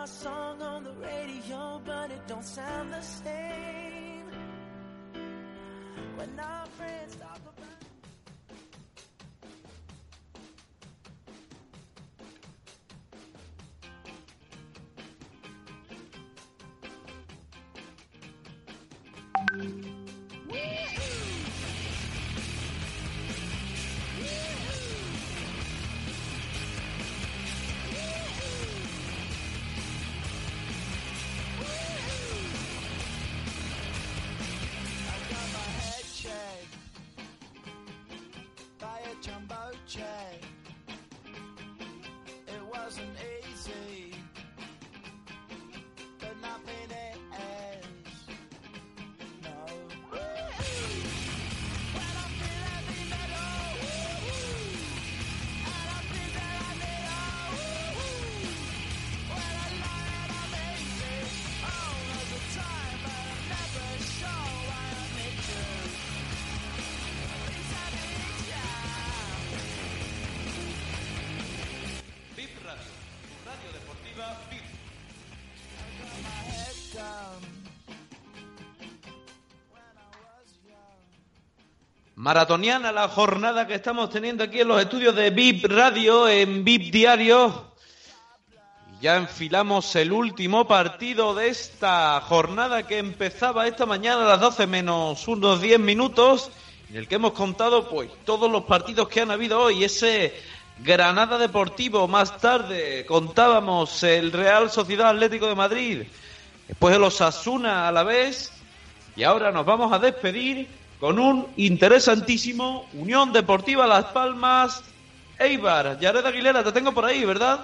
our song on the radio, but it don't sound the same. When our friends talk about I Maratoniana la jornada que estamos teniendo aquí en los estudios de VIP Radio, en VIP Diario. Ya enfilamos el último partido de esta jornada que empezaba esta mañana a las 12 menos unos 10 minutos, en el que hemos contado pues todos los partidos que han habido hoy. Ese Granada Deportivo, más tarde contábamos el Real Sociedad Atlético de Madrid, después el Osasuna a la vez, y ahora nos vamos a despedir con un interesantísimo Unión Deportiva Las Palmas Eibar. Yared Aguilera, te tengo por ahí, ¿verdad?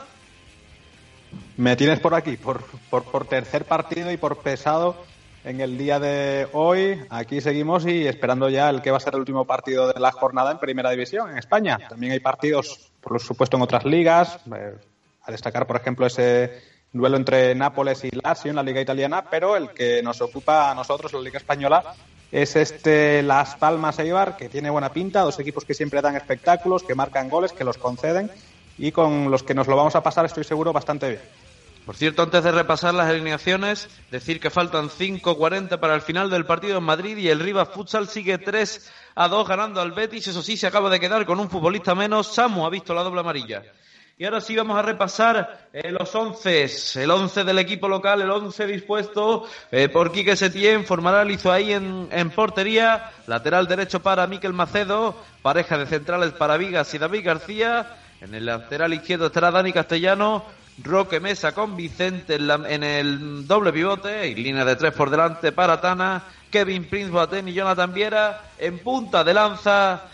Me tienes por aquí, por, por, por tercer partido y por pesado en el día de hoy. Aquí seguimos y esperando ya el que va a ser el último partido de la jornada en Primera División, en España. También hay partidos, por supuesto, en otras ligas. eh, a destacar, por ejemplo, ese duelo entre Nápoles y Lazio en la Liga Italiana, pero el que nos ocupa a nosotros, la Liga Española, es este Las Palmas Eibar, que tiene buena pinta, dos equipos que siempre dan espectáculos, que marcan goles, que los conceden y con los que nos lo vamos a pasar, estoy seguro, bastante bien. Por cierto, antes de repasar las alineaciones, decir que faltan 5.40 para el final del partido en Madrid y el Rivas Futsal sigue 3 a 2 ganando al Betis. Eso sí, se acaba de quedar con un futbolista menos. Samu ha visto la doble amarilla. Y ahora sí vamos a repasar eh, los once, el once del equipo local, el once dispuesto eh, por Quique Setién, formará Lizo ahí en, en portería, lateral derecho para Miquel Macedo, pareja de centrales para Vigas y David García, en el lateral izquierdo estará Dani Castellano, Roque Mesa con Vicente en, la- en el doble pivote y línea de tres por delante para Tana, Kevin Prince Boateng y Jonathan Viera en punta de lanza.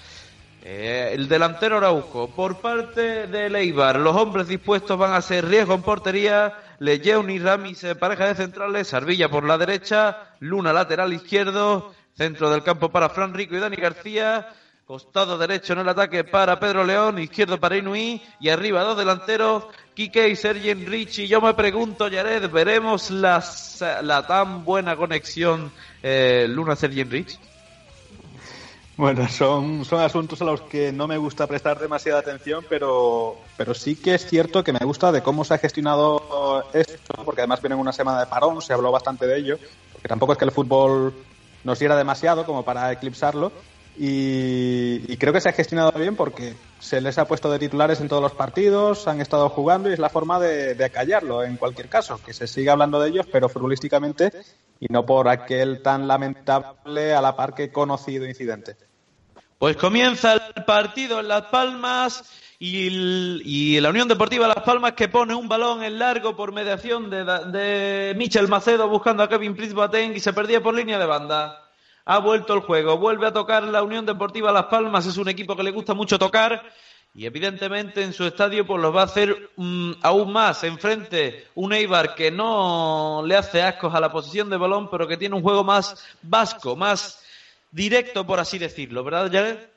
Eh, el delantero Araujo, por parte de Leibar, los hombres dispuestos van a ser Riesgo en portería, Lejeuni Ramis, pareja de centrales, Arbilla por la derecha, Luna lateral izquierdo, centro del campo para Fran Rico y Dani García, costado derecho en el ataque para Pedro León, izquierdo para Inuí y arriba dos delanteros, Quique y Sergi. Y yo me pregunto, Jared, ¿veremos las- la tan buena conexión eh, Luna-Sergi Enrich? Bueno, son, son asuntos a los que no me gusta prestar demasiada atención, pero, pero sí que es cierto que me gusta de cómo se ha gestionado esto, porque además viene en una semana de parón, se habló bastante de ello, porque tampoco es que el fútbol nos diera demasiado como para eclipsarlo, y, y creo que se ha gestionado bien porque se les ha puesto de titulares en todos los partidos, han estado jugando y es la forma de, de acallarlo en cualquier caso, que se siga hablando de ellos, pero futbolísticamente y no por aquel tan lamentable a la par que conocido incidente. Pues comienza el partido en Las Palmas y, y la Unión Deportiva Las Palmas que pone un balón en largo por mediación de, de Michel Macedo buscando a Kevin Prince Boateng y se perdía por línea de banda. Ha vuelto el juego, vuelve a tocar la Unión Deportiva Las Palmas, es un equipo que le gusta mucho tocar y evidentemente en su estadio pues los va a hacer mm, aún más enfrente un Eibar que no le hace ascos a la posición de balón pero que tiene un juego más vasco, más directo por así decirlo, ¿verdad Jared?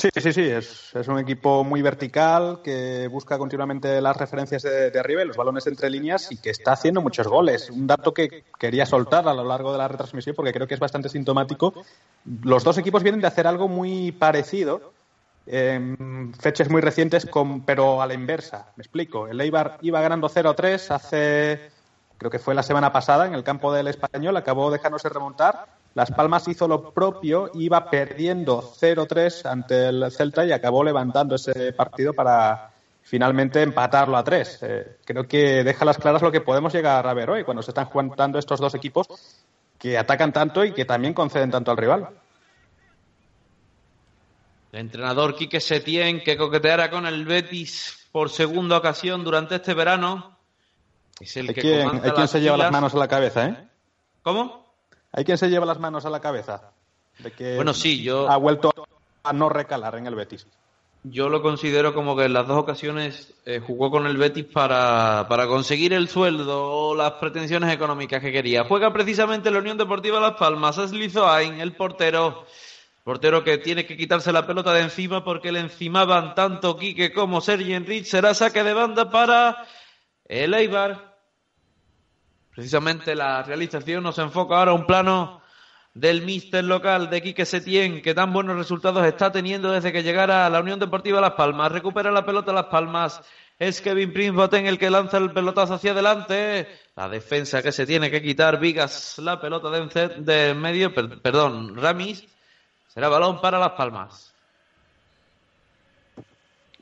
Sí, sí, sí, es, es un equipo muy vertical que busca continuamente las referencias de, de arriba y los balones entre líneas y que está haciendo muchos goles. Un dato que quería soltar a lo largo de la retransmisión porque creo que es bastante sintomático. Los dos equipos vienen de hacer algo muy parecido, en fechas muy recientes, con, pero a la inversa. Me explico. El Eibar iba ganando 0-3 hace, creo que fue la semana pasada, en el campo del Español, acabó dejándose remontar. Las Palmas hizo lo propio, iba perdiendo 0-3 ante el Celta y acabó levantando ese partido para finalmente empatarlo a 3. Eh, creo que deja las claras lo que podemos llegar a ver hoy cuando se están jugando estos dos equipos que atacan tanto y que también conceden tanto al rival. El entrenador Quique Setién, que coqueteara con el Betis por segunda ocasión durante este verano, es el Hay que quien, hay quien se lleva las manos a la cabeza, ¿eh? ¿Cómo? Hay quien se lleva las manos a la cabeza. De que Bueno, sí, yo- ha vuelto a no recalar en el Betis. Yo lo considero como que en las dos ocasiones eh, jugó con el Betis para, para conseguir el sueldo o las pretensiones económicas que quería. Juega precisamente la Unión Deportiva Las Palmas. Es Lizoain, el portero. Portero que tiene que quitarse la pelota de encima porque le encimaban tanto Quique como Sergi Enrich. Será saque de banda para el Eibar. Precisamente la realización nos enfoca ahora a un plano del míster local de Quique Setién, que tan buenos resultados está teniendo desde que llegara a la Unión Deportiva Las Palmas. Recupera la pelota Las Palmas. Es Kevin Prince Boateng el que lanza el pelotazo hacia adelante. La defensa que se tiene que quitar. Vigas la pelota de, de medio. per- perdón, Ramis. Será balón para Las Palmas.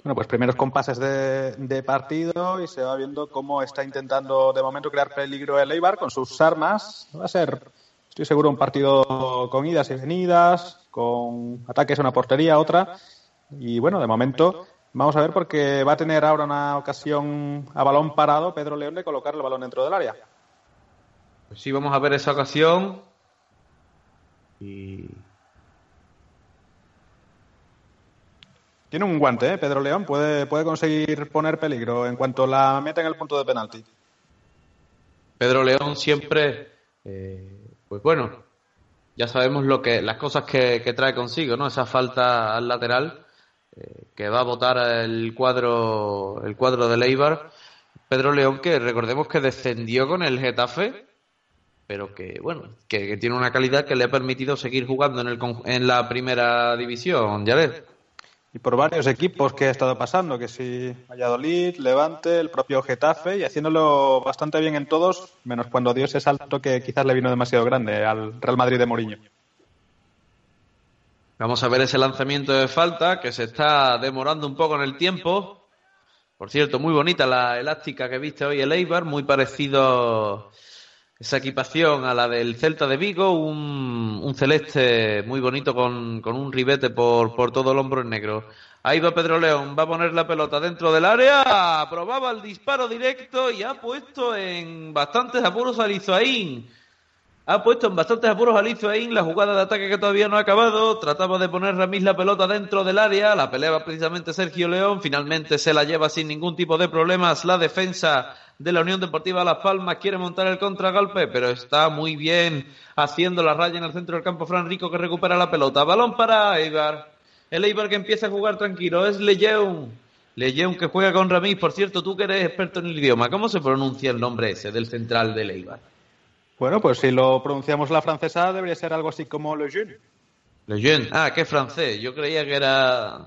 Bueno, pues primeros compases de, de partido y se va viendo cómo está intentando de momento crear peligro el Eibar con sus armas. Va a ser, estoy seguro, un partido con idas y venidas, con ataques a una portería, a otra. Y bueno, de momento vamos a ver porque va a tener ahora una ocasión a balón parado Pedro León de colocar el balón dentro del área. Pues sí, vamos a ver esa ocasión. Y Tiene un guante, ¿eh? Pedro León puede, puede conseguir poner peligro en cuanto la meta en el punto de penalti. Pedro León siempre, eh, pues bueno, ya sabemos lo que, las cosas que, que trae consigo, ¿no? Esa falta al lateral eh, que va a votar el cuadro, el cuadro de Leibar. Pedro León, que recordemos que descendió con el Getafe, pero que bueno, que, que tiene una calidad que le ha permitido seguir jugando en, el, en la primera división, Yared. Y por varios equipos que ha estado pasando, que si Valladolid, Levante, el propio Getafe, y haciéndolo bastante bien en todos, menos cuando dio ese salto que quizás le vino demasiado grande al Real Madrid de Mourinho. Vamos a ver ese lanzamiento de falta que se está demorando un poco en el tiempo. Por cierto, muy bonita la elástica que viste hoy el Eibar, muy parecido esa equipación a la del Celta de Vigo, un, un celeste muy bonito con, con un ribete por, por todo el hombro en negro. Ahí va Pedro León, va a poner la pelota dentro del área, probaba el disparo directo y ha puesto en bastantes apuros a Lizoaín. Ha puesto en bastantes apuros a Lizoaín la jugada de ataque que todavía no ha acabado. Trataba de poner Ramis la pelota dentro del área. La peleaba precisamente Sergio León. Finalmente se la lleva sin ningún tipo de problemas la defensa de la Unión Deportiva Las Palmas. Quiere montar el contragolpe, pero está muy bien haciendo la raya en el centro del campo. Fran Rico que recupera la pelota. Balón para Eibar. El Eibar que empieza a jugar tranquilo. Es Lejeun. Lejeun que juega con Ramis. Por cierto, tú que eres experto en el idioma, ¿cómo se pronuncia el nombre ese del central del Eibar? Bueno, pues si lo pronunciamos la francesa, debería ser algo así como Le Jeune. Lejeune. Ah, qué francés. Yo creía que era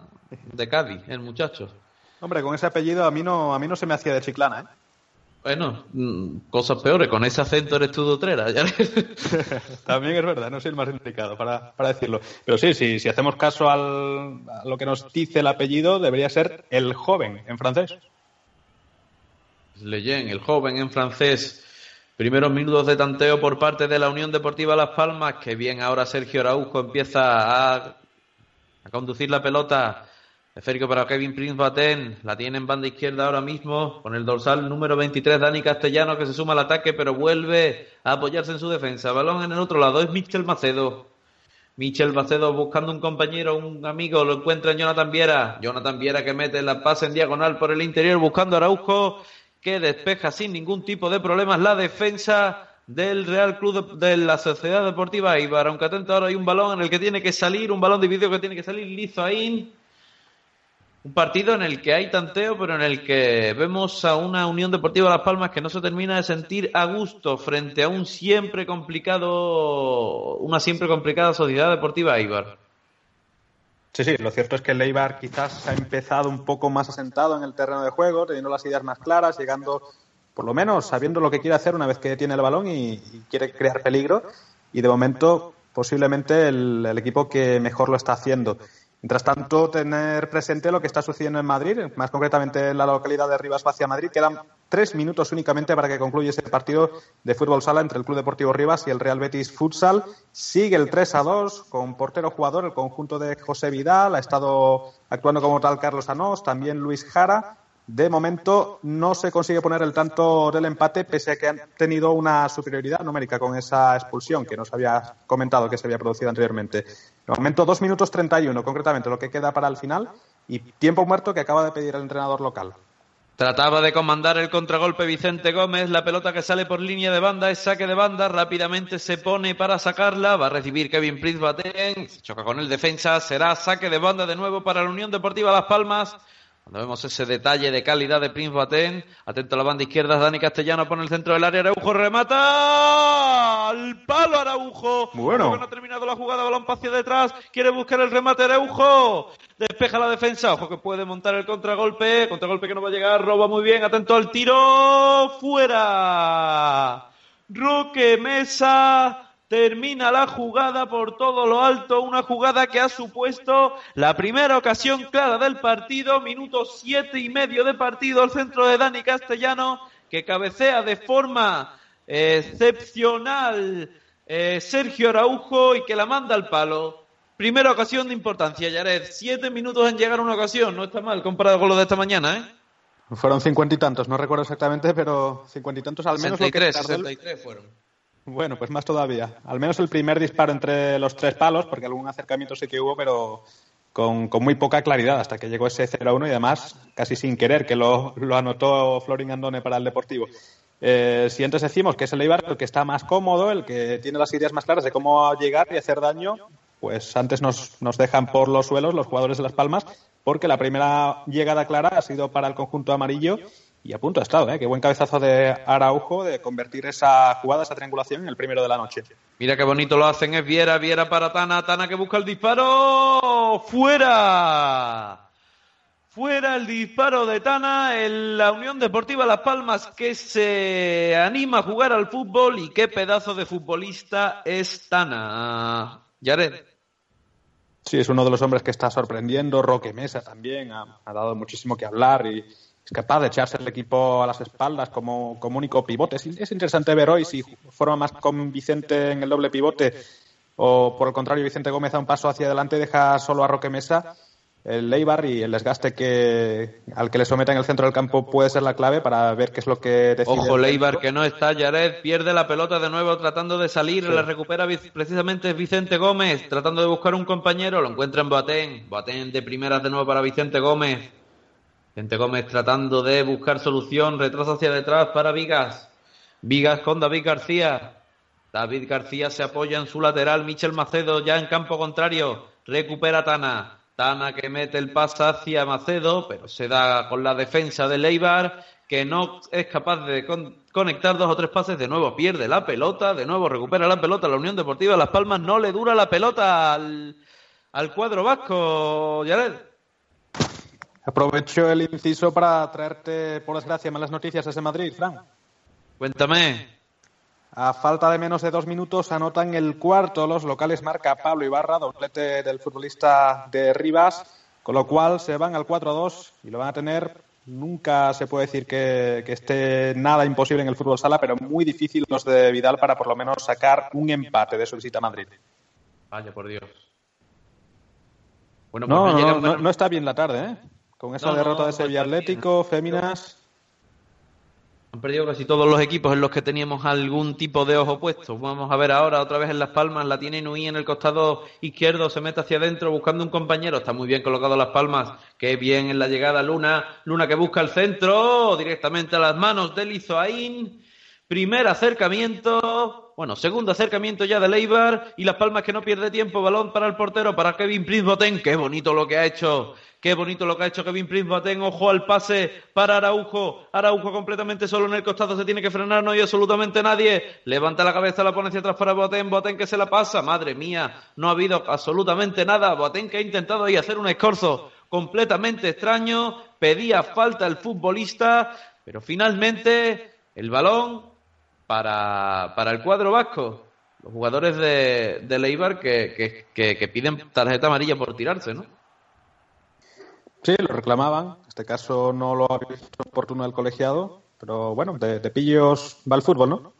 de Cádiz, el muchacho. Hombre, con ese apellido a mí no, a mí no se me hacía de chiclana, ¿eh? Bueno, mm, cosas peores. Con ese acento eres tú ya ves. También es verdad, no soy el más indicado para, para decirlo. Pero sí, sí, si hacemos caso al, a lo que nos dice el apellido, debería ser el joven en francés. Lejeune, el joven en francés. Primeros minutos de tanteo por parte de la Unión Deportiva Las Palmas. Que bien ahora Sergio Araujo empieza a, a conducir la pelota. Esférico para Kevin Prince Baten. La tiene en banda izquierda ahora mismo. Con el dorsal número 23, Dani Castellano, que se suma al ataque, pero vuelve a apoyarse en su defensa. Balón en el otro lado. Es Michel Macedo. Michel Macedo buscando un compañero, un amigo, lo encuentra en Jonathan Viera. Jonathan Viera que mete la pase en diagonal por el interior buscando a Araujo, que despeja sin ningún tipo de problemas la defensa del Real Club de, la Sociedad Deportiva Eibar. Aunque atento ahora hay un balón en el que tiene que salir, un balón dividido que tiene que salir Lizoaín. Un partido en el que hay tanteo, pero en el que vemos a una Unión Deportiva Las Palmas que no se termina de sentir a gusto frente a un siempre complicado, una siempre complicada Sociedad Deportiva Eibar. Sí, sí, lo cierto es que el quizás ha empezado un poco más asentado en el terreno de juego, teniendo las ideas más claras, llegando, por lo menos, sabiendo lo que quiere hacer una vez que tiene el balón y, quiere crear peligro. Y de momento, posiblemente el equipo que mejor lo está haciendo. Mientras tanto, tener presente lo que está sucediendo en Madrid, más concretamente en la localidad de Rivas Vacia Madrid. Quedan tres minutos únicamente para que concluya ese partido de fútbol sala entre el Club Deportivo Rivas y el Real Betis Futsal. Sigue el 3 a 2 con portero jugador, el conjunto de José Vidal. Ha estado actuando como tal Carlos Anós, también Luis Jara. De momento no se consigue poner el tanto del empate, pese a que han tenido una superioridad numérica con esa expulsión que nos había comentado que se había producido anteriormente. De momento, dos minutos 31, concretamente, lo que queda para el final, y tiempo muerto que acaba de pedir el entrenador local. Trataba de comandar el contragolpe Vicente Gómez, la pelota que sale por línea de banda es saque de banda, rápidamente se pone para sacarla, va a recibir Kevin Prince Batén, choca con el defensa, será saque de banda de nuevo para la Unión Deportiva Las Palmas. Cuando vemos ese detalle de calidad de Prince Batén, atento a la banda izquierda, Dani Castellano pone el centro del área, Araujo remata al palo Araujo. Muy bueno. No ha terminado la jugada, balón hacia detrás, quiere buscar el remate Araujo. Despeja la defensa, ojo que puede montar el contragolpe, contragolpe que no va a llegar, roba muy bien, atento al tiro, fuera. Roque Mesa termina la jugada por todo lo alto, una jugada que ha supuesto la primera ocasión clara del partido, minuto siete y medio de partido, al centro de Dani Castellano, que cabecea de forma eh, excepcional eh, Sergio Araujo y que la manda al palo. Primera ocasión de importancia, Yared. Siete minutos en llegar a una ocasión, no está mal comparado con lo de esta mañana, ¿eh? Fueron cincuenta y tantos, no recuerdo exactamente, pero cincuenta y tantos al menos. 63, lo que tardó el- 63 fueron. Bueno, pues más todavía. Al menos el primer disparo entre los tres palos, porque algún acercamiento sí que hubo, pero con, muy poca claridad, hasta que llegó ese 0-1 y además casi sin querer, que lo, lo anotó Florin Andone para el Deportivo. Eh, si antes decimos que es el Eibar el que está más cómodo, el que tiene las ideas más claras de cómo llegar y hacer daño, pues antes nos, nos dejan por los suelos los jugadores de Las Palmas, porque la primera llegada clara ha sido para el conjunto amarillo y a punto ha estado, ¿eh? Qué buen cabezazo de Araujo de convertir esa jugada, esa triangulación en el primero de la noche. Mira qué bonito lo hacen, es Viera, Viera para Tana, Tana que busca el disparo, fuera. Fuera el disparo de Tana en la Unión Deportiva Las Palmas que se anima a jugar al fútbol y qué pedazo de futbolista es Tana. Yared. Sí, es uno de los hombres que está sorprendiendo. Roque Mesa también ha, ha dado muchísimo que hablar y es capaz de echarse el equipo a las espaldas como, como único pivote. Es, es interesante ver hoy si forma más con Vicente en el doble pivote o por el contrario Vicente Gómez da un paso hacia adelante y deja solo a Roque Mesa. El Leibar y el desgaste que al que le someta en el centro del campo puede ser la clave para ver qué es lo que decide. Ojo, Leibar que no está, Yared pierde la pelota de nuevo tratando de salir, la recupera precisamente Vicente Gómez, tratando de buscar un compañero, lo encuentra en Boatén, Boatén de primeras de nuevo para Vicente Gómez, Vicente Gómez tratando de buscar solución, retraso hacia detrás para Vigas, Vigas con David García, David García se apoya en su lateral, Michel Macedo ya en campo contrario, recupera Tana, Tana que mete el pase hacia Macedo, pero se da con la defensa de Leibar, que no es capaz de con- conectar dos o tres pases, de nuevo pierde la pelota, de nuevo recupera la pelota. La Unión Deportiva Las Palmas, no le dura la pelota al, al cuadro vasco, Yared. Aprovecho el inciso para traerte, por desgracia, malas noticias desde Madrid, Fran. Cuéntame. A falta de menos de dos minutos anotan el cuarto. Los locales marca Pablo Ibarra, doblete del futbolista de Rivas, con lo cual se van al 4-2 y lo van a tener. Nunca se puede decir que, que esté nada imposible en el fútbol sala, pero muy difícil los de Vidal para por lo menos sacar un empate de su visita a Madrid. Vaya, por Dios. Bueno, pues No, no, no está bien la tarde, ¿eh? Con esa No, derrota no, de Sevilla. Atlético, Féminas. Han perdido casi todos los equipos en los que teníamos algún tipo de ojo puesto. Vamos a ver ahora otra vez en Las Palmas. La tiene Nui en el costado izquierdo. Se mete hacia adentro buscando un compañero. Está muy bien colocado Las Palmas. Qué bien en la llegada Luna. Luna que busca el centro. Directamente a las manos del Izoaín. Primer acercamiento. Bueno, segundo acercamiento ya de Leibar y Las Palmas que no pierde tiempo. Balón para el portero, para Kevin Prince Boten. Qué bonito lo que ha hecho. Qué bonito lo que ha hecho Kevin Prince Boten. Ojo al pase para Araujo. Araujo completamente solo en el costado. Se tiene que frenar. No hay absolutamente nadie. Levanta la cabeza, la pone hacia atrás para Boten. Boten que se la pasa. Madre mía, no ha habido absolutamente nada. Boten que ha intentado ahí hacer un escorzo completamente extraño. Pedía falta el futbolista. Pero finalmente el balón para, para el cuadro vasco. Los jugadores de, de Leibar que, que, que, que piden tarjeta amarilla por tirarse, ¿no? Sí, lo reclamaban. En este caso no lo ha visto oportuno el colegiado. Pero bueno, de, de pillos va el fútbol, ¿no?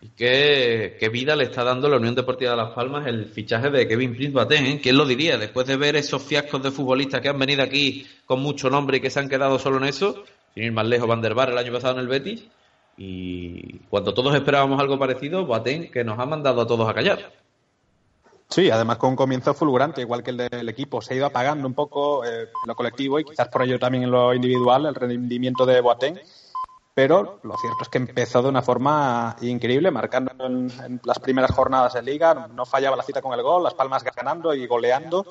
Y qué, qué, vida le está dando la Unión Deportiva de Las Palmas el fichaje de Kevin Prince Batén, ¿eh? ¿Quién lo diría? Después de ver esos fiascos de futbolistas que han venido aquí con mucho nombre y que se han quedado solo en eso, sin ir más lejos, Van der Bar el año pasado en el Betis, y cuando todos esperábamos algo parecido, Boateng que nos ha mandado a todos a callar. Sí, además con un comienzo fulgurante, igual que el del equipo. Se ha ido apagando un poco eh, lo colectivo y quizás por ello también en lo individual el rendimiento de Boateng. Pero lo cierto es que empezó de una forma increíble, marcando en, en las primeras jornadas de liga. No fallaba la cita con el gol, Las Palmas ganando y goleando.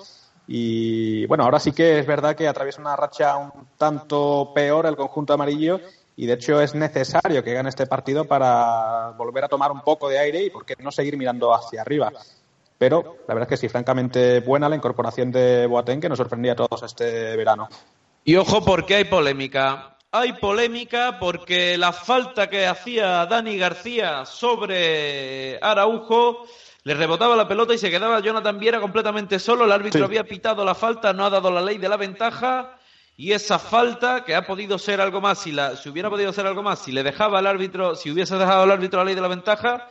Y bueno, ahora sí que es verdad que atraviesa una racha un tanto peor el conjunto amarillo y de hecho es necesario que gane este partido para volver a tomar un poco de aire y por qué no seguir mirando hacia arriba. Pero la verdad es que sí, francamente buena la incorporación de Boateng que nos sorprendía a todos este verano. Y ojo porque hay polémica. Hay polémica porque la falta que hacía Dani García sobre Araujo le rebotaba la pelota y se quedaba Jonathan Viera completamente solo. El árbitro sí. había pitado la falta, no ha dado la ley de la ventaja y esa falta que ha podido ser algo más si la si hubiera podido ser algo más si le dejaba al árbitro si hubiese dejado al árbitro la ley de la ventaja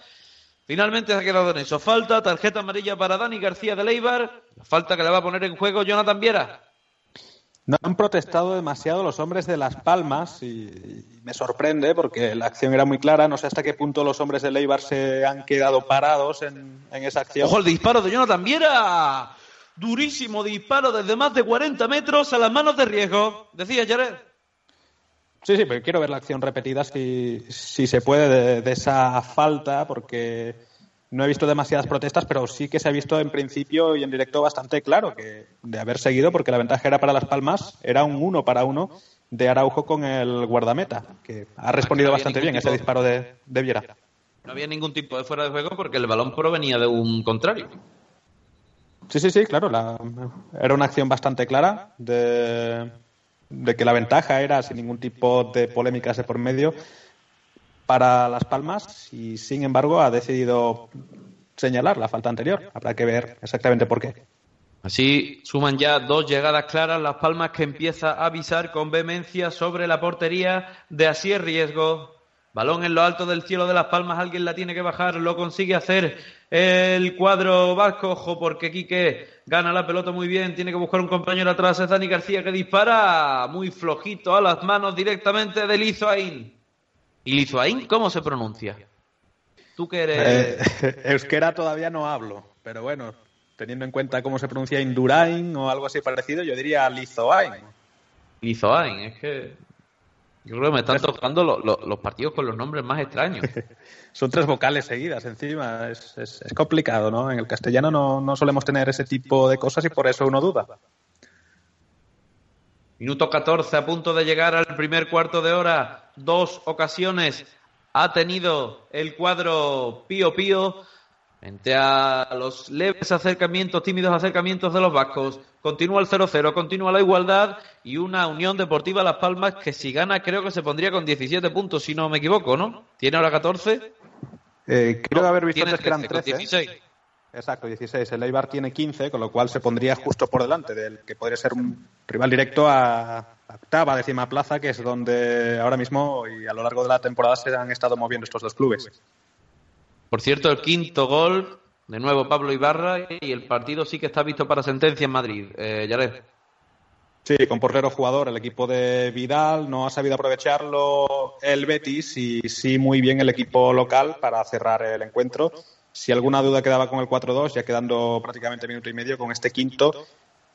finalmente se ha quedado en eso falta tarjeta amarilla para Dani García de Leibar la falta que le va a poner en juego Jonathan Viera no han protestado demasiado los hombres de Las Palmas y me sorprende porque la acción era muy clara. No sé hasta qué punto los hombres de Leibar se han quedado parados en, en esa acción. ¡Ojo el disparo de Jonathan Viera! Durísimo disparo desde más de 40 metros a las manos de riesgo. Decía Jared. Sí, sí, pero quiero ver la acción repetida si, si se puede de, de, esa falta, porque no he visto demasiadas protestas, pero sí que se ha visto en principio y en directo bastante claro que de haber seguido, porque la ventaja era para Las Palmas, era un uno para uno de Araujo con el guardameta, que ha respondido no bastante bien tipo, ese disparo de, de Viera. No había ningún tipo de fuera de juego porque el balón provenía de un contrario. Sí, sí, sí, claro. La, era una acción bastante clara de, que la ventaja era sin ningún tipo de polémicas de por medio para Las Palmas y, sin embargo, ha decidido señalar la falta anterior. Habrá que ver exactamente por qué. Así suman ya dos llegadas claras Las Palmas que empieza a avisar con vehemencia sobre la portería de así riesgo. Balón en lo alto del cielo de Las Palmas, alguien la tiene que bajar, lo consigue hacer el cuadro vasco, ojo, porque Quique gana la pelota muy bien, tiene que buscar un compañero atrás, es Dani García que dispara muy flojito a las manos directamente de Lizoain. ¿Y Lizoain cómo se pronuncia? Tú que eres... Eh, euskera todavía no hablo, pero bueno, teniendo en cuenta cómo se pronuncia Indurain o algo así parecido, yo diría Lizoain. Lizoain, es que yo creo que me están tocando lo, lo, los partidos con los nombres más extraños. Son tres vocales seguidas encima. Es, es, es complicado, ¿no? En el castellano no, no, solemos tener ese tipo de cosas y por eso uno duda. Minuto 14, a punto de llegar al primer cuarto de hora. Dos ocasiones ha tenido el cuadro Pío Pío frente a los leves acercamientos, tímidos acercamientos de los vascos. Continúa el 0-0, continúa la igualdad y una Unión Deportiva Las Palmas que si gana creo que se pondría con 17 puntos, si no me equivoco, ¿no? ¿Tiene ahora 14? Eh, creo no, haber visto tiene que eran 13. 16. Exacto, 16. El Eibar tiene 15, con lo cual se pondría justo por delante del que podría ser un rival directo a octava, décima plaza, que es donde ahora mismo y a lo largo de la temporada se han estado moviendo estos dos clubes. Por cierto, el quinto gol, de nuevo Pablo Ibarra, y el partido sí que está visto para sentencia en Madrid. Eh. Sí, con portero jugador, el equipo de Vidal no ha sabido aprovecharlo el Betis y sí muy bien el equipo local para cerrar el encuentro. Si alguna duda quedaba con el 4-2, ya quedando prácticamente minuto y medio con este quinto,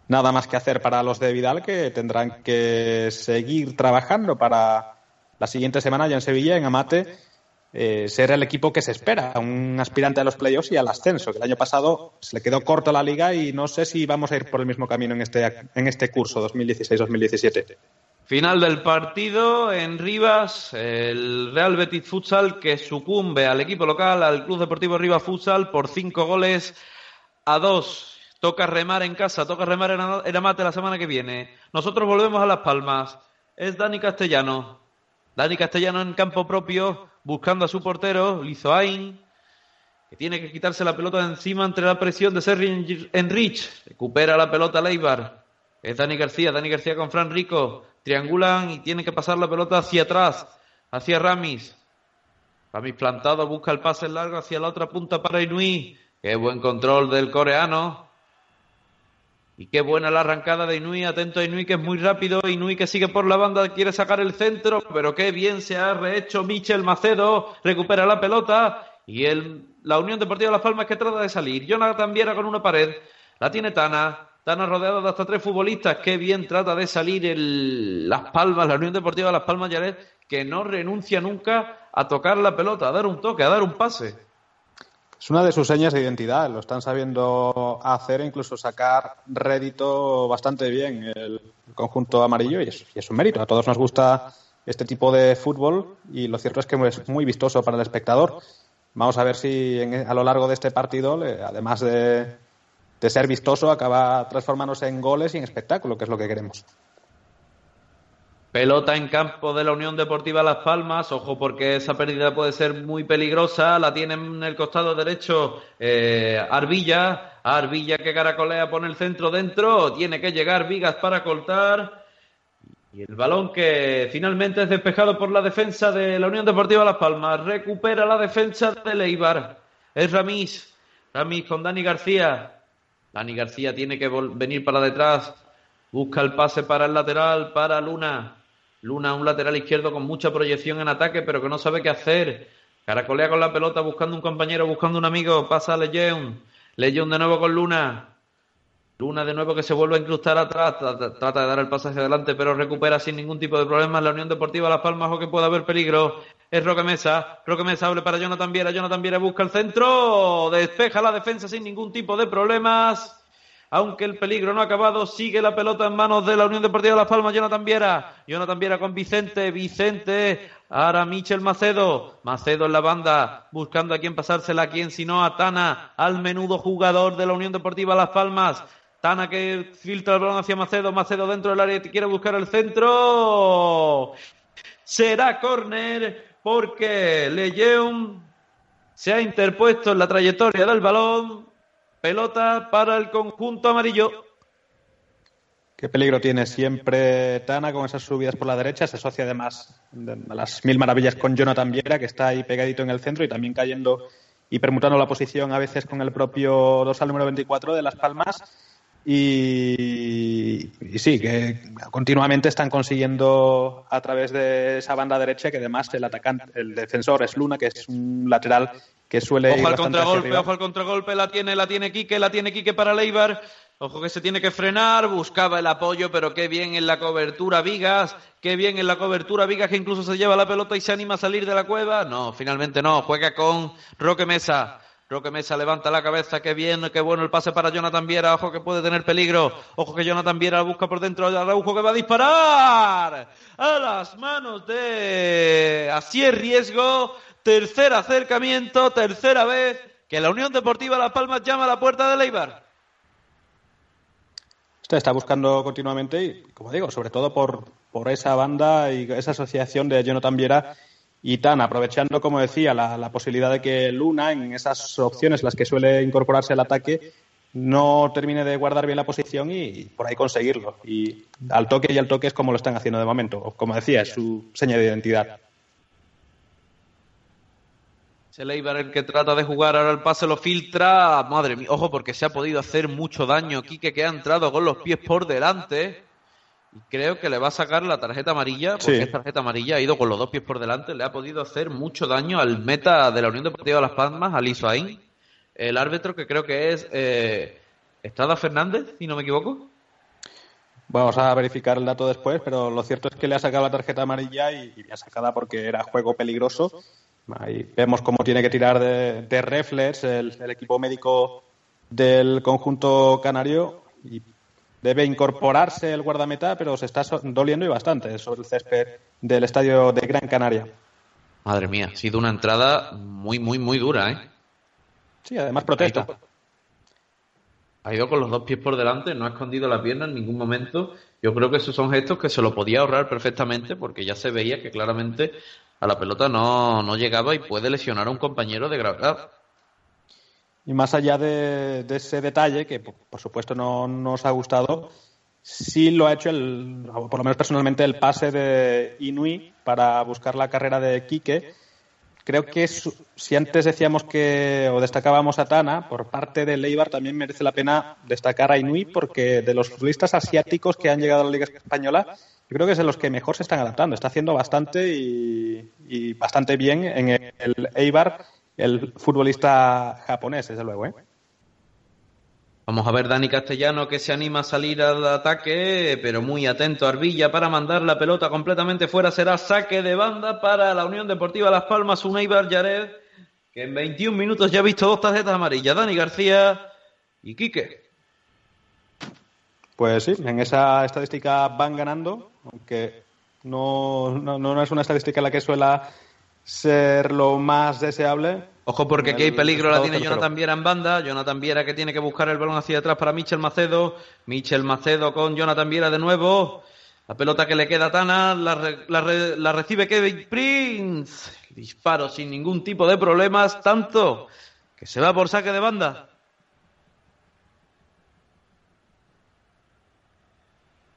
nada más que hacer para los de Vidal que tendrán que seguir trabajando para la siguiente semana ya en Sevilla, en Amate, eh, ser el equipo que se espera, un aspirante a los playoffs y al ascenso, que el año pasado se le quedó corto la liga y no sé si vamos a ir por el mismo camino en este, en este curso 2016-2017. Final del partido en Rivas, el Real Betis Futsal que sucumbe al equipo local, al Club Deportivo Rivas Futsal por cinco goles a dos. Toca remar en casa, toca remar en Amate la semana que viene. Nosotros volvemos a Las Palmas. Es Dani Castellano. Dani Castellano en campo propio, buscando a su portero, Lizoain, que tiene que quitarse la pelota de encima entre la presión de Serri Enrich. Recupera la pelota Leibar. Es Dani García, Dani García con Fran Rico. Triangulan y tiene que pasar la pelota hacia atrás, hacia Ramis. Ramis plantado, busca el pase largo hacia la otra punta para Inui. Qué buen control del coreano. Y qué buena la arrancada de Inui. Atento a Inui que es muy rápido. Inui que sigue por la banda, quiere sacar el centro. Pero qué bien se ha rehecho Michel Macedo. Recupera la pelota. Y la Unión Deportiva Las Palmas que trata de salir. Jonathan Viera con una pared. La tiene Tana. Tana rodeado de hasta tres futbolistas. Qué bien trata de salir el, Las Palmas, la Unión Deportiva Las Palmas Yaret, que no renuncia nunca a tocar la pelota, a dar un toque, a dar un pase. Es una de sus señas de identidad, lo están sabiendo hacer e incluso sacar rédito bastante bien el conjunto amarillo y es, y un mérito. A todos nos gusta este tipo de fútbol y lo cierto es que es muy vistoso para el espectador. Vamos a ver si en- a lo largo de este partido, además de, de ser vistoso, acaba transformándose en goles y en espectáculo, que es lo que queremos. Pelota en campo de la Unión Deportiva Las Palmas. Ojo porque esa pérdida puede ser muy peligrosa. La tiene en el costado derecho eh, Arbilla. Arbilla que caracolea, pone el centro dentro. Tiene que llegar Vigas para cortar. Y el balón que finalmente es despejado por la defensa de la Unión Deportiva Las Palmas. Recupera la defensa de Leibar. Es Ramis. Ramis con Dani García. Dani García tiene que venir para detrás. Busca el pase para el lateral, para Luna. Luna, un lateral izquierdo con mucha proyección en ataque, pero que no sabe qué hacer. Caracolea con la pelota, buscando un compañero, buscando un amigo. Pasa a Lejeun. Lejeun de nuevo con Luna. Luna de nuevo que se vuelve a incrustar atrás. Trata, de dar el pase hacia adelante, pero recupera sin ningún tipo de problemas. La Unión Deportiva Las Palmas, o que puede haber peligro. Es Roque Mesa. Roque Mesa abre para Jonathan Viera. Jonathan Viera busca el centro. Despeja la defensa sin ningún tipo de problemas. Aunque el peligro no ha acabado, sigue la pelota en manos de la Unión Deportiva Las Palmas. Jonathan Viera. Jonathan Viera con Vicente. Vicente. Ahora Michel Macedo. Macedo en la banda. Buscando a quién pasársela. A quién, sino a Tana. Al menudo jugador de la Unión Deportiva Las Palmas. Tana que filtra el balón hacia Macedo. Macedo dentro del área y quiere buscar el centro. Será córner porque Lejeun se ha interpuesto en la trayectoria del balón. Pelota para el conjunto amarillo. Qué peligro tiene siempre Tana con esas subidas por la derecha. Se asocia además de- a las mil maravillas con Jonathan Viera, que está ahí pegadito en el centro y también cayendo y permutando la posición a veces con el propio dorsal número 24 de Las Palmas. Y, y sí, que continuamente están consiguiendo a través de esa banda derecha que además el atacante, el defensor es Luna, que es un lateral que suele ir Ojo al contragolpe, ojo al contragolpe, la tiene, la tiene Quique, la tiene Quique para Leibar. Ojo que se tiene que frenar, buscaba el apoyo, pero qué bien en la cobertura Vigas, qué bien en la cobertura Vigas que incluso se lleva la pelota y se anima a salir de la cueva. No, finalmente no, juega con Roque Mesa. Roque Mesa levanta la cabeza, qué bien, qué bueno el pase para Jonathan Viera, ojo que puede tener peligro, ojo que Jonathan Viera busca por dentro, Araujo que va a disparar a las manos de así es riesgo, tercer acercamiento, tercera vez que la Unión Deportiva Las Palmas llama a la puerta de Leibar. Usted está buscando continuamente y, como digo, sobre todo por, por esa banda y esa asociación de Jonathan Viera y Tan, aprovechando, como decía, la, la posibilidad de que Luna, en esas opciones las que suele incorporarse al ataque, no termine de guardar bien la posición y, por ahí conseguirlo. Y al toque y al toque es como lo están haciendo de momento. Como decía, es su seña de identidad. Ese Leibar el que trata de jugar, ahora el pase lo filtra. Madre mía, ojo porque se ha podido hacer mucho daño. Quique que ha entrado con los pies por delante. Y creo que le va a sacar la tarjeta amarilla, porque Sí. es tarjeta amarilla, ha ido con los dos pies por delante, le ha podido hacer mucho daño al meta de la Unión Deportiva Las Palmas, al Isoain. El árbitro que creo que es eh, Estrada Fernández, si no me equivoco. Vamos a verificar el dato después, pero lo cierto es que le ha sacado la tarjeta amarilla y, y bien sacada porque era juego peligroso. Ahí vemos cómo tiene que tirar de, de reflex el, el equipo médico del conjunto canario y debe incorporarse el guardameta, pero se está doliendo y bastante sobre el césped del estadio de Gran Canaria. Madre mía, ha sido una entrada muy, muy, muy dura, ¿eh? Sí, además protesta. Ha ido, ha ido con los dos pies por delante, no ha escondido la pierna en ningún momento. Yo creo que esos son gestos que se lo podía ahorrar perfectamente porque ya se veía que claramente a la pelota no, no llegaba y puede lesionar a un compañero de gravedad. Y más allá de, ese detalle, que por supuesto no nos ha gustado, sí lo ha hecho, el, por lo menos personalmente, el pase de Inui para buscar la carrera de Quique. Creo que si antes decíamos que o destacábamos a Tana, por parte de Leibar también merece la pena destacar a Inui porque de los futbolistas asiáticos que han llegado a la Liga Española, yo creo que es de los que mejor se están adaptando. Está haciendo bastante y, y bastante bien en el Eibar el futbolista japonés, desde luego. ¿eh? Vamos a ver Dani Castellano que se anima a salir al ataque, pero muy atento a Arbilla para mandar la pelota completamente fuera. Será saque de banda para la Unión Deportiva Las Palmas, un Eibar Yared, que en 21 minutos ya ha visto dos tarjetas amarillas. Dani García y Quique. Pues sí, en esa estadística van ganando, aunque no, no, no es una estadística en la que suela ser lo más deseable. Ojo porque aquí hay El peligro, la tiene. Jonathan Viera en banda, Jonathan Viera que tiene que buscar el balón hacia atrás para Michel Macedo, Michel Macedo con Jonathan Viera de nuevo, la pelota que le queda a Tana, la, re- la re- la recibe Kevin Prince, disparo sin ningún tipo de problemas, tanto que se va por saque de banda.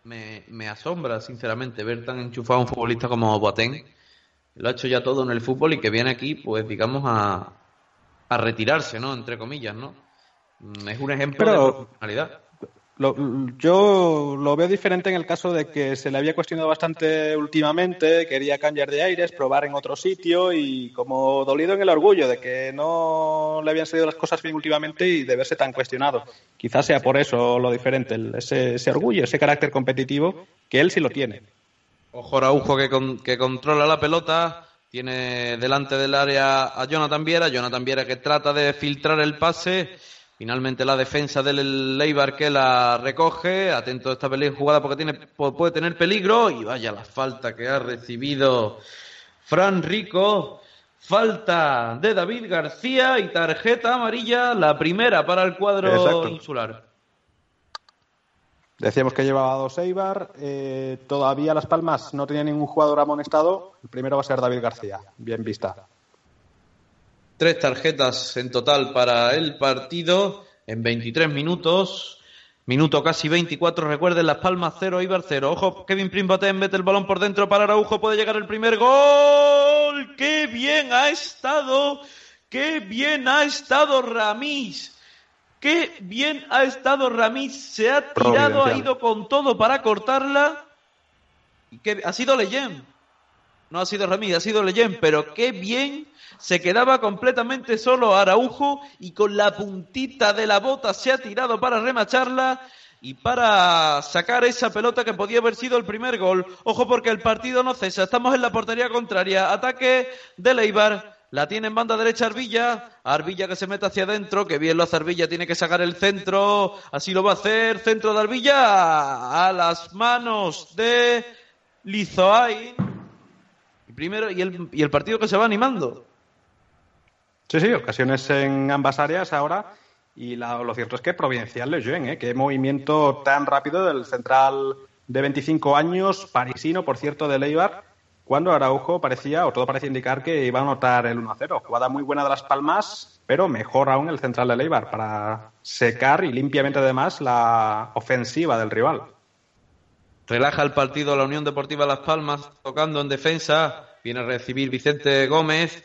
Me, me asombra, sinceramente, ver tan enchufado a un futbolista como Boateng. Lo ha hecho ya todo en el fútbol y que viene aquí, pues digamos, a, a retirarse, ¿no? Entre comillas, ¿no? Mm, Es un ejemplo Pero- de profesionalidad. Lo- yo lo veo diferente en el caso de que se le había cuestionado bastante últimamente, quería cambiar de aires, probar en otro sitio y como dolido en el orgullo de que no le habían salido las cosas bien últimamente y de verse tan cuestionado. Quizás sea por eso lo diferente, ese, ese orgullo, ese carácter competitivo que él sí lo tiene. Ojo Araujo que, con- que controla la pelota, tiene delante del área a Jonathan Viera, Jonathan Viera que trata de filtrar el pase, finalmente la defensa del Leibar que la recoge, atento a esta jugada porque tiene, puede tener peligro y vaya la falta que ha recibido Fran Rico, falta de David García y tarjeta amarilla, la primera para el cuadro Exacto. insular. Decíamos que llevaba dos Eibar, eh, todavía Las Palmas no tenía ningún jugador amonestado, el primero va a ser David García, bien vista. Tres tarjetas en total para el partido en 23 minutos. Minuto casi 24, recuerden Las Palmas 0, Ibar 0. Ojo, Kevin Primpaten mete el balón por dentro para Araujo, puede llegar el primer gol. ¡Qué bien ha estado! ¡Qué bien ha estado Ramís! ¡Qué bien ha estado Ramís! Se ha tirado, ha ido con todo para cortarla. Y que ha sido Leyen. No ha sido Ramírez, ha sido Leyen, pero qué bien se quedaba completamente solo Araujo y con la puntita de la bota se ha tirado para remacharla y para sacar esa pelota que podía haber sido el primer gol. Ojo porque el partido no cesa, estamos en la portería contraria, ataque de Leibar. La tiene en banda derecha Arbilla, Arbilla que se mete hacia adentro, que bien lo hace Arbilla, tiene que sacar el centro, así lo va a hacer, centro de Arbilla a las manos de Lizoain. Y primero, y el, y el partido que se va animando. Sí, sí, ocasiones en ambas áreas ahora. Y lo cierto es que Providencial Lejeune, ¿eh? qué movimiento tan rápido del central de 25 años, parisino, por cierto, de Leibar, cuando Araujo parecía, o todo parecía indicar que iba a anotar el 1-0. Jugada muy buena de Las Palmas, pero mejor aún el central de Leibar, para secar y limpiamente además la ofensiva del rival. Relaja el partido la Unión Deportiva Las Palmas, tocando en defensa. Viene a recibir Vicente Gómez.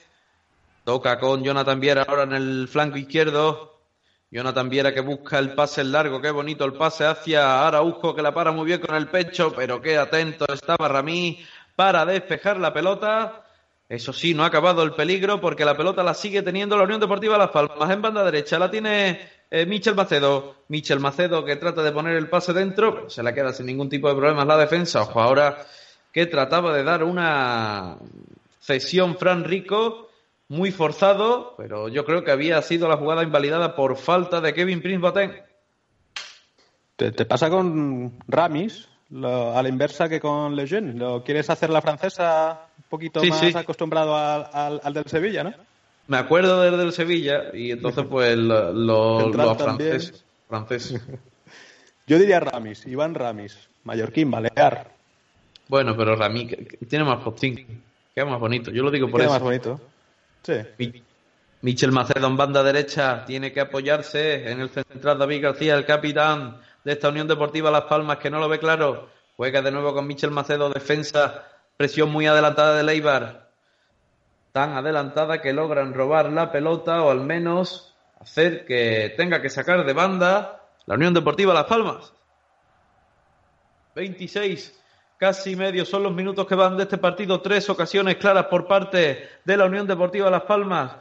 Toca con Jonathan Viera ahora en el flanco izquierdo. Jonathan Viera que busca el pase largo. Qué bonito el pase hacia Araujo que la para muy bien con el pecho. Pero qué atento estaba Ramí para despejar la pelota. Eso sí, no ha acabado el peligro porque la pelota la sigue teniendo la Unión Deportiva Las Palmas en banda derecha. La tiene eh, Michel Macedo. Michel Macedo que trata de poner el pase dentro, se la queda sin ningún tipo de problemas la defensa. Ojo ahora que trataba de dar una cesión Fran Rico muy forzado, pero yo creo que había sido la jugada invalidada por falta de Kevin Prince Boateng. ¿Te, te pasa con Ramis? Lo- a la inversa que con Lejeune. ¿Lo quieres hacer la francesa un poquito Sí, más sí. acostumbrado al, al- al del Sevilla, no? Me acuerdo del del Sevilla y entonces pues lo, lo- franceses. Yo diría Ramis, Iván Ramis, mallorquín, balear. Bueno, pero Rami que- que tiene más postín, queda más bonito. Yo lo digo por Queda eso. más bonito. Sí. Mi- Michel Macedo en banda derecha tiene que apoyarse en el central David García, el capitán de esta Unión Deportiva Las Palmas, que no lo ve claro. Juega de nuevo con Michel Macedo, defensa, presión muy adelantada de Leibar. Tan adelantada que logran robar la pelota o al menos hacer que tenga que sacar de banda la Unión Deportiva Las Palmas. 26, casi medio son los minutos que van de este partido. Tres ocasiones claras por parte de la Unión Deportiva Las Palmas.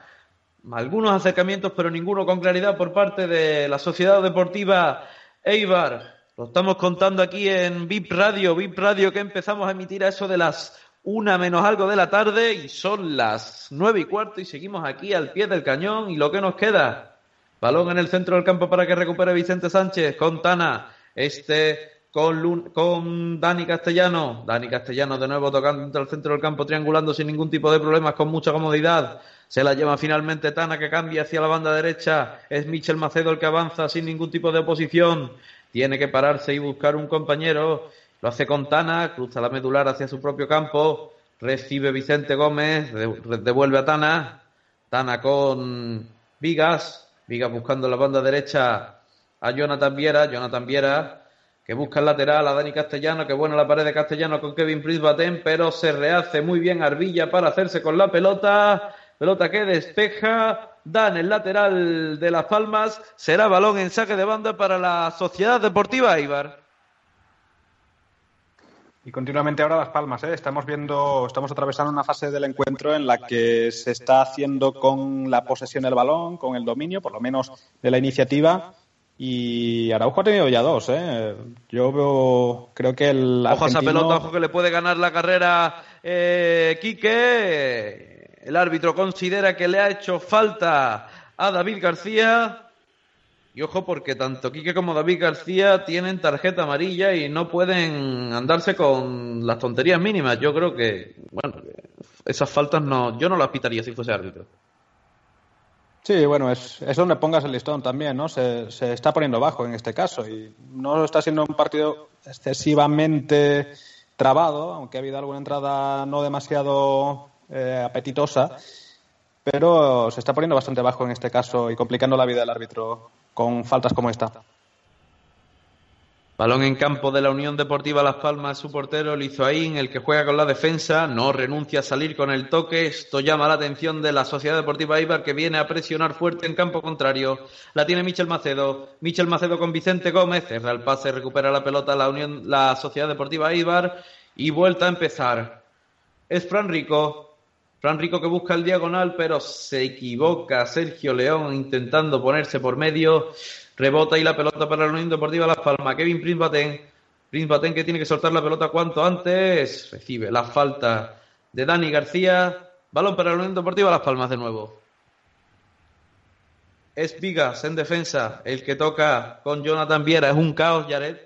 Algunos acercamientos, pero ninguno con claridad por parte de la Sociedad Deportiva Eibar. Lo estamos contando aquí en VIP Radio, VIP Radio que empezamos a emitir a eso de las una menos algo de la tarde y son las nueve y cuarto y seguimos aquí al pie del cañón y lo que nos queda. Balón en el centro del campo para que recupere Vicente Sánchez con Tana. Este con, con Dani Castellano. Dani Castellano de nuevo tocando el centro del campo, triangulando sin ningún tipo de problemas, con mucha comodidad. Se la lleva finalmente Tana que cambia hacia la banda derecha. Es Michel Macedo el que avanza sin ningún tipo de oposición. Tiene que pararse y buscar un compañero. Lo hace con Tana, cruza la medular hacia su propio campo. Recibe Vicente Gómez, de- devuelve a Tana. Tana con Vigas. Vigas buscando la banda derecha a Jonathan Viera. Jonathan Viera que busca el lateral a Dani Castellano. Que buena la pared de Castellano con Kevin Prince Batén, pero se rehace muy bien Arbilla para hacerse con la pelota. Pelota que despeja. Dan el lateral de Las Palmas. Será balón en saque de banda para la Sociedad Deportiva Ibar. Y continuamente ahora Las Palmas, ¿eh? Estamos viendo, estamos atravesando una fase del encuentro en la que se está haciendo con la posesión del balón, con el dominio, por lo menos de la iniciativa. Y Araujo ha tenido ya dos, ¿eh? Yo veo, creo que el Ojo a esa argentino- pelota, ojo que le puede ganar la carrera eh, Quique. El árbitro considera que le ha hecho falta a David García. Y ojo porque tanto Quique como David García tienen tarjeta amarilla y no pueden andarse con las tonterías mínimas. Yo creo que, bueno, esas faltas no, yo no las pitaría si fuese árbitro. Sí, bueno, es, es donde pongas el listón también, ¿no? Se, se está poniendo bajo en este caso y no está siendo un partido excesivamente trabado, aunque ha habido alguna entrada no demasiado eh, apetitosa, pero se está poniendo bastante bajo en este caso y complicando la vida del árbitro con faltas como esta. Balón en campo de la Unión Deportiva Las Palmas, su portero Lizoaín, el que juega con la defensa, no renuncia a salir con el toque. Esto llama la atención de la Sociedad Deportiva Ibar que viene a presionar fuerte en campo contrario. La tiene Michel Macedo. Michel Macedo con Vicente Gómez, cerra el pase, recupera la pelota la Unión, la Sociedad Deportiva Ibar y vuelta a empezar. Es Fran Rico. Fran Rico que busca el diagonal, pero se equivoca Sergio León intentando ponerse por medio. Rebota y la pelota para la Unión Deportiva Las Palmas. Kevin Prince Batén. Prince Batén que tiene que soltar la pelota cuanto antes. Recibe la falta de Dani García. Balón para la Unión Deportiva Las Palmas de nuevo. Es Vigas en defensa. El que toca con Jonathan Viera. Es un caos, Jared.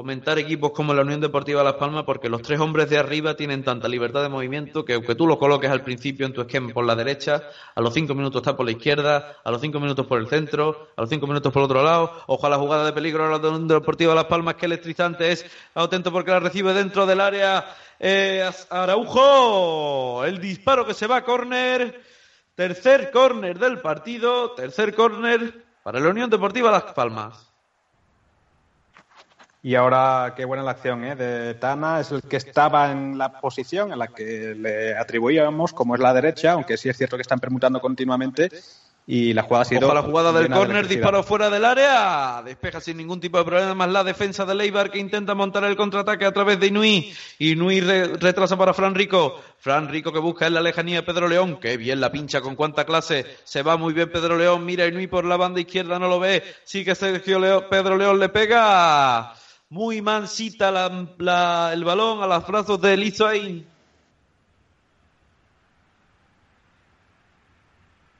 Comentar equipos como la Unión Deportiva Las Palmas porque los tres hombres de arriba tienen tanta libertad de movimiento que aunque tú lo coloques al principio en tu esquema por la derecha, a los cinco minutos está por la izquierda, a los cinco minutos por el centro, a los cinco minutos por el otro lado. A la jugada de peligro de la Unión Deportiva Las Palmas que electrizante es. Atento porque la recibe dentro del área eh, Araujo. El disparo que se va a córner. Tercer córner del partido. Tercer córner para la Unión Deportiva Las Palmas. Y ahora, qué buena la acción ¿eh? de Tana, es el que estaba en la posición en la que le atribuíamos, como es la derecha, aunque sí es cierto que están permutando continuamente. Y la jugada ha sido. Ojo a la jugada del de córner, disparo fuera del área, despeja sin ningún tipo de problema más la defensa de Leibar que intenta montar el contraataque a través de Inui. Inui re- retrasa para Fran Rico, Fran Rico que busca en la lejanía a Pedro León, que bien la pincha con cuánta clase, se va muy bien Pedro León, mira Inui por la banda izquierda, no lo ve, sí que Sergio Pedro León le pega, muy mansita la- la- el balón a los brazos de Lizoain.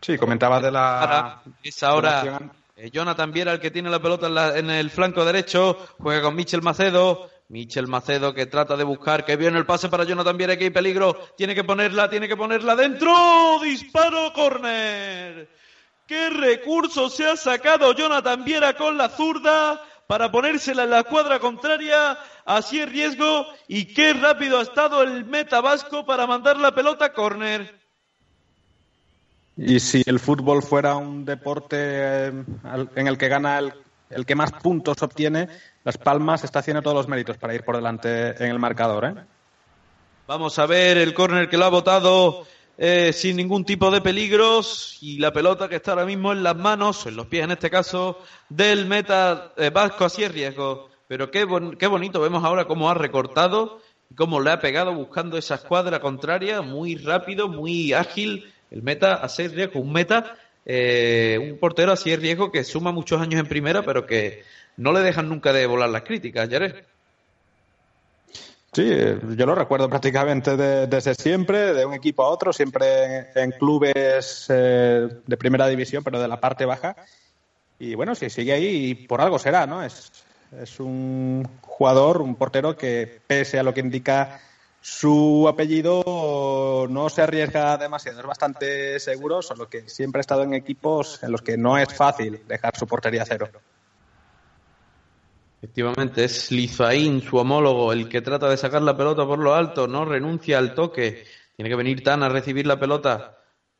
Sí, comentaba de la... Ahora, es ahora eh, Jonathan Viera el que tiene la pelota en, la- en el flanco derecho, juega con Michel Macedo. Michel Macedo que trata de buscar, que viene el pase para Jonathan Viera, que hay peligro, tiene que ponerla, tiene que ponerla dentro, disparo, córner. ¿Qué recurso se ha sacado Jonathan Viera con la zurda para ponérsela en la cuadra contraria? Así es riesgo y qué rápido ha estado el meta vasco para mandar la pelota a córner. Y si el fútbol fuera un deporte eh, en el que gana el, el que más puntos obtiene, Las Palmas está haciendo todos los méritos para ir por delante en el marcador. ¿eh? Vamos a ver el córner que lo ha botado eh, sin ningún tipo de peligros y la pelota que está ahora mismo en las manos, en los pies en este caso, del meta eh, vasco. Así es riesgo. Pero qué, bon- qué bonito vemos ahora cómo ha recortado y cómo le ha pegado buscando esa escuadra contraria, muy rápido, muy ágil. El meta, así es riesgo, un meta, eh, un portero así es riesgo que suma muchos años en primera, pero que no le dejan nunca de volar las críticas, Jared. Sí, eh, yo lo recuerdo prácticamente de- desde siempre, de un equipo a otro, siempre en, clubes eh, de primera división, pero de la parte baja. Y bueno, si sigue ahí, por algo será, ¿no? Es, es un jugador, un portero que, pese a lo que indica su apellido, no se arriesga demasiado. Es bastante seguro, solo que siempre ha estado en equipos en los que no es fácil dejar su portería cero. Efectivamente, es Lizaín, su homólogo, el que trata de sacar la pelota por lo alto, no renuncia al toque. Tiene que venir Tan a recibir la pelota.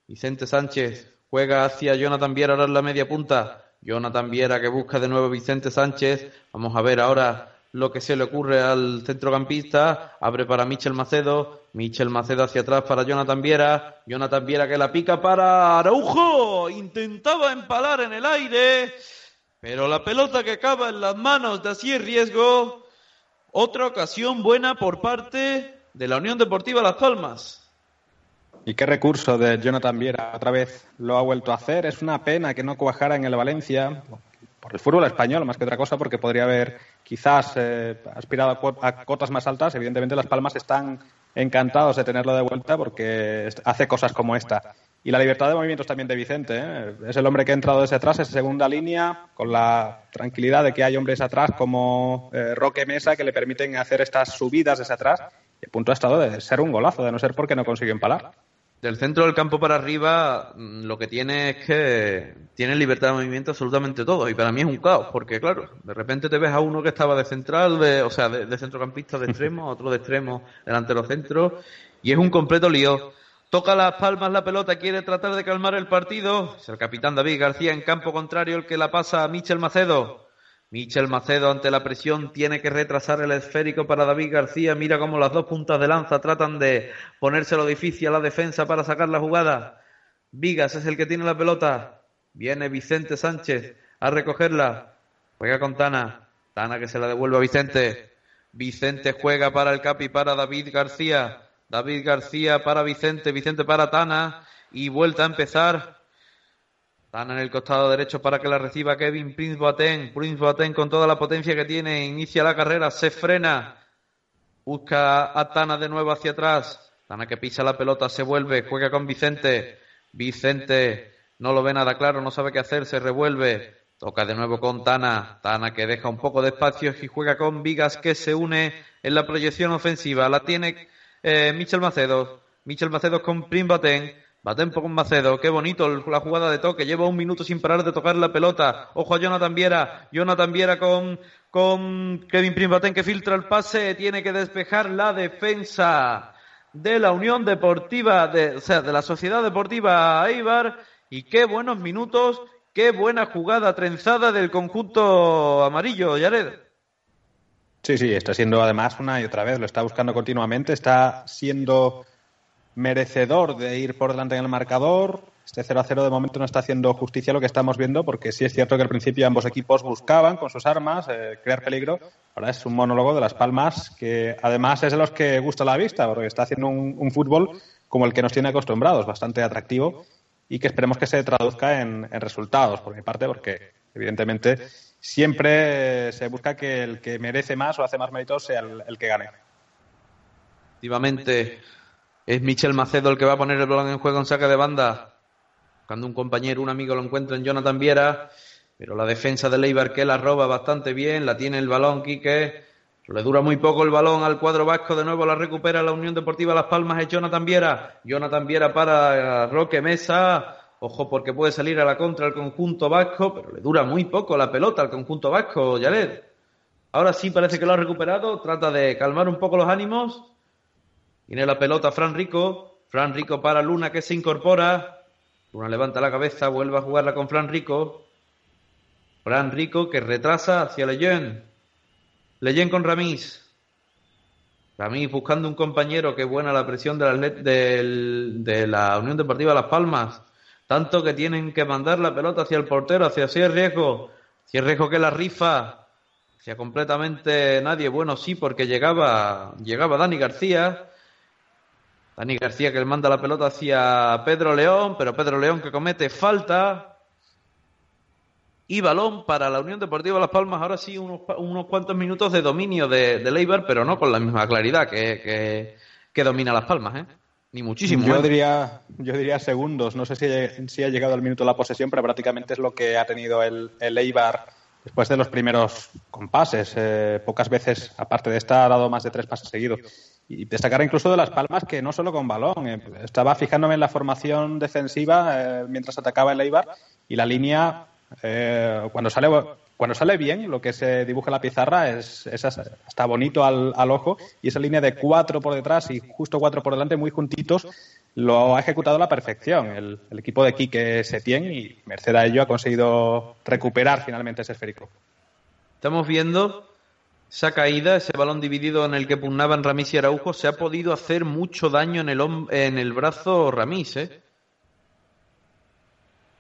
Vicente Sánchez juega hacia Jonathan Viera, ahora en la media punta. Jonathan Viera que busca de nuevo Vicente Sánchez. Vamos a ver ahora lo que se le ocurre al centrocampista. Abre para Michel Macedo. Michel Macedo hacia atrás para Jonathan Viera. Jonathan Viera que la pica para Araujo. Intentaba empalar en el aire. Pero la pelota que acaba en las manos de así es riesgo. Otra ocasión buena por parte de la Unión Deportiva Las Palmas. Y qué recurso de Jonathan Viera, otra vez lo ha vuelto a hacer. Es una pena que no cuajara en el Valencia, por el fútbol español más que otra cosa, porque podría haber quizás eh, aspirado a, cotas más altas. Evidentemente, Las Palmas están encantados de tenerlo de vuelta porque hace cosas como esta. Y la libertad de movimientos también de Vicente. ¿eh? Es el hombre que ha entrado desde atrás, esa segunda línea, con la tranquilidad de que hay hombres atrás como eh, Roque Mesa que le permiten hacer estas subidas desde atrás. Y a punto ha estado de ser un golazo, de no ser porque no consigue empalar. Del centro del campo para arriba, mm, lo que tiene es que tiene libertad de movimiento absolutamente todo. Y para mí es un caos, porque claro, de repente te ves a uno que estaba de central, de, o sea, de, de centrocampista de extremo, a otro de extremo, delantero centro, y es un completo lío. Toca las palmas la pelota, quiere tratar de calmar el partido. Es el capitán David García en campo contrario el que la pasa a Michel Macedo. Michel Macedo ante la presión tiene que retrasar el esférico para David García. Mira cómo las dos puntas de lanza tratan de ponérselo difícil a la defensa para sacar la jugada. Vigas es el que tiene la pelota. Viene Vicente Sánchez a recogerla. Juega con Tana. Tana que se la devuelve a Vicente. Vicente juega para el Capi, para David García. David García para Vicente. Vicente para Tana. Y vuelta a empezar. Tana en el costado derecho para que la reciba Kevin Prince Boateng. Prince Boateng con toda la potencia que tiene. Inicia la carrera. Se frena. Busca a Tana de nuevo hacia atrás. Tana que pisa la pelota, se vuelve, juega con Vicente. Vicente no lo ve nada claro, no sabe qué hacer, se revuelve. Toca de nuevo con Tana. Tana que deja un poco de espacio y juega con Vigas que se une en la proyección ofensiva. La tiene eh, Michel Macedo. Michel Macedo con Prim. Batén con Macedo. Qué bonito la jugada de toque. Lleva un minuto sin parar de tocar la pelota. Ojo a Jonathan Viera. Jonathan Viera con, con Kevin Prim Batén que filtra el pase. Tiene que despejar la defensa de la Unión Deportiva, de, o sea, de la Sociedad Deportiva Eibar. Y qué buenos minutos, qué buena jugada trenzada del conjunto amarillo, Yared. Sí, sí, está siendo además una y otra vez, lo está buscando continuamente, está siendo merecedor de ir por delante en el marcador. Este 0 a 0 de momento no está haciendo justicia a lo que estamos viendo, porque sí es cierto que al principio ambos equipos buscaban con sus armas eh, crear peligro. Ahora es un monólogo de Las Palmas que además es de los que gusta la vista, porque está haciendo un, fútbol como el que nos tiene acostumbrados, bastante atractivo y que esperemos que se traduzca en resultados, por mi parte, porque evidentemente siempre se busca que el que merece más o hace más méritos sea el, el que gane. Efectivamente, es Michel Macedo el que va a poner el balón en juego en saque de banda. Buscando un compañero, un amigo lo encuentra en Jonathan Viera. Pero la defensa de Leibar que la roba bastante bien. La tiene el balón, Quique. Le dura muy poco el balón al cuadro vasco. De nuevo la recupera la Unión Deportiva Las Palmas. Es Jonathan Viera. Jonathan Viera para Roque Mesa. Ojo porque puede salir a la contra el conjunto vasco. Pero le dura muy poco la pelota al conjunto vasco, Yared. Ahora sí parece que lo ha recuperado. Trata de calmar un poco los ánimos. Tiene la pelota Fran Rico. Fran Rico para Luna que se incorpora. Luna levanta la cabeza, vuelve a jugarla con Fran Rico. Fran Rico que retrasa hacia Leyen. Leyen con Ramís. Ramís buscando un compañero que buena la presión de la, de la Unión Deportiva Las Palmas. Tanto que tienen que mandar la pelota hacia el portero, hacia Cier Riesgo. Cier Riesgo que la rifa. Hacia completamente nadie. Bueno, sí, porque llegaba, llegaba Dani García. Dani García que le manda la pelota hacia Pedro León, pero Pedro León que comete falta y balón para la Unión Deportiva Las Palmas. Ahora sí, unos, unos cuantos minutos de dominio de, de Leibar, pero no con la misma claridad que, que, que domina Las Palmas, ¿eh? Ni muchísimo. Yo ¿eh? diría, yo diría segundos. No sé si, si, ha llegado el minuto la posesión, pero prácticamente es lo que ha tenido el, el Eibar después de los primeros compases. Eh, pocas veces, aparte de esta, ha dado más de tres pases seguidos. Y destacar incluso de Las Palmas que no solo con balón. Eh, estaba fijándome en la formación defensiva mientras atacaba el Eibar y la línea eh, cuando sale cuando sale bien, lo que se dibuja en la pizarra es, es está bonito al, ojo y esa línea de cuatro por detrás y justo cuatro por delante, muy juntitos, lo ha ejecutado a la perfección el, equipo de Quique Setién y merced a ello ha conseguido recuperar finalmente ese esférico. Estamos viendo esa caída, ese balón dividido en el que pugnaban Ramís y Araujo, se ha podido hacer mucho daño en el, en el brazo Ramís, ¿eh?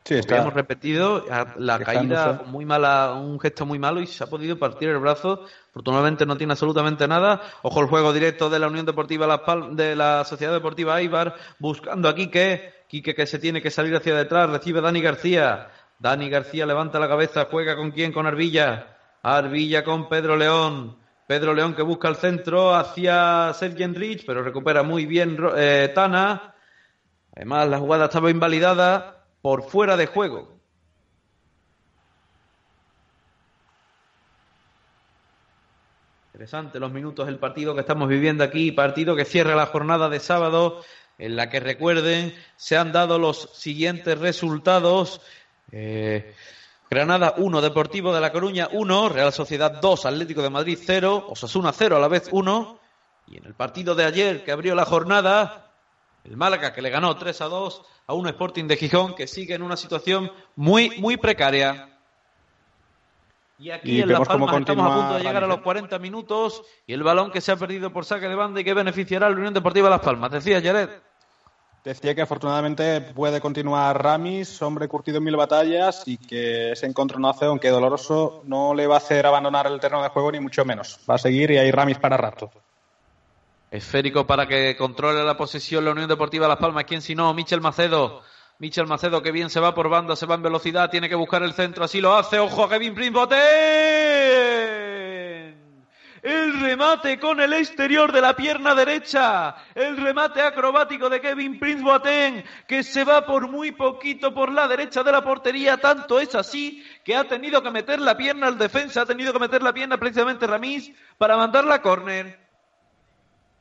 Sí, está. Hemos repetido la caída muy mala, un gesto muy malo y se ha podido partir el brazo. Afortunadamente no tiene absolutamente nada. Ojo el juego directo de la Unión Deportiva Las de la Sociedad Deportiva Aibar, buscando a Quique. Quique que se tiene que salir hacia detrás, recibe Dani García. Dani García levanta la cabeza, juega con quién, con Arbilla. Arbilla con Pedro León. Pedro León que busca el centro hacia Sergi Enrich, pero recupera muy bien eh, Tana. Además, la jugada estaba invalidada por fuera de juego. Interesante los minutos del partido que estamos viviendo aquí, partido que cierra la jornada de sábado, en la que recuerden, se han dado los siguientes resultados. Eh, Granada 1, Deportivo de La Coruña 1, Real Sociedad 2, Atlético de Madrid 0, Osasuna 0 a la vez 1. Y en el partido de ayer que abrió la jornada, el Málaga que le ganó 3 a 2 a un Sporting de Gijón que sigue en una situación muy, muy precaria. Y aquí y en Las Palmas estamos a punto de llegar a los 40 minutos y el balón que se ha perdido por saque de banda y que beneficiará a la Unión Deportiva Las Palmas. Decía Jared. Decía que afortunadamente puede continuar Ramis, hombre curtido en mil batallas y que ese encontronazo, aunque doloroso, no le va a hacer abandonar el terreno de juego ni mucho menos. Va a seguir y hay Ramis para rato. Esférico para que controle la posesión la Unión Deportiva Las Palmas. ¿Quién si no? Michel Macedo. Michel Macedo que bien se va por banda, se va en velocidad, tiene que buscar el centro, así lo hace. Ojo a Kevin Prince Boten. El remate con el exterior de la pierna derecha. El remate acrobático de Kevin Prince Boateng, que se va por muy poquito por la derecha de la portería. Tanto es así que ha tenido que meter la pierna al defensa, ha tenido que meter la pierna precisamente Ramís para mandar la córner.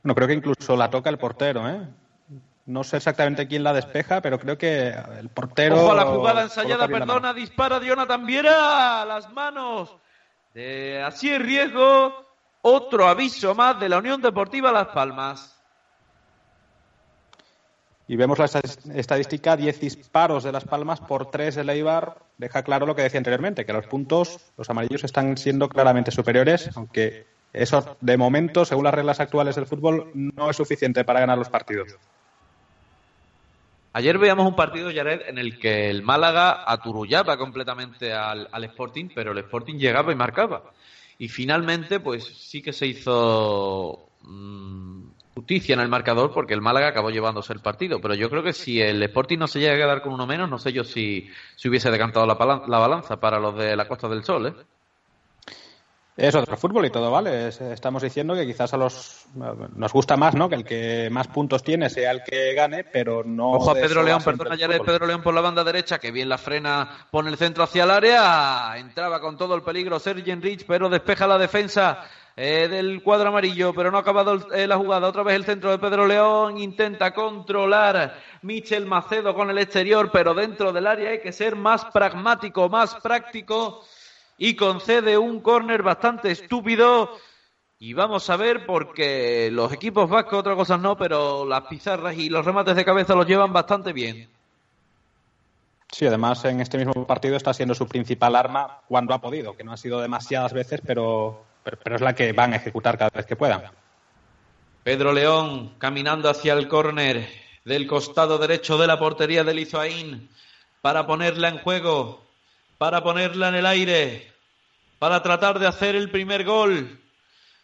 No, creo que incluso la toca el portero, ¿eh? No sé exactamente quién la despeja, pero creo que el portero. Ojo a la jugada ensayada, perdona, dispara Jonathan Viera. Las manos de así es riesgo. Otro aviso más de la Unión Deportiva Las Palmas. Y vemos la estadística: 10 disparos de Las Palmas por 3 de Leibar. Deja claro lo que decía anteriormente, que los puntos, los amarillos, están siendo claramente superiores, aunque eso, de momento, según las reglas actuales del fútbol, no es suficiente para ganar los partidos. Ayer veíamos un partido, Jared, en el que el Málaga aturullaba completamente al, al, Sporting, pero el Sporting llegaba y marcaba. Y finalmente, pues sí que se hizo mmm, justicia en el marcador porque el Málaga acabó llevándose el partido. Pero yo creo que si el Sporting no se llega a quedar con uno menos, no sé yo si, si hubiese decantado la, la balanza para los de la Costa del Sol, ¿eh? Es otro fútbol y todo vale. Es- Estamos diciendo que quizás a los nos gusta más, ¿no? Que el que más puntos tiene sea el que gane, pero no. Ojo a Pedro León, perdona ya de. Pedro León por la banda derecha, que bien la frena, pone el centro hacia el área, entraba con todo el peligro Sergen Rich, pero despeja la defensa eh, del cuadro amarillo, pero no ha acabado el- eh, la jugada. Otra vez el centro de Pedro León, intenta controlar Michel Macedo con el exterior, pero dentro del área hay que ser más pragmático, más práctico y concede un córner bastante estúpido. Y vamos a ver porque los equipos vascos, otras cosas no, pero las pizarras y los remates de cabeza los llevan bastante bien. Sí, además en este mismo partido está siendo su principal arma cuando ha podido, que no ha sido demasiadas veces, pero, pero, pero es la que van a ejecutar cada vez que puedan. Pedro León caminando hacia el córner del costado derecho de la portería del Izoaín para ponerla en juego, para ponerla en el aire, para tratar de hacer el primer gol.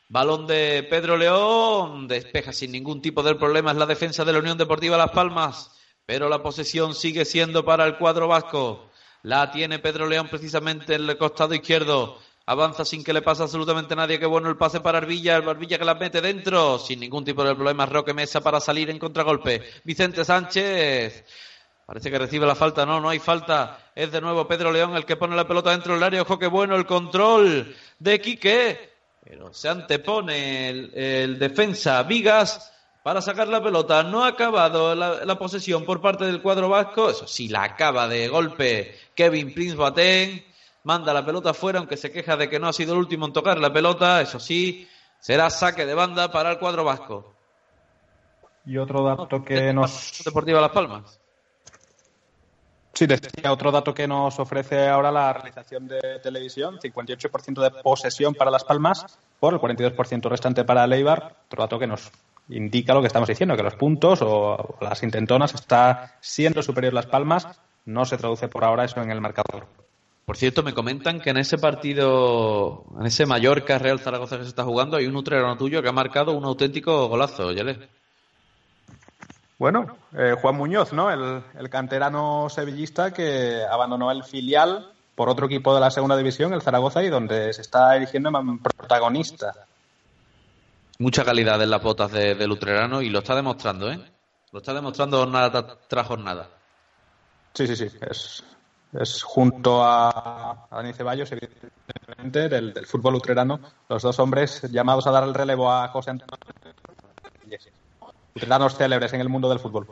Balón de Pedro León, despeja sin ningún tipo de problemas la defensa de la Unión Deportiva Las Palmas, pero la posesión sigue siendo para el cuadro vasco. La tiene Pedro León precisamente en el costado izquierdo. Avanza sin que le pase absolutamente nadie. Qué bueno el pase para Arbilla. El Arbilla que la mete dentro. Sin ningún tipo de problemas. Roque Mesa para salir en contragolpe. Vicente Sánchez. Parece que recibe la falta. No, no hay falta. Es de nuevo Pedro León el que pone la pelota dentro del área. Ojo, qué bueno el control de Quique. Pero se antepone el, el defensa Vigas para sacar la pelota. No ha acabado la, la posesión por parte del cuadro vasco. Eso sí, la acaba de golpe Kevin Prince Boateng. Manda la pelota fuera, aunque se queja de que no ha sido el último en tocar la pelota. Eso sí, será saque de banda para el cuadro vasco. Y otro dato que nos Deportiva Las Palmas. Sí, decía otro dato que nos ofrece ahora la realización de televisión, 58% de posesión para Las Palmas por el 42% restante para el Eibar, otro dato que nos indica lo que estamos diciendo, que los puntos o las intentonas está siendo superior Las Palmas, no se traduce por ahora eso en el marcador. Por cierto, me comentan que en ese partido, en ese Mallorca Real Zaragoza que se está jugando, hay un utrerano tuyo que ha marcado un auténtico golazo, Yele. Bueno, eh, Juan Muñoz, ¿no? El, el canterano sevillista que abandonó el filial por otro equipo de la segunda división, el Zaragoza, y donde se está erigiendo en protagonista. Mucha calidad en las botas de, del utrerano y lo está demostrando, ¿eh? Lo está demostrando jornada tras jornada. Sí, sí, sí. Es, es junto a, a Dani Ceballos, evidentemente, del, del fútbol utrerano, los dos hombres llamados a dar el relevo a José Antonio. Utreranos célebres en el mundo del fútbol.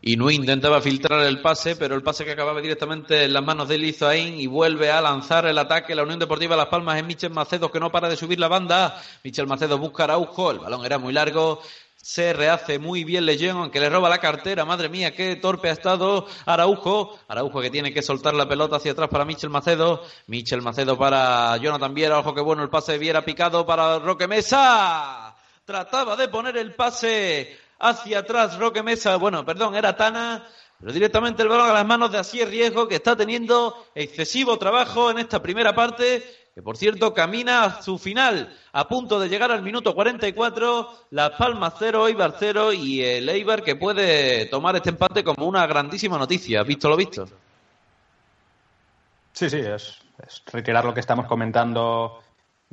Y Nui intentaba filtrar el pase, pero el pase que acababa directamente en las manos de Lizoaín y vuelve a lanzar el ataque. La Unión Deportiva Las Palmas es Michel Macedo que no para de subir la banda. Michel Macedo busca Araujo, el balón era muy largo. Se rehace muy bien Legión, aunque le roba la cartera. Madre mía, qué torpe ha estado Araujo. Araujo que tiene que soltar la pelota hacia atrás para Michel Macedo. Michel Macedo para Jonathan Viera. Ojo que bueno el pase de Viera picado para Roque Mesa. Trataba de poner el pase hacia atrás Roque Mesa. Bueno, perdón, era Tana. Pero directamente el balón a las manos de Asier Riesgo, que está teniendo excesivo trabajo en esta primera parte, que por cierto camina a su final, a punto de llegar al minuto 44, Las Palmas 0, Eibar 0 y el Eibar que puede tomar este empate como una grandísima noticia, visto lo visto. Sí, sí, es, es reiterar lo que estamos comentando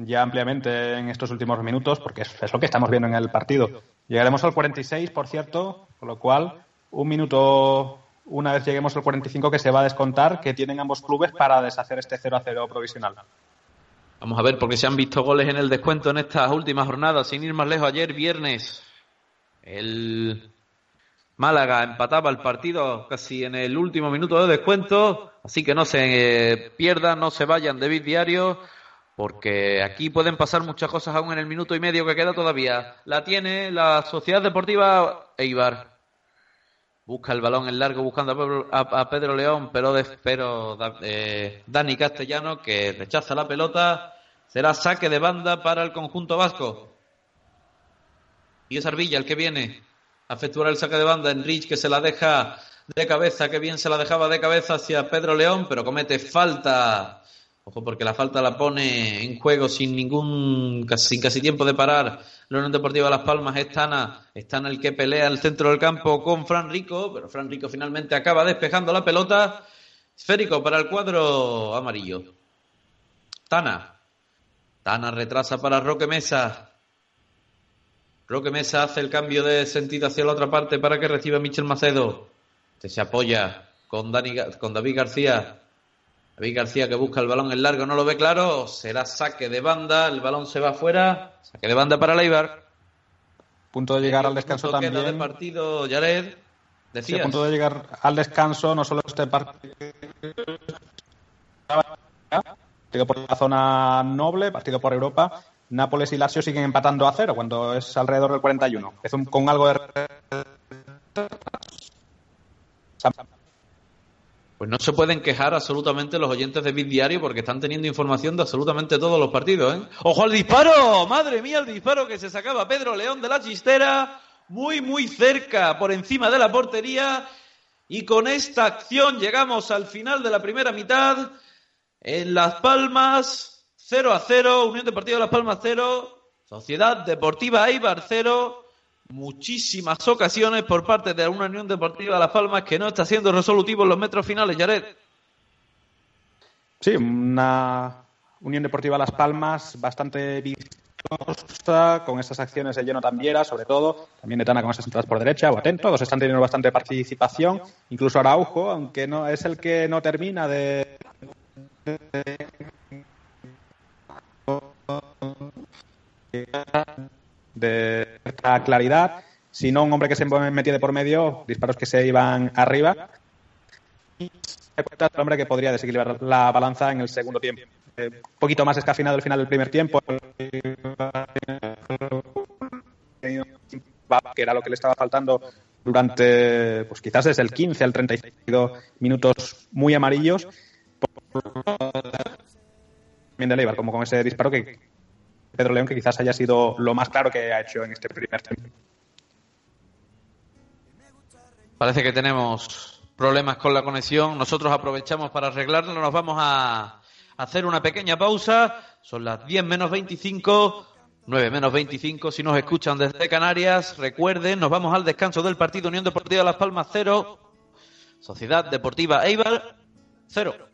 ya ampliamente en estos últimos minutos, porque es, lo que estamos viendo en el partido. Llegaremos al 46, por cierto, con lo cual un minuto, una vez lleguemos al 45, que se va a descontar, que tienen ambos clubes para deshacer este 0 a 0 provisional. Vamos a ver, porque se han visto goles en el descuento en estas últimas jornadas, sin ir más lejos. Ayer, viernes, el Málaga empataba el partido casi en el último minuto de descuento, así que no se eh, pierdan, no se vayan de diario porque aquí pueden pasar muchas cosas aún en el minuto y medio que queda todavía. La tiene la Sociedad Deportiva Eibar. Busca el balón en largo buscando a Pedro, León, pero, de, eh, Dani Castellano que rechaza la pelota. Será saque de banda para el conjunto vasco. Y es Arbilla el que viene a efectuar el saque de banda. Enrich que se la deja de cabeza, que bien se la dejaba de cabeza hacia Pedro León, pero comete falta. Ojo, porque la falta la pone en juego sin ningún, casi, sin casi tiempo de parar. La Unión Deportiva Las Palmas es Tana, el que pelea al centro del campo con Fran Rico, pero Fran Rico finalmente acaba despejando la pelota. Esférico para el cuadro amarillo. Tana. Tana retrasa para Roque Mesa. Roque Mesa hace el cambio de sentido hacia la otra parte para que reciba Michel Macedo. Este se apoya con, Dani, con David García. David García que busca el balón en largo, no lo ve claro. Será saque de banda, el balón se va afuera. Saque de banda para Leibar. Punto de llegar al descanso también. de partido, Jared. Sí, a punto de llegar al descanso, no solo este partido partido por la zona noble, partido por Europa. Nápoles y Lazio siguen empatando a cero cuando es alrededor del 41. Es un- con algo de Pues no se pueden quejar absolutamente los oyentes de Bit Diario porque están teniendo información de absolutamente todos los partidos, ¿eh? ¡Ojo al disparo! ¡Madre mía, el disparo que se sacaba Pedro León de la chistera! Muy, muy cerca, por encima de la portería. Y con esta acción llegamos al final de la primera mitad. En Las Palmas, 0 a 0. Unión Deportiva Las Palmas 0. Sociedad Deportiva Eibar 0 muchísimas ocasiones por parte de una Unión Deportiva Las Palmas que no está siendo resolutivo en los metros finales, Jared. Sí, una Unión Deportiva Las Palmas bastante vistosa, con esas acciones de lleno Tambiera, sobre todo, también de Tana con esas entradas por derecha, o atento, todos están teniendo bastante participación, incluso Araujo, aunque no es el que no termina de de cierta claridad, sino un hombre que se metía de por medio, disparos que se iban arriba, y se cuenta el hombre que podría desequilibrar la balanza en el segundo tiempo. Eh, un poquito más escafinado el final del primer tiempo, que era lo que le estaba faltando durante, pues quizás desde el 15 al 35 minutos muy amarillos. Bien de Leibar, como con ese disparo que Pedro León, que quizás haya sido lo más claro que ha hecho en este primer tiempo. Parece que tenemos problemas con la conexión. Nosotros aprovechamos para arreglarlo. Nos vamos a hacer una pequeña pausa. Son las 10 menos 25. 9 menos 25. Si nos escuchan desde Canarias, recuerden, nos vamos al descanso del partido Unión Deportiva Las Palmas 0. Sociedad Deportiva Eibar 0.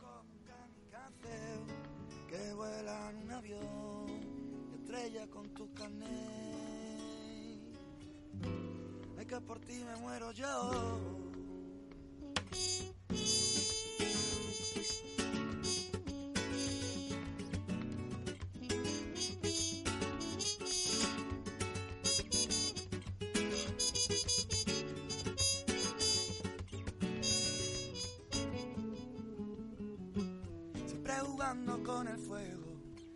Jugando con el fuego.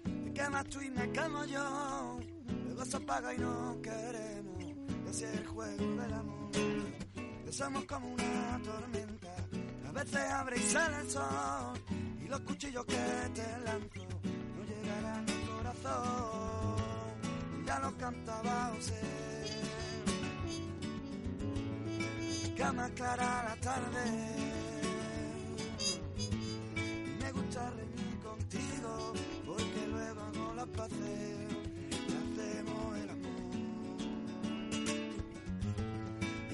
Te quemas tú y me quemo yo. Luego se apaga y no queremos. Y así es el juego del amor. Que somos como una tormenta. A veces abre y sale el sol. Y los cuchillos que te lanzo no llegarán al corazón. Y ya lo cantaba José. Más clara la tarde. Y me gusta reír hacemos el amor.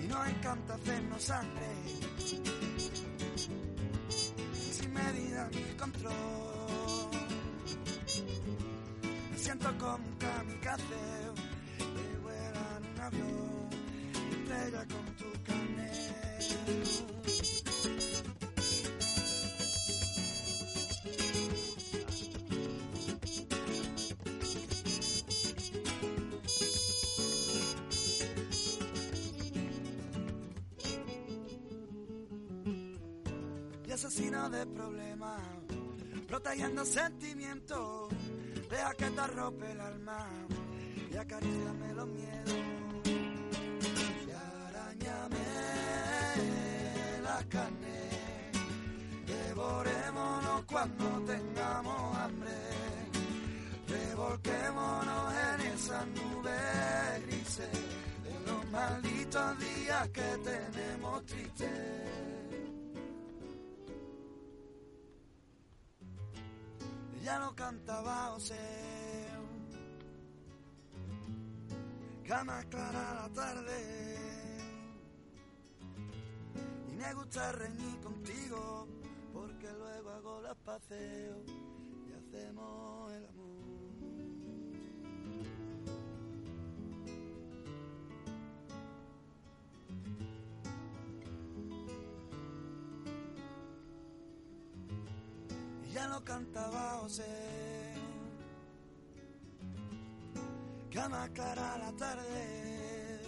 Y nos encanta hacernos sangre sin medida ni control. Me siento como un kamikaze que vuela en un avión estrella con tu carnet. Protegiendo sentimientos, deja que te arrope el alma y acaríciame los miedos. Y arañame la carne, devorémonos cuando tengamos hambre, revolquémonos en esas nubes grises de los malditos días que tenemos tristes. ya no cantaba o cama clara la tarde. Y me gusta reñir contigo porque luego hago las paseos y hacemos el amor. Ya lo cantaba José. Que más clara la tarde.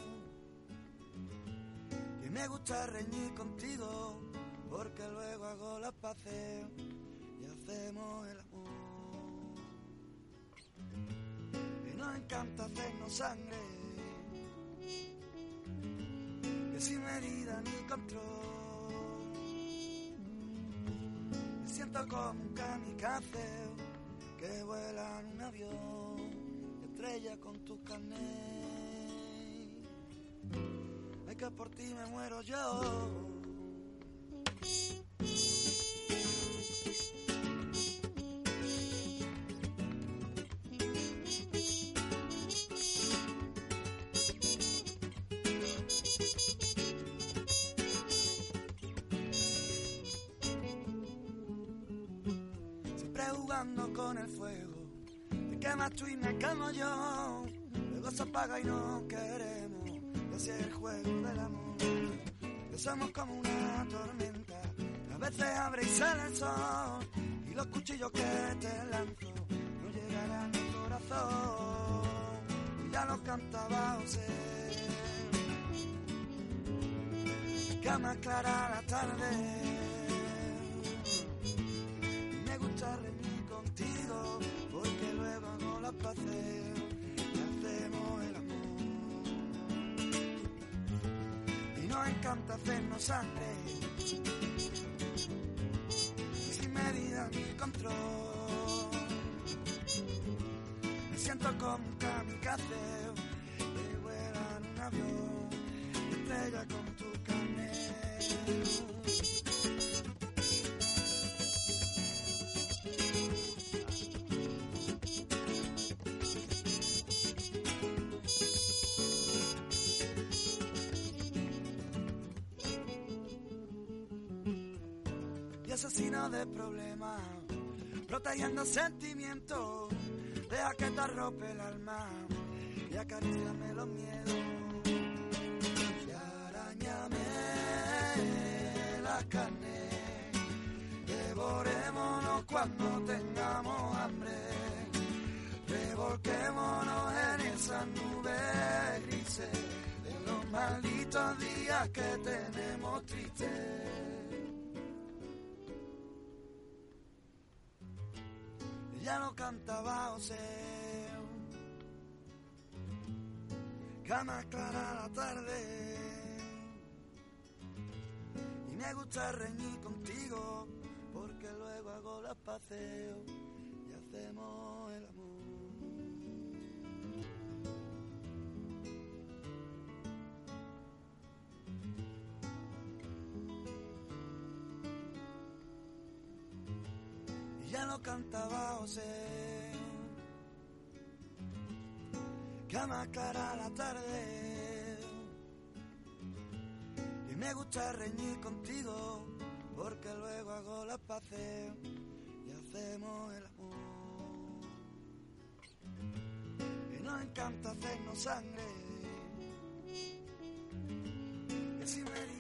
Que me gusta reñir contigo, porque luego hago las paces y hacemos el amor. Y nos encanta hacernos sangre, que sin medida ni control. Siento como un kamikaze que vuela en un avión, estrella con tu carnet. Ay, que por ti me muero yo. Jugando con el fuego. Te quemas tú y me quemo yo. Luego se apaga y no queremos. Y así es el juego del amor. Que somos como una tormenta. A veces abre y sale el sol. Y los cuchillos que te lanzo no llegarán a mi corazón. Y ya lo cantaba José. Más clara la tarde. Me gusta y hacemos el amor. Y nos encanta hacernos sangre sin medida ni control. Me siento como un kamikaze que vuela en un avión estrella con tu carnet. Protegiendo sentimientos, deja que te arrope el alma y acaríciame los miedos. Y arañame la carne, devorémonos cuando tengamos hambre, revolquémonos en esas nubes grises de los malditos días que tenemos tristes. Ya no cantaba José. Cama clara la tarde. Y me gusta reñir contigo, porque luego hago las paseos y hacemos y no cantaba José. Que más clara la tarde. Y me gusta reñir contigo, porque luego hago las paces y hacemos el amor. Y nos encanta hacernos sangre. Que sin medida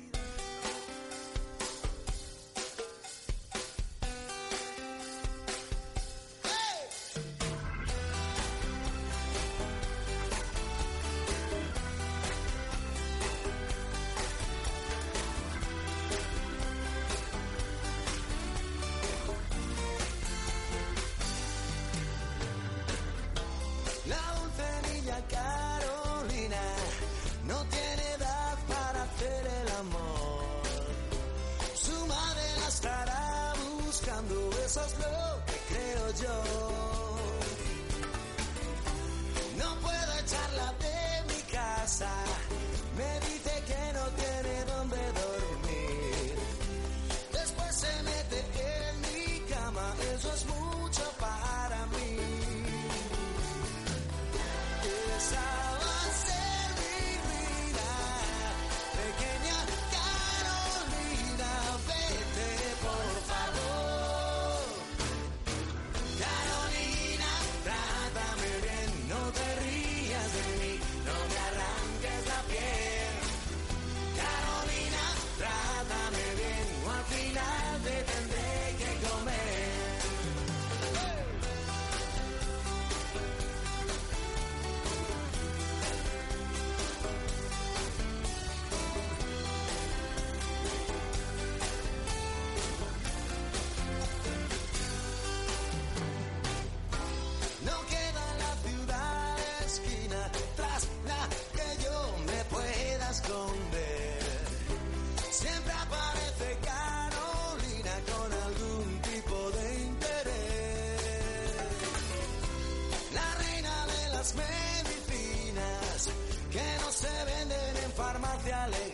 de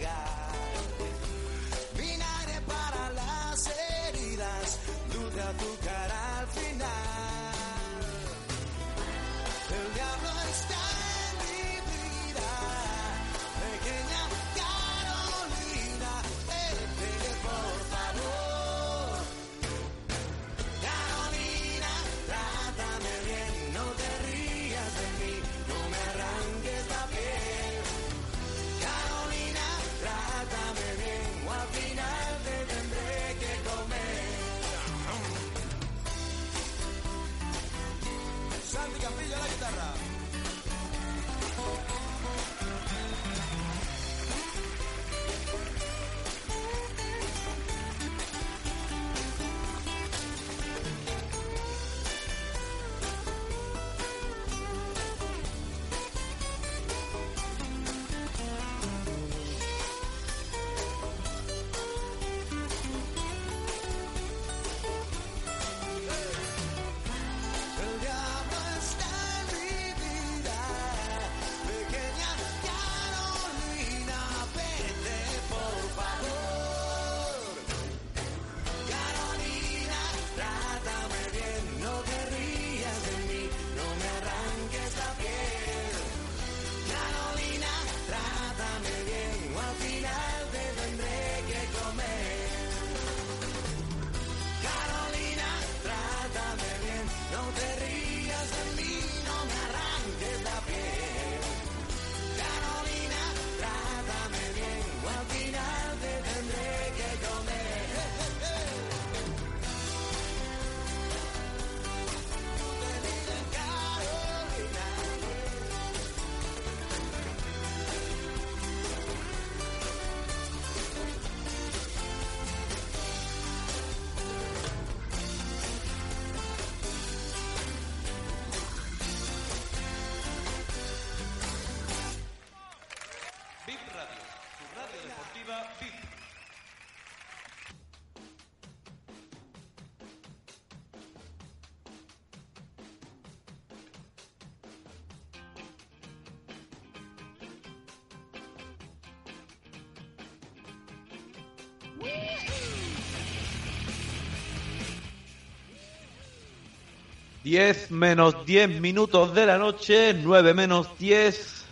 10 menos 10 minutos de la noche, 9 menos 10.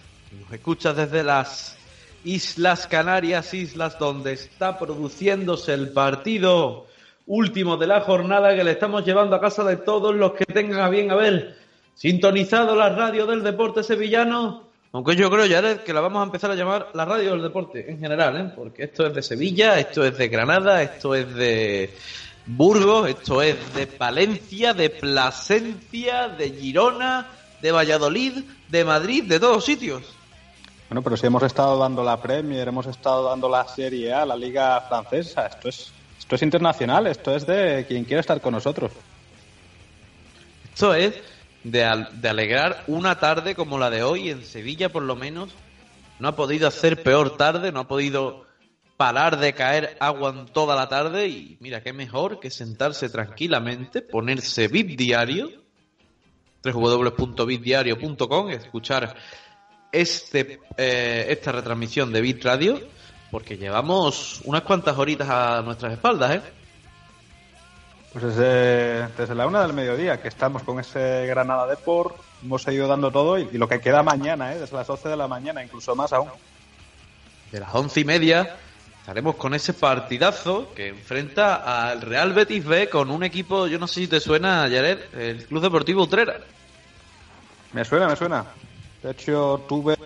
Nos escuchas desde las Islas Canarias, islas donde está produciéndose el partido último de la jornada que le estamos llevando a casa de todos los que tengan a bien haber sintonizado la radio del deporte sevillano. Aunque yo creo, Jared, que la vamos a empezar a llamar la radio del deporte en general, ¿eh? porque esto es de Sevilla, esto es de Granada, esto es de Burgos, esto es de Palencia, de Plasencia, de Girona, de Valladolid, de Madrid, de todos sitios. Bueno, pero si hemos estado dando la Premier, hemos estado dando la Serie A, la Liga Francesa, esto es, esto es internacional, esto es de quien quiera estar con nosotros. Esto es de, al- de alegrar una tarde como la de hoy en Sevilla, por lo menos. No ha podido hacer peor tarde, no ha podido parar de caer agua en toda la tarde. Y mira, qué mejor que sentarse tranquilamente, ponerse VIP Diario, www.bitdiario.com, escuchar este, eh, esta retransmisión de Bit Radio, porque llevamos unas cuantas horitas a nuestras espaldas, ¿eh? Pues desde, desde la una del mediodía que estamos con ese Granada Deport, hemos seguido dando todo y, y lo que queda mañana, ¿eh? desde las 12 de la mañana, incluso más aún. de las once y media estaremos con ese partidazo que enfrenta al Real Betis B con un equipo, yo no sé si te suena, Jared, el Club Deportivo Utrera. Me suena, me suena. De hecho, tuve,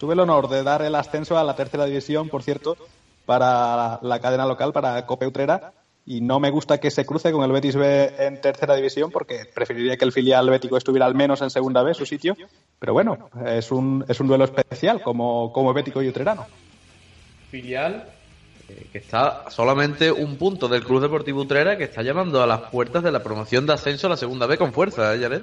tuve el honor de dar el ascenso a la tercera división, por cierto, para la cadena local, para Cope Utrera. Y no me gusta que se cruce con el Betis B en tercera división, porque preferiría que el filial bético estuviera al menos en segunda B, su sitio. Pero bueno, es un, es un duelo especial, como, como bético y utrerano. Filial eh, que está solamente un punto del Club Deportivo Utrera que está llamando a las puertas de la promoción de ascenso a la segunda B con fuerza, ¿eh, Jared?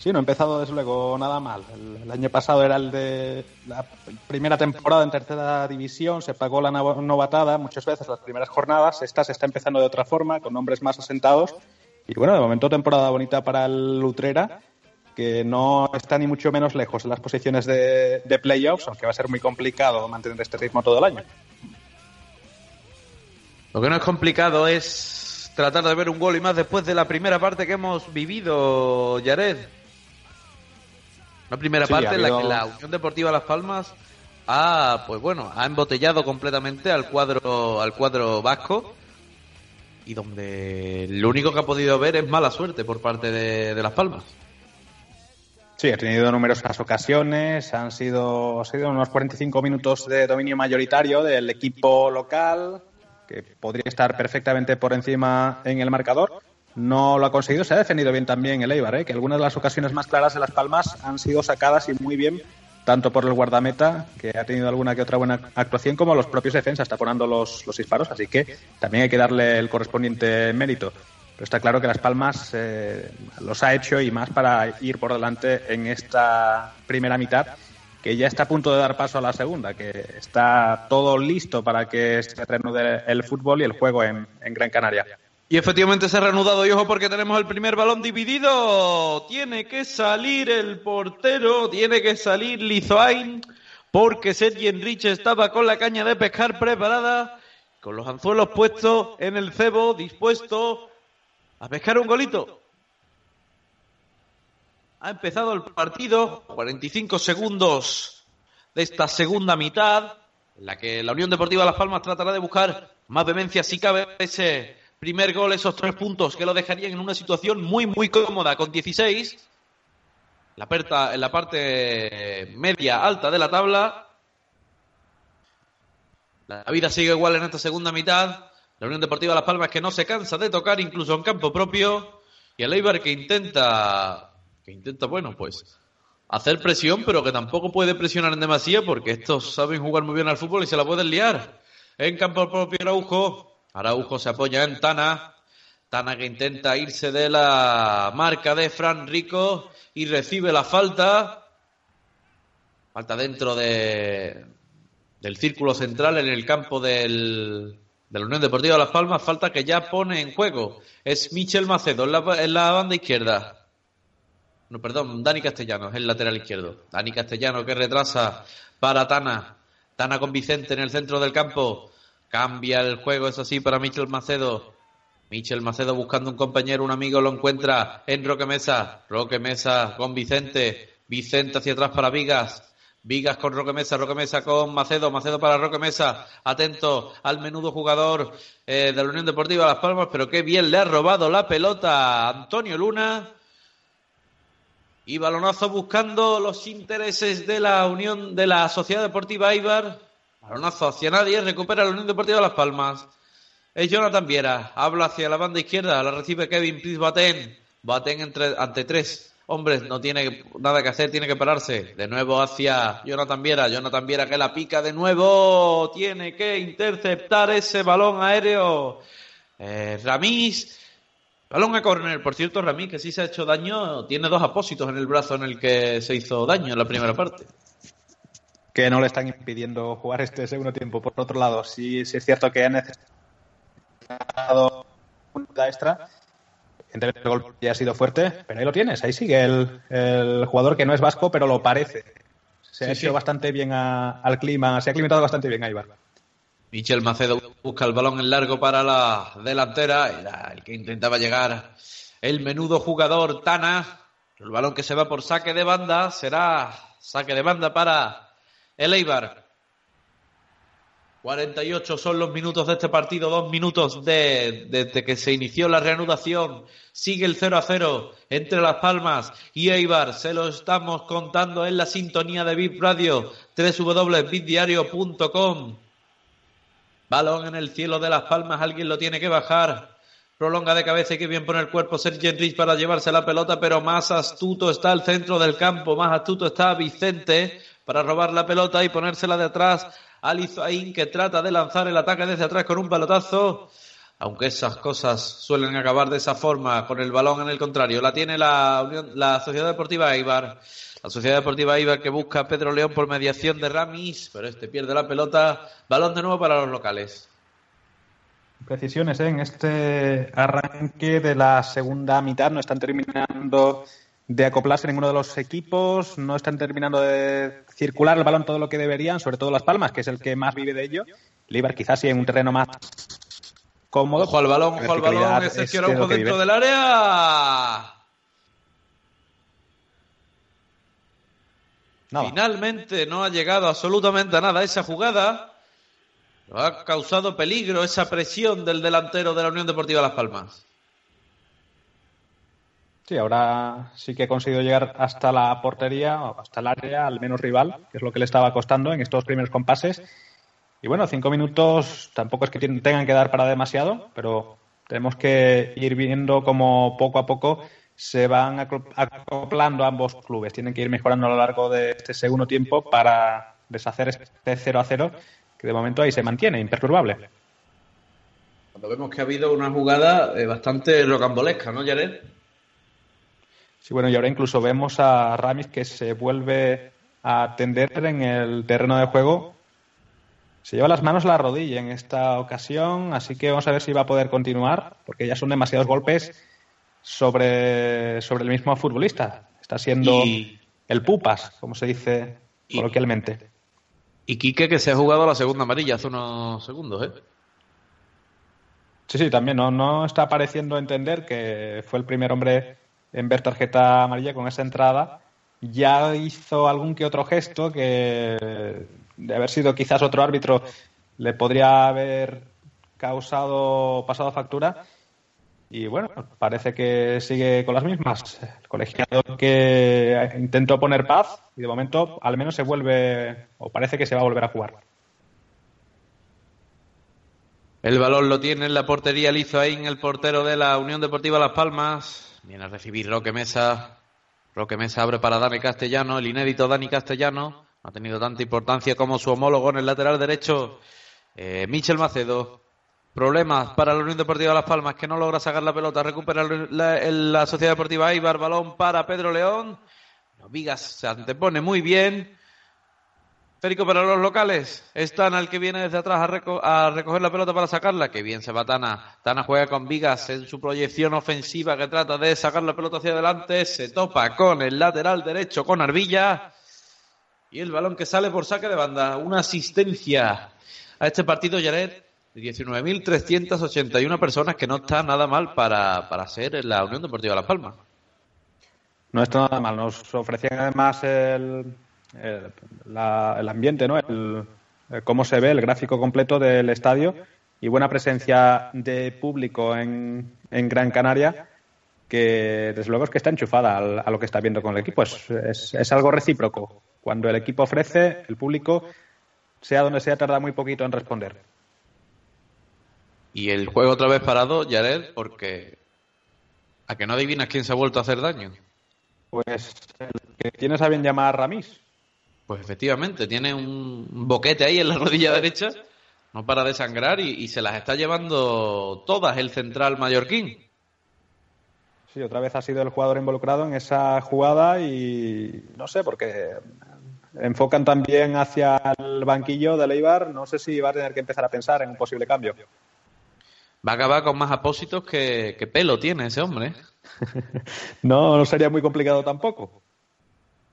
Sí, no ha empezado desde luego nada mal. El, el año pasado era el de la primera temporada en tercera división, se pagó la no- novatada muchas veces las primeras jornadas. Esta se está empezando de otra forma, con nombres más asentados. Y bueno, de momento temporada bonita para el Utrera. Que no está ni mucho menos lejos de las posiciones de, de playoffs, aunque va a ser muy complicado mantener este ritmo todo el año. Lo que no es complicado es tratar de ver un gol y más después de la primera parte que hemos vivido, Jared. Una primera Sí, parte ha en la que la Unión Deportiva Las Palmas ha, pues bueno, ha embotellado completamente al cuadro, al cuadro vasco y donde lo único que ha podido ver es mala suerte por parte de, de Las Palmas. Sí, ha tenido numerosas ocasiones, han sido, han sido unos 45 minutos de dominio mayoritario del equipo local, que podría estar perfectamente por encima en el marcador. No lo ha conseguido, se ha defendido bien también el Eibar, ¿eh? que algunas de las ocasiones más claras de Las Palmas han sido sacadas y muy bien, tanto por el guardameta, que ha tenido alguna que otra buena actuación, como los propios defensas taponando los, los disparos, así que también hay que darle el correspondiente mérito. Pero está claro que Las Palmas eh, los ha hecho y más para ir por delante en esta primera mitad, que ya está a punto de dar paso a la segunda, que está todo listo para que se reanude el fútbol y el juego en, Gran Canaria. Y efectivamente se ha reanudado y ojo porque tenemos el primer balón dividido. Tiene que salir el portero, tiene que salir Lizoain porque Sergi Enrique estaba con la caña de pescar preparada, con los anzuelos puestos en el cebo, dispuesto a pescar un golito. Ha empezado el partido, 45 segundos de esta segunda mitad, en la que la Unión Deportiva Las Palmas tratará de buscar más vehemencia si cabe ese primer gol, esos tres puntos que lo dejarían en una situación muy, muy cómoda con 16. La aperta en la parte media alta de la tabla. La vida sigue igual en esta segunda mitad. La Unión Deportiva Las Palmas que no se cansa de tocar incluso en campo propio. Y el Eibar que intenta, que intenta, bueno, pues hacer presión, pero que tampoco puede presionar en demasía porque estos saben jugar muy bien al fútbol y se la pueden liar. En campo propio Araujo. Araujo se apoya en Tana. Tana que intenta irse de la marca de Fran Rico y recibe la falta. Falta dentro de, del círculo central en el campo del, de la Unión Deportiva Las Palmas. Falta que ya pone en juego. Es Michel Macedo en la, banda izquierda. No, perdón, Dani Castellanos, el lateral izquierdo. Dani Castellano que retrasa para Tana. Tana con Vicente en el centro del campo. Cambia el juego, eso sí, para Michel Macedo. Michel Macedo buscando un compañero, un amigo, lo encuentra en Roque Mesa. Roque Mesa con Vicente. Vicente hacia atrás para Vigas. Vigas con Roque Mesa, Roque Mesa con Macedo, Macedo para Roque Mesa. Atento al menudo jugador eh, de la Unión Deportiva Las Palmas, pero qué bien le ha robado la pelota Antonio Luna. Y balonazo buscando los intereses de la Unión de la Sociedad Deportiva Ibar. Balonazo hacia nadie, recupera la Unión Deportiva Las Palmas. Es Jonathan Viera, habla hacia la banda izquierda, la recibe Kevin Pris Baten. Baten entre, ante tres hombres, no tiene nada que hacer, tiene que pararse. De nuevo hacia Jonathan Viera, Jonathan Viera que la pica de nuevo, tiene que interceptar ese balón aéreo. Eh, Ramis, balón a córner. Por cierto, Ramis, que sí se ha hecho daño, tiene dos apósitos en el brazo en el que se hizo daño en la primera parte. Que no le están impidiendo jugar este segundo tiempo. Por otro lado, sí, es cierto que ha necesitado extra. El gol ya ha sido fuerte, pero ahí lo tienes, ahí sigue el, el jugador que no es vasco, pero lo parece. Se Sí, ha sí. hecho bastante bien a- al clima, se ha aclimatado bastante bien a Ibar. Michel Macedo busca el balón en largo para la delantera. Era el que intentaba llegar el menudo jugador Tana. El balón que se va por saque de banda será saque de banda para el Eibar. 48 son los minutos de este partido, dos minutos de- desde que se inició la reanudación. Sigue el 0 a 0 entre Las Palmas y Eibar. Se lo estamos contando en la sintonía de VIP Radio, www.bipdiario.com. Balón en el cielo de Las Palmas, alguien lo tiene que bajar. Prolonga de cabeza y que bien pone el cuerpo Sergi Enrich para llevarse la pelota, pero más astuto está el centro del campo, más astuto está Vicente para robar la pelota y ponérsela de atrás a Lizaín que trata de lanzar el ataque desde atrás con un pelotazo. Aunque esas cosas suelen acabar de esa forma, con el balón en el contrario. La tiene la, Unión- la Sociedad Deportiva Eibar. La Sociedad Deportiva Eibar que busca a Pedro León por mediación de Ramis, pero este pierde la pelota. Balón de nuevo para los locales. Precisiones ¿eh? en este arranque de la segunda mitad, no están terminando de acoplarse ninguno de los equipos, no están terminando de circular el balón todo lo que deberían, sobre todo Las Palmas, que es el que más vive de ello. Líbar quizás sí en un terreno más cómodo. Ojo al balón, ojo al balón, Sergio Araujo dentro del área. Finalmente no ha llegado absolutamente a nada esa jugada. ha causado peligro esa presión del delantero de la Unión Deportiva Las Palmas. Sí, ahora sí que ha conseguido llegar hasta la portería, hasta el área, al menos rival, que es lo que le estaba costando en estos primeros compases. Y bueno, cinco minutos tampoco es que tengan que dar para demasiado, pero tenemos que ir viendo cómo poco a poco se van acoplando ambos clubes. Tienen que ir mejorando a lo largo de este segundo tiempo para deshacer este 0 a 0, que de momento ahí se mantiene, imperturbable. Cuando vemos que ha habido una jugada eh, bastante rocambolesca, ¿no, Jared? Sí, bueno, y ahora incluso vemos a Ramis que se vuelve a tender en el terreno de juego. Se lleva las manos a la rodilla en esta ocasión, así que vamos a ver si va a poder continuar, porque ya son demasiados golpes sobre, sobre el mismo futbolista. Está siendo el pupas, como se dice coloquialmente. Y Quique que se ha jugado la segunda amarilla hace unos segundos, ¿eh? Sí, sí, también no, no está pareciendo entender que fue el primer hombre en ver tarjeta amarilla con esa entrada. Ya hizo algún que otro gesto que, de haber sido quizás otro árbitro, le podría haber causado, pasado factura. Y bueno, parece que sigue con las mismas. El colegiado que intentó poner paz y de momento al menos se vuelve, o parece que se va a volver a jugar. El balón lo tiene en la portería lizo ahí en el portero de la Unión Deportiva Las Palmas. Viene a recibir Roque Mesa. Roque Mesa abre para Dani Castellano. El inédito Dani Castellano. No ha tenido tanta importancia como su homólogo en el lateral derecho. Eh, Michel Macedo. Problemas para la Unión Deportiva Las Palmas que no logra sacar la pelota. Recupera la, Sociedad Deportiva Ibar. Balón para Pedro León. Vigas se antepone muy bien. Férico para los locales. Es Tana el que viene desde atrás a, recoger la pelota para sacarla. Que bien se va Tana. Tana juega con Vigas en su proyección ofensiva que trata de sacar la pelota hacia adelante. Se topa con el lateral derecho, con Arvilla. Y el balón que sale por saque de banda. Una asistencia a este partido, Jared, de 19.381 personas, que no está nada mal para, para ser la Unión Deportiva Las Palmas. No está nada mal. Nos ofrecían además el el, el ambiente, ¿no? El, cómo se ve el gráfico completo del estadio y buena presencia de público en, en Gran Canaria que desde luego es que está enchufada a lo que está viendo con el equipo. Es, es, algo recíproco. Cuando el equipo ofrece, el público, sea donde sea, tarda muy poquito en responder. Y el juego otra vez parado, Jared, porque a que no adivinas quién se ha vuelto a hacer daño. Pues el que tienes a bien llamar Ramis. Pues efectivamente, tiene un boquete ahí en la rodilla derecha, no para de sangrar y, se las está llevando todas el central mallorquín. Sí, otra vez ha sido el jugador involucrado en esa jugada y no sé, porque enfocan también hacia el banquillo de Leibar. No sé si va a tener que empezar a pensar en un posible cambio. Va a acabar con más apósitos que, que pelo tiene ese hombre. no, no sería muy complicado tampoco.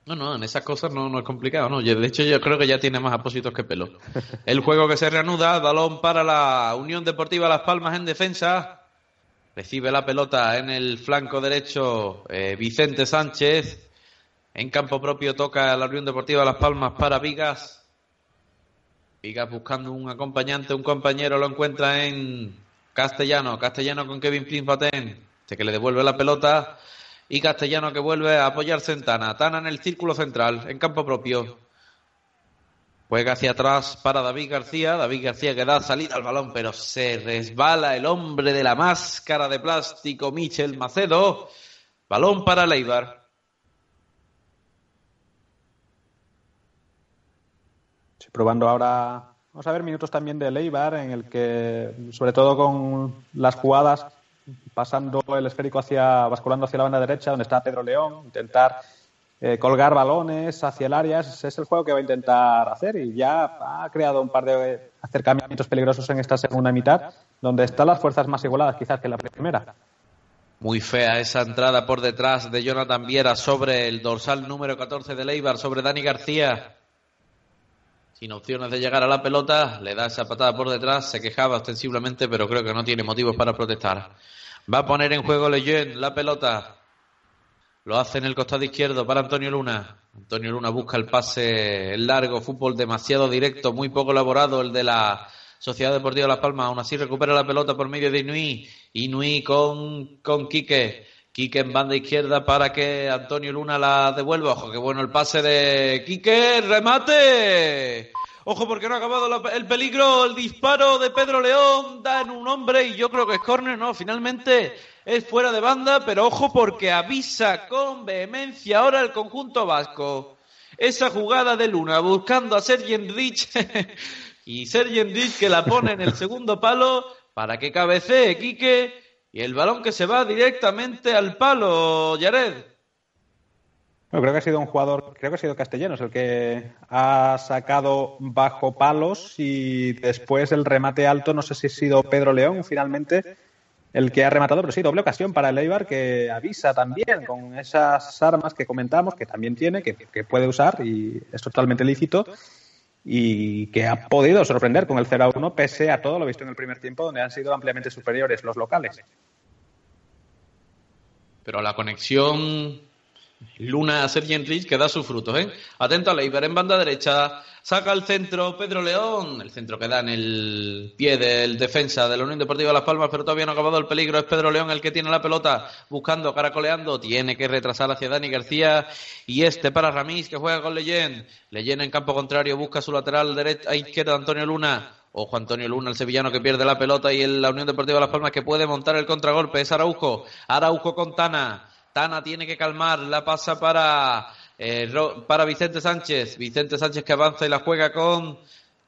No, no, en esas cosas no, no es complicado, no. De hecho, yo creo que ya tiene más apósitos que pelo. El juego que se reanuda, balón para la Unión Deportiva Las Palmas en defensa. Recibe la pelota en el flanco derecho eh, Vicente Sánchez. En campo propio toca la Unión Deportiva Las Palmas para Vigas. Vigas buscando un acompañante, un compañero, lo encuentra en Castellano. Castellano con Kevin Prince Batén. Este que le devuelve la pelota y Castellano que vuelve a apoyarse en Tana. Tana en el círculo central, en campo propio. Juega hacia atrás para David García. David García que da salida al balón, pero se resbala el hombre de la máscara de plástico, Michel Macedo. Balón para Leibar. probando ahora, vamos a ver minutos también de Leibar, en el que, sobre todo con las jugadas pasando el esférico hacia, basculando hacia la banda derecha, donde está Pedro León, intentar eh, colgar balones hacia el área. Es el juego que va a intentar hacer y ya ha creado un par de acercamientos peligrosos en esta segunda mitad, donde están las fuerzas más igualadas quizás que en la primera. Muy fea esa entrada por detrás de Jonathan Viera sobre el dorsal número 14 de Leibar, sobre Dani García. Sin opciones de llegar a la pelota, le da esa patada por detrás, se quejaba ostensiblemente, pero creo que no tiene motivos para protestar. Va a poner en juego Lejeune la pelota. Lo hace en el costado izquierdo para Antonio Luna. Antonio Luna busca el pase largo, fútbol demasiado directo, muy poco elaborado el de la Sociedad Deportiva Las Palmas. Aún así recupera la pelota por medio de Inui. Inui con, con Quique. Quique en banda izquierda para que Antonio Luna la devuelva. Ojo, qué bueno el pase de Quique. ¡Remate! Ojo, porque no ha acabado el peligro. El disparo de Pedro León da en un hombre y yo creo que es córner. No, finalmente es fuera de banda, pero ojo porque avisa con vehemencia ahora el conjunto vasco. Esa jugada de Luna buscando a Sergi Enrich y Sergi Enrich que la pone en el segundo palo para que cabecee Quique y el balón que se va directamente al palo, Yared. creo que ha sido un jugador, creo que ha sido Castellanos el que ha sacado bajo palos y después el remate alto, no sé si ha sido Pedro León finalmente el que ha rematado, pero sí, doble ocasión para el Eibar que avisa también con esas armas que comentamos, que también tiene, que puede usar y es totalmente lícito y que ha podido sorprender con el 0 a 1 pese a todo lo visto en el primer tiempo donde han sido ampliamente superiores los locales. Pero la conexión Luna a Sergi Enrich que da sus frutos, ¿eh? Atento a Leiber en banda derecha, saca el centro Pedro León, el centro que da en el pie del defensa de la Unión Deportiva Las Palmas, pero todavía no ha acabado el peligro, es Pedro León el que tiene la pelota, buscando, caracoleando, tiene que retrasar hacia Dani García y este para Ramís que juega con Leyen, Leyen en campo contrario, busca su lateral derecha, a izquierda Antonio Luna, Ojo Antonio Luna, el sevillano que pierde la pelota y la Unión Deportiva Las Palmas que puede montar el contragolpe. Es Araujo. Araujo con Tana. Tiene que calmar, la pasa para, eh, para Vicente Sánchez. Vicente Sánchez que avanza y la juega con,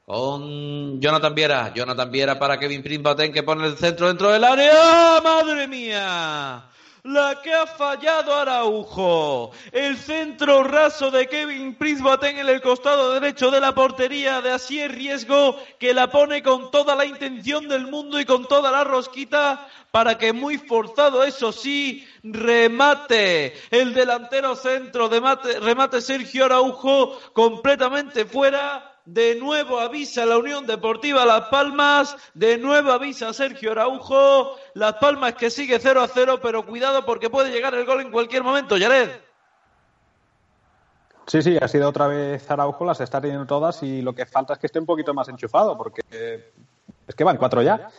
con Jonathan Viera. Jonathan Viera para Kevin Prince que pone el centro dentro del área. ¡Madre mía! la que ha fallado Araujo. El centro raso de Kevin Prince en el costado derecho de la portería de Asier Riesgo, que la pone con toda la intención del mundo y con toda la rosquita para que muy forzado, eso sí, remate. El delantero centro, remate Sergio Araujo completamente fuera. De nuevo avisa la Unión Deportiva Las Palmas, de nuevo avisa Sergio Araujo, Las Palmas que sigue 0 a 0, pero cuidado porque puede llegar el gol en cualquier momento, Yared. Sí, sí, ha sido otra vez Araujo, las está teniendo todas y lo que falta es que esté un poquito más enchufado, porque es que van cuatro ya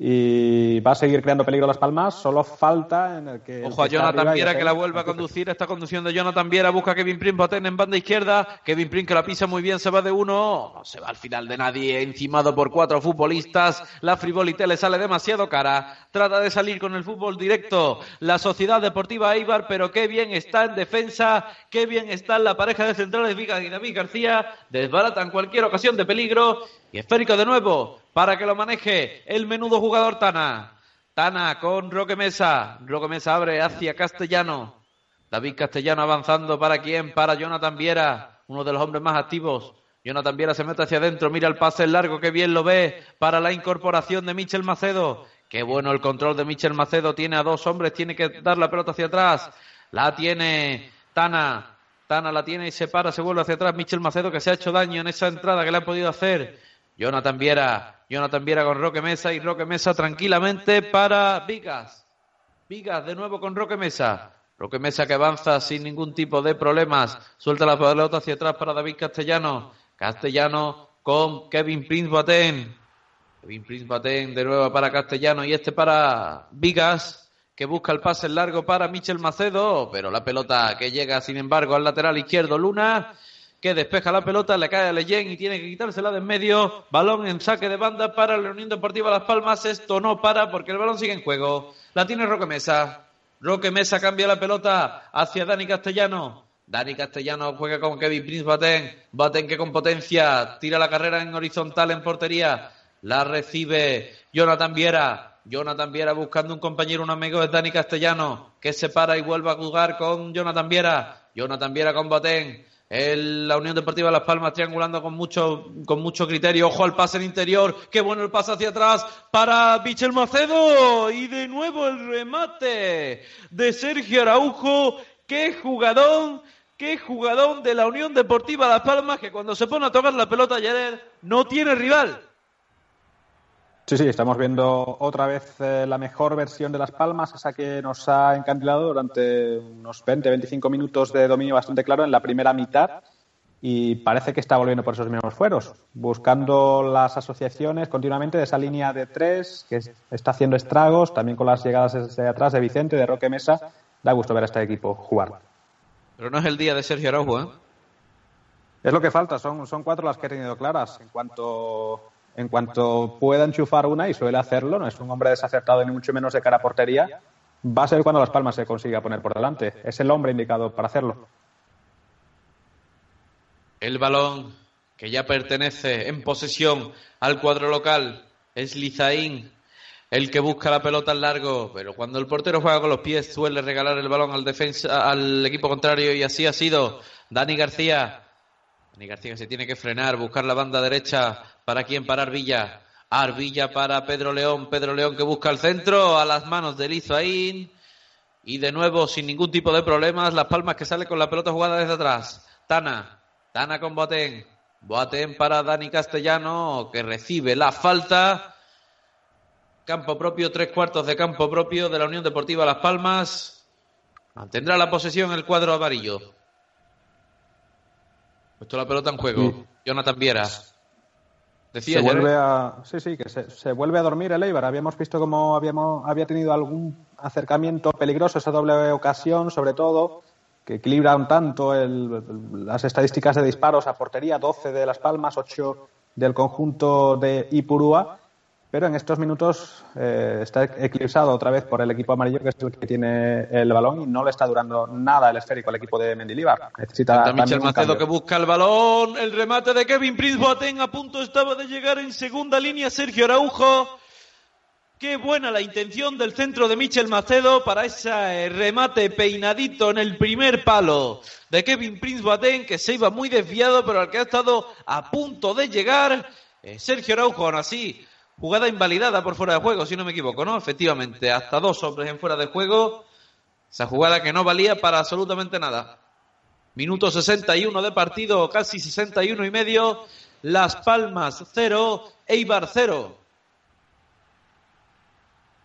y va a seguir creando peligro Las Palmas. Solo falta en el que. Ojo a Jonathan Viera que la vuelva a conducir. Está conduciendo Jonathan Viera. Busca a Kevin Prim en banda izquierda. Kevin Prim que la pisa muy bien. Se va de uno. No se va al final de nadie. Encimado por cuatro futbolistas. La frivolité le sale demasiado cara. Trata de salir con el fútbol directo. La Sociedad Deportiva Eibar. Pero qué bien está en defensa. Qué bien está en la pareja de centrales Viga y David García. Desbaratan cualquier ocasión de peligro. Y esférico de nuevo para que lo maneje el menudo jugador Tana. Tana con Roque Mesa. Roque Mesa abre hacia Castellano. David Castellano avanzando para quién? Para Jonathan Viera, uno de los hombres más activos. Jonathan Viera se mete hacia adentro, mira el pase largo, que bien lo ve para la incorporación de Michel Macedo. Qué bueno el control de Michel Macedo, tiene a dos hombres, tiene que dar la pelota hacia atrás. La tiene Tana, Tana la tiene y se para, se vuelve hacia atrás. Michel Macedo que se ha hecho daño en esa entrada que le han podido hacer. Jonathan Viera, Jonathan Viera con Roque Mesa y Roque Mesa tranquilamente para Vigas. Vigas de nuevo con Roque Mesa. Roque Mesa que avanza sin ningún tipo de problemas. Suelta la pelota hacia atrás para David Castellano. Castellano con Kevin Prince Batén. Kevin Prince Batén de nuevo para Castellano y este para Vigas que busca el pase largo para Michel Macedo, pero la pelota que llega sin embargo al lateral izquierdo Luna que despeja la pelota, le cae a Leyen y tiene que quitársela de en medio. Balón en saque de banda para la Unión Deportiva Las Palmas. Esto no para porque el balón sigue en juego. La tiene Roque Mesa. Roque Mesa cambia la pelota hacia Dani Castellano. Dani Castellano juega con Kevin Prince Baten. Baten que con potencia tira la carrera en horizontal en portería. La recibe Jonathan Viera. Jonathan Viera buscando un compañero, un amigo de Dani Castellano, que se para y vuelve a jugar con Jonathan Viera. Jonathan Viera con La Unión Deportiva Las Palmas triangulando con mucho, con mucho criterio. Ojo al pase en interior. Qué bueno el pase hacia atrás para Michel Macedo. Y de nuevo el remate de Sergio Araujo. Qué jugadón, qué jugadón de la Unión Deportiva Las Palmas que cuando se pone a tocar la pelota ayer no tiene rival. Sí, sí, estamos viendo otra vez eh, la mejor versión de Las Palmas, esa que nos ha encandilado durante unos 20-25 minutos de dominio bastante claro en la primera mitad y parece que está volviendo por esos mismos fueros, buscando las asociaciones continuamente de esa línea de tres que está haciendo estragos, también con las llegadas desde atrás de Vicente, de Roque Mesa. Da gusto ver a este equipo jugar. Pero no es el día de Sergio Araujo, ¿eh? Es lo que falta, son, son cuatro las que he tenido claras. En cuanto en cuanto pueda enchufar una, y suele hacerlo, no es un hombre desacertado ni mucho menos de cara a portería, va a ser cuando Las Palmas se consiga poner por delante. Es el hombre indicado para hacerlo. El balón que ya pertenece en posesión al cuadro local es Lizaín, el que busca la pelota al largo, pero cuando el portero juega con los pies suele regalar el balón al defensa al equipo contrario y así ha sido Dani García. Dani García se tiene que frenar, buscar la banda derecha ¿Para quién? Para Arvilla. Arvilla para Pedro León. Pedro León que busca el centro a las manos de Lizaín. Y de nuevo, sin ningún tipo de problemas, Las Palmas que sale con la pelota jugada desde atrás. Tana. Tana con Boateng. Boateng para Dani Castellano que recibe la falta. Campo propio, tres cuartos de campo propio de la Unión Deportiva Las Palmas. Mantendrá la posesión el cuadro amarillo. Puesto la pelota en juego. Jonathan Viera se vuelve a, sí, sí, que se, vuelve a dormir el Eibar. Habíamos visto cómo habíamos, había tenido algún acercamiento peligroso, esa doble ocasión, sobre todo, que equilibra un tanto las estadísticas de disparos a portería, 12 de Las Palmas, 8 del conjunto de Ipurúa pero en estos minutos eh, está eclipsado otra vez por el equipo amarillo, que es el que tiene el balón y no le está durando nada el esférico al equipo de Mendilibar. Necesita Michel Macedo que busca el balón, el remate de Kevin Prince Boateng a punto estaba de llegar en segunda línea Sergio Araujo. Qué buena la intención del centro de Michel Macedo para ese remate peinadito en el primer palo de Kevin Prince Boateng que se iba muy desviado pero al que ha estado a punto de llegar eh, Sergio Araujo aún así Jugada invalidada por fuera de juego, si no me equivoco, ¿no? Efectivamente, hasta dos hombres en fuera de juego. Esa jugada que no valía para absolutamente nada. Minuto 61 de partido, casi 61 y medio. Las Palmas 0, Eibar 0.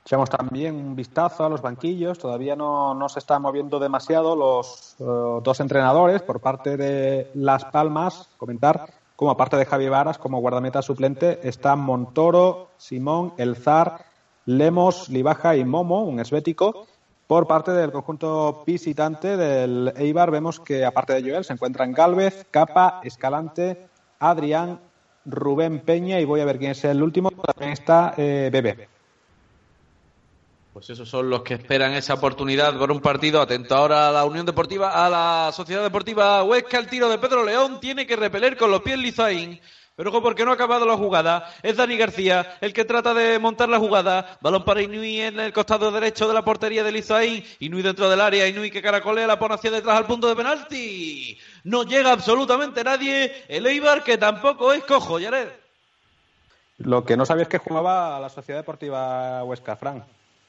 Echamos también un vistazo a los banquillos. Todavía no, no se están moviendo demasiado los eh, dos entrenadores por parte de Las Palmas. Comentar como aparte de Javi Varas, como guardameta suplente, están Montoro, Simón, El Zar, Lemos, Libaja y Momo, un esbético. Por parte del conjunto visitante del Eibar, vemos que aparte de Joel se encuentran Galvez, Capa, Escalante, Adrián, Rubén Peña y voy a ver quién es el último. También está eh, Bebe. Pues esos son los que esperan esa oportunidad por un partido. Atento ahora a la Unión Deportiva, a la Sociedad Deportiva Huesca. El tiro de Pedro León tiene que repeler con los pies Lizaín. Pero ojo, porque no ha acabado la jugada. Es Dani García el que trata de montar la jugada. Balón para Inui en el costado derecho de la portería de Lizaín. Inui dentro del área. Inui que caracolea, la pone hacia detrás al punto de penalti. No llega absolutamente nadie. El Eibar que tampoco es cojo, Yared. Lo que no sabía es que jugaba a la Sociedad Deportiva Huesca, Fran.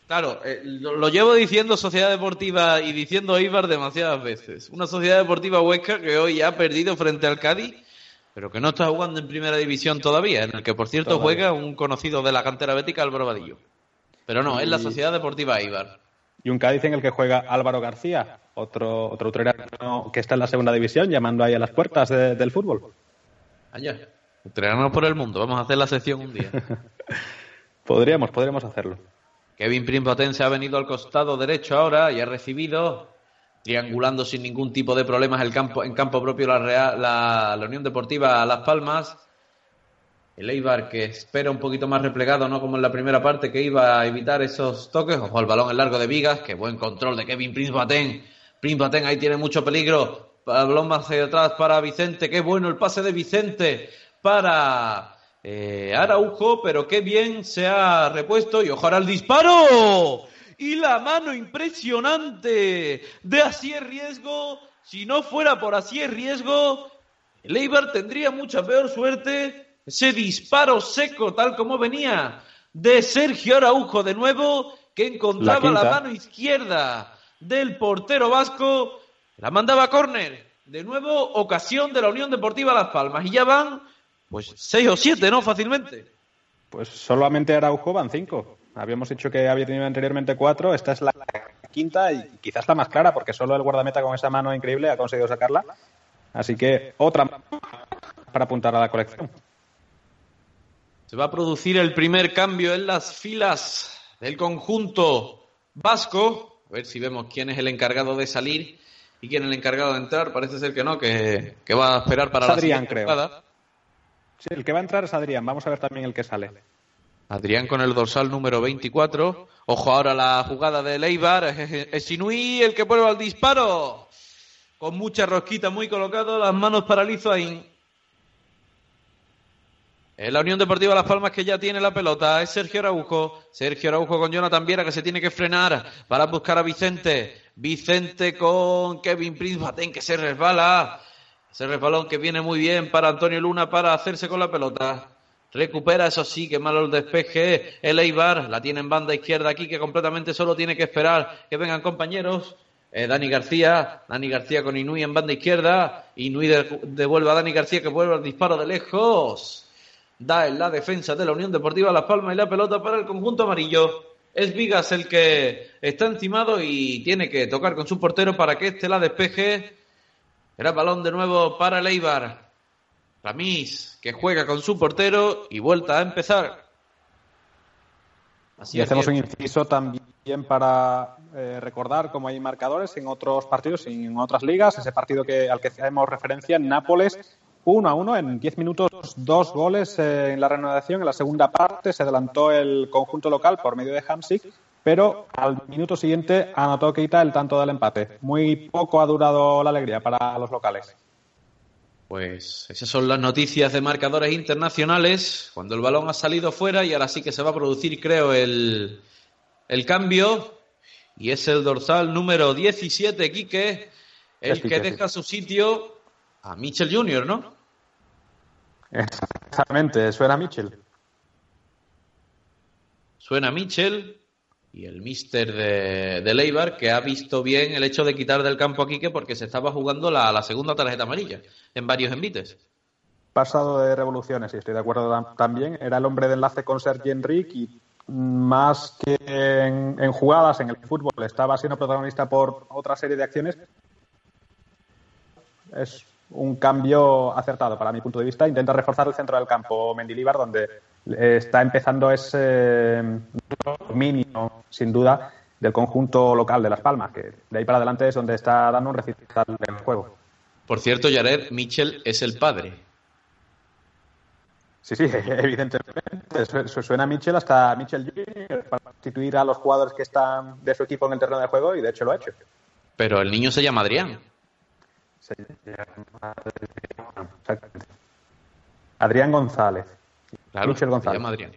Claro, eh, lo, llevo diciendo Sociedad Deportiva y diciendo Ibar demasiadas veces. Una Sociedad Deportiva Huesca que hoy ha perdido frente al Cádiz, pero que no está jugando en primera división todavía, en el que por cierto juega un conocido de la cantera bética, Álvaro Vadillo. Pero no, es la Sociedad Deportiva Ibar. Y un Cádiz en el que juega Álvaro García, otro otro que está en la segunda división, llamando ahí a las puertas del fútbol. Allá, entrenamos por el mundo, vamos a hacer la sección un día. podríamos, podríamos hacerlo. Kevin Primpoten se ha venido al costado derecho ahora y ha recibido, triangulando sin ningún tipo de problemas el campo, en campo propio la, la, Unión Deportiva Las Palmas. El Eibar que espera un poquito más replegado, no como en la primera parte que iba a evitar esos toques. Ojo al balón en largo de Vigas, que buen control de Kevin Prince Boateng. ahí tiene mucho peligro. Balón más hacia atrás para Vicente. Qué bueno el pase de Vicente para eh, Araujo, pero qué bien se ha repuesto y ojalá el disparo. Y la mano impresionante de Asier Riesgo si no fuera por así el riesgo, el Eibar tendría mucha peor suerte. Ese disparo seco, tal como venía, de Sergio Araujo de nuevo, que encontraba la, mano izquierda del portero vasco, la mandaba a córner. De nuevo, ocasión de la Unión Deportiva Las Palmas. Y ya van, pues, seis o siete, ¿no? Fácilmente. Pues solamente Araujo van cinco. Habíamos dicho que había tenido anteriormente cuatro. Esta es la quinta y quizás la más clara, porque solo el guardameta con esa mano increíble ha conseguido sacarla. Así que otra para apuntar a la colección. Se va a producir el primer cambio en las filas del conjunto vasco. A ver si vemos quién es el encargado de salir y quién es el encargado de entrar. Parece ser que no, que, va a esperar para la Adrián, creo. El que va a entrar es Adrián. Vamos a ver también el que sale. Adrián con el dorsal número 24. Ojo ahora la jugada de Leibar. Es Inui el que prueba el disparo. Con mucha rosquita, muy colocado. Las manos para ahí. Es la Unión Deportiva Las Palmas que ya tiene la pelota. Es Sergio Araujo. Sergio Araujo con Jonathan Viera que se tiene que frenar para buscar a Vicente. Vicente con Kevin Prince Baten que se resbala. Ese resbalón que viene muy bien para Antonio Luna para hacerse con la pelota. Recupera, eso sí, que malo el despeje. El Eibar la tiene en banda izquierda aquí, que completamente solo tiene que esperar que vengan compañeros. Eh, Dani García, Dani García con Inui en banda izquierda. Inui devuelve a Dani García que vuelve al disparo de lejos. Da en la defensa de la Unión Deportiva Las Palmas y la pelota para el conjunto amarillo. Es Vigas el que está encimado y tiene que tocar con su portero para que este la despeje. Era balón de nuevo para el Eibar. Ramis, que juega con su portero y vuelta a empezar. Así y hacemos un inciso también para eh, recordar cómo hay marcadores en otros partidos, en otras ligas. Ese partido que, al que hacemos referencia en Nápoles, 1 a 1 en 10 minutos, dos goles eh, en la renovación. En la segunda parte se adelantó el conjunto local por medio de Hamsik, pero al minuto siguiente anotó Keita el tanto del empate. Muy poco ha durado la alegría para los locales. Pues esas son las noticias de marcadores internacionales, cuando el balón ha salido fuera y ahora sí que se va a producir, creo, el, el cambio. Y es el dorsal número 17, Quique, el que deja su sitio a Mitchell Jr., ¿no? Exactamente, suena Mitchell. Suena Mitchell y el mister de, de, Leibar que ha visto bien el hecho de quitar del campo a Quique porque se estaba jugando la, segunda tarjeta amarilla en varios envites. Pasado de revoluciones, y estoy de acuerdo también. Era el hombre de enlace con Sergi Enrique y más que en, en, jugadas en el fútbol estaba siendo protagonista por otra serie de acciones. Es un cambio acertado para mi punto de vista. Intenta reforzar el centro del campo Mendilibar, donde está empezando ese dominio, sin duda, del conjunto local de Las Palmas, que de ahí para adelante es donde está dando un recital del juego. Por cierto, Jared, Mitchell es el padre. Sí, sí, evidentemente. Suena Mitchell hasta Mitchell Jr. para sustituir a los jugadores que están de su equipo en el terreno de juego y de hecho lo ha hecho. Pero el niño se llama Adrián. Adrián González. Claro, llama Adrián.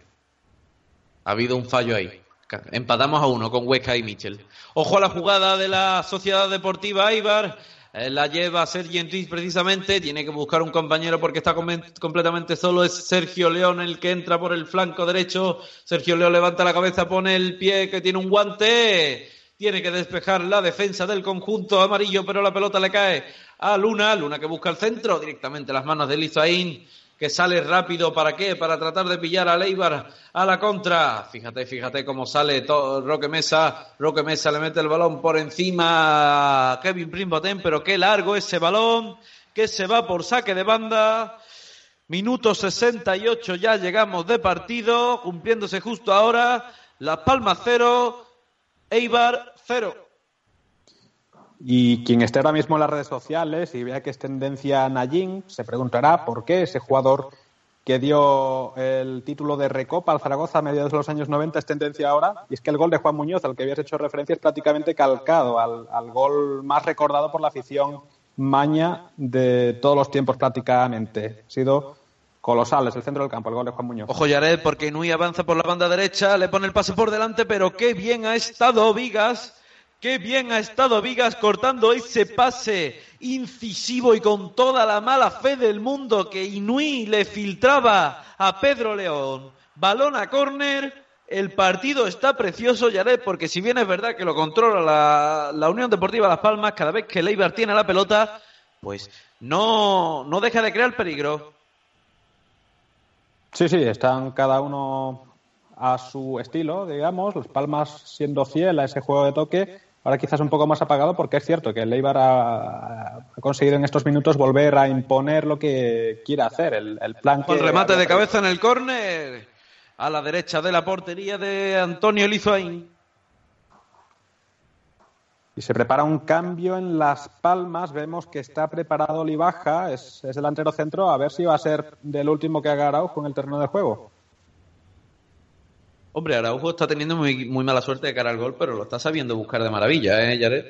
Ha habido un fallo ahí. Empatamos a uno con Huesca y Michel. Ojo a la jugada de la Sociedad Deportiva Ibar. Eh, la lleva Sergi Enrique precisamente. Tiene que buscar un compañero porque está completamente solo. Es Sergio León el que entra por el flanco derecho. Sergio León levanta la cabeza, pone el pie que tiene un guante. Tiene que despejar la defensa del conjunto amarillo, pero la pelota le cae a Luna. Luna que busca el centro directamente las manos de Lizaín que sale rápido, ¿para qué? Para tratar de pillar a Leibar a la contra. Fíjate, fíjate cómo sale Roque Mesa. Roque Mesa le mete el balón por encima a Kevin Primboten, pero qué largo ese balón, que se va por saque de banda. Minuto 68 ya llegamos de partido, cumpliéndose justo ahora. Las Palmas cero, Eibar cero. Y quien esté ahora mismo en las redes sociales y vea que es tendencia Nayin, se preguntará por qué ese jugador que dio el título de Recopa al Zaragoza a mediados de los años 90 es tendencia ahora. Y es que el gol de Juan Muñoz, al que habías hecho referencia, es prácticamente calcado al, al gol más recordado por la afición maña de todos los tiempos prácticamente. Ha sido colosal, es el centro del campo, el gol de Juan Muñoz. Ojo Yared, porque Nui avanza por la banda derecha, le pone el pase por delante, pero qué bien ha estado Vigas Qué bien ha estado Vigas cortando ese pase incisivo y con toda la mala fe del mundo que Inui le filtraba a Pedro León. Balón a córner. El partido está precioso, Yaret, porque si bien es verdad que lo controla la, Unión Deportiva Las Palmas, cada vez que Leibar tiene la pelota, pues no, no deja de crear peligro. Sí, sí, están cada uno a su estilo, digamos, Las Palmas siendo fiel a ese juego de toque ahora quizás un poco más apagado porque es cierto que el Eibar ha, conseguido en estos minutos volver a imponer lo que quiere hacer, el, plan Con remate de cabeza en el córner a la derecha de la portería de Antonio Lizoain. Y se prepara un cambio en Las Palmas. Vemos que está preparado Libaja, es, es delantero centro. A ver si va a ser del último que haga Araujo en el terreno de juego. Hombre, Araujo está teniendo muy, muy mala suerte de cara al gol, pero lo está sabiendo buscar de maravilla, ¿eh, Jared?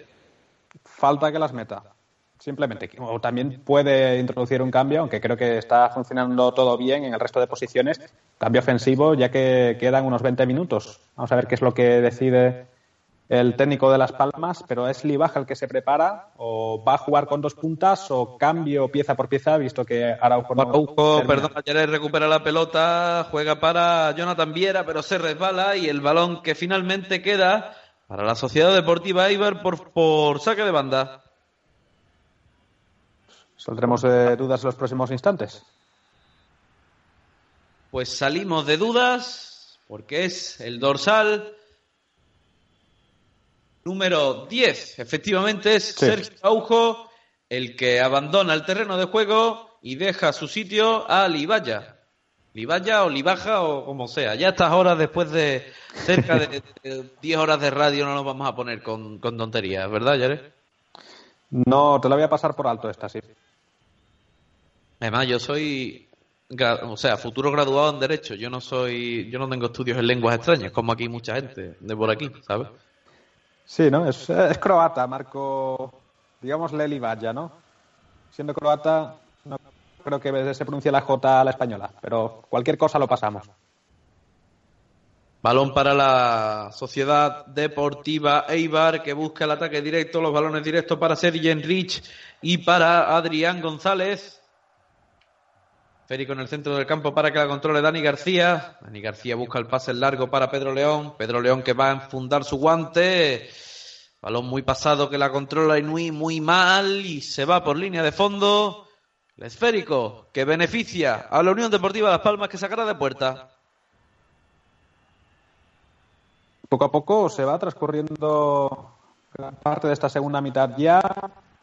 Falta que las meta. Simplemente. O también puede introducir un cambio, aunque creo que está funcionando todo bien en el resto de posiciones. Cambio ofensivo, ya que quedan unos 20 minutos. Vamos a ver qué es lo que decide el técnico de Las Palmas, pero es Libaja el que se prepara o va a jugar con dos puntas o cambio pieza por pieza, visto que Araujo no Araujo, perdón, ayer recupera la pelota, juega para Jonathan Viera, pero se resbala y el balón que finalmente queda para la Sociedad Deportiva Ibar por, por saque de banda. ¿Saldremos de dudas en los próximos instantes? Pues salimos de dudas porque es el dorsal número 10. Efectivamente es Sergio Aujo el que abandona el terreno de juego y deja su sitio a Libaya. Libaya o Libaja o como sea. Ya a estas horas, después de cerca de 10 horas de radio, no nos vamos a poner con, tonterías, ¿verdad, Yare? No, te la voy a pasar por alto esta, sí. Además, yo soy, o sea, futuro graduado en Derecho. Yo no soy, yo no tengo estudios en lenguas extrañas, como aquí mucha gente de por aquí, ¿sabes? Sí, ¿no? Es, croata, Marco, digamos Leli Vaya, ¿no? Siendo croata, no creo que se pronuncie la J a la española, pero cualquier cosa lo pasamos. Balón para la Sociedad Deportiva Eibar que busca el ataque directo, los balones directos para Sergi Enrich y para Adrián González. Férico en el centro del campo para que la controle Dani García. Dani García busca el pase largo para Pedro León. Pedro León que va a enfundar su guante. Balón muy pasado que la controla Inui muy mal y se va por línea de fondo. Esférico que beneficia a la Unión Deportiva Las Palmas que sacará de puerta. Poco a poco se va transcurriendo parte de esta segunda mitad ya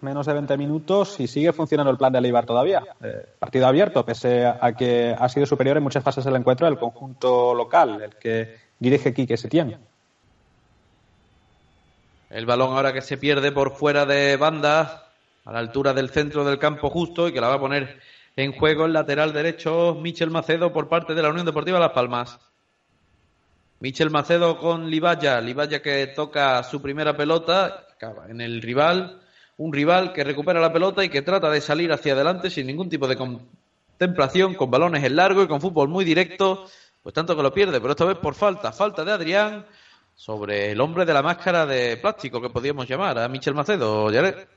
menos de 20 minutos y sigue funcionando el plan de Leibar todavía. Eh, partido abierto, pese a que ha sido superior en muchas fases del encuentro el conjunto local, el que dirige Quique Setién. El balón ahora que se pierde por fuera de banda, a la altura del centro del campo justo y que la va a poner en juego el lateral derecho Michel Macedo por parte de la Unión Deportiva Las Palmas. Michel Macedo con Libaya, Libaya que toca su primera pelota en el rival un rival que recupera la pelota y que trata de salir hacia adelante sin ningún tipo de contemplación, con balones en largo y con fútbol muy directo, pues tanto que lo pierde, pero esta vez por falta, falta de Adrián sobre el hombre de la máscara de plástico que podríamos llamar, a Michel Macedo, Yaret.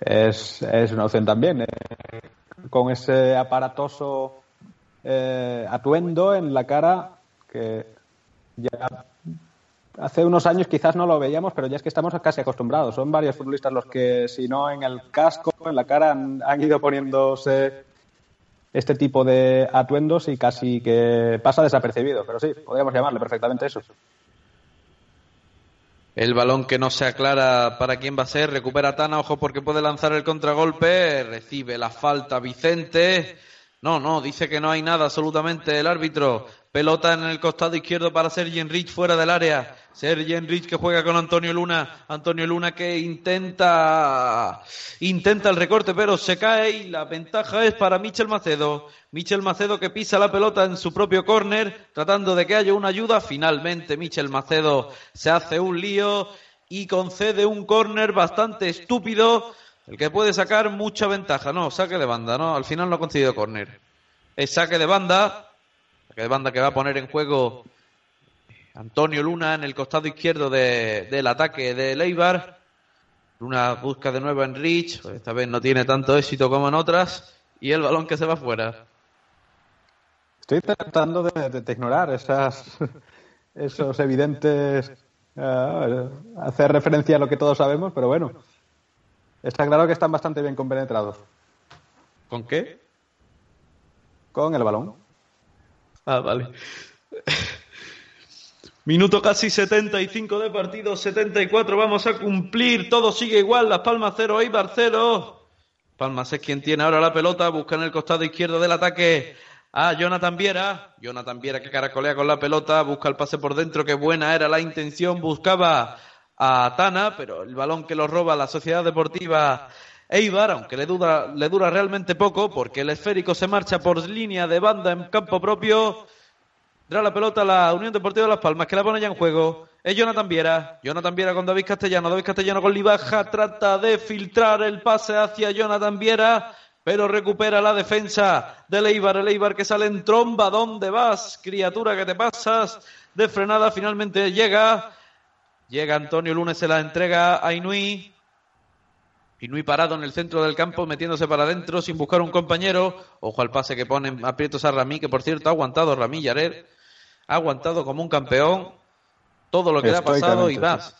Es, es una opción también, eh, con ese aparatoso eh, atuendo en la cara que ya hace unos años quizás no lo veíamos, pero ya es que estamos casi acostumbrados. Son varios futbolistas los que, si no en el casco, en la cara, han, ido poniéndose este tipo de atuendos y casi que pasa desapercibido. Pero sí, podríamos llamarle perfectamente eso. El balón que no se aclara para quién va a ser, recupera Tana, ojo porque puede lanzar el contragolpe, recibe la falta Vicente. No, no, dice que no hay nada absolutamente el árbitro. Pelota en el costado izquierdo para Sergi Enrich fuera del área. Sergi Enrich que juega con Antonio Luna. Antonio Luna que intenta intenta el recorte pero se cae y la ventaja es para Michel Macedo. Michel Macedo que pisa la pelota en su propio córner tratando de que haya una ayuda. Finalmente Michel Macedo se hace un lío y concede un córner bastante estúpido el que puede sacar mucha ventaja. No, saque de banda, no, al final no ha conseguido córner. Es saque de banda, saque de banda que va a poner en juego Antonio Luna en el costado izquierdo del ataque de Leibar. Luna busca de nuevo en Rich, esta vez no tiene tanto éxito como en otras, y el balón que se va fuera. Estoy tratando de, ignorar esas, esos evidentes. Eh, hacer referencia a lo que todos sabemos, pero bueno. Está claro que están bastante bien compenetrados. ¿Con qué? Con el balón. Ah, vale. Minuto casi 75 de partido, 74 vamos a cumplir, todo sigue igual, Las Palmas 0, Eibar 0. Palmas es quien tiene ahora la pelota, busca en el costado izquierdo del ataque a Jonathan Viera. Jonathan Viera que caracolea con la pelota, busca el pase por dentro, que buena era la intención, buscaba a Tana, pero el balón que lo roba la Sociedad Deportiva Eibar, aunque le dura, le dura realmente poco, porque el esférico se marcha por línea de banda en campo propio la pelota la Unión Deportiva de Las Palmas, que la pone ya en juego. Es Jonathan Viera. Jonathan Viera con David Castellano. David Castellano con Libaja. Trata de filtrar el pase hacia Jonathan Viera. Pero recupera la defensa de Leibar. El Eibar que sale en tromba. ¿Dónde vas, criatura que te pasas? De frenada finalmente llega. Llega Antonio Lunes, se la entrega a Inui. Inui parado en el centro del campo, metiéndose para adentro sin buscar un compañero. Ojo al pase que pone aprietos a Ramí, que por cierto ha aguantado Ramí Yared ha aguantado como un campeón todo lo que le ha pasado y más.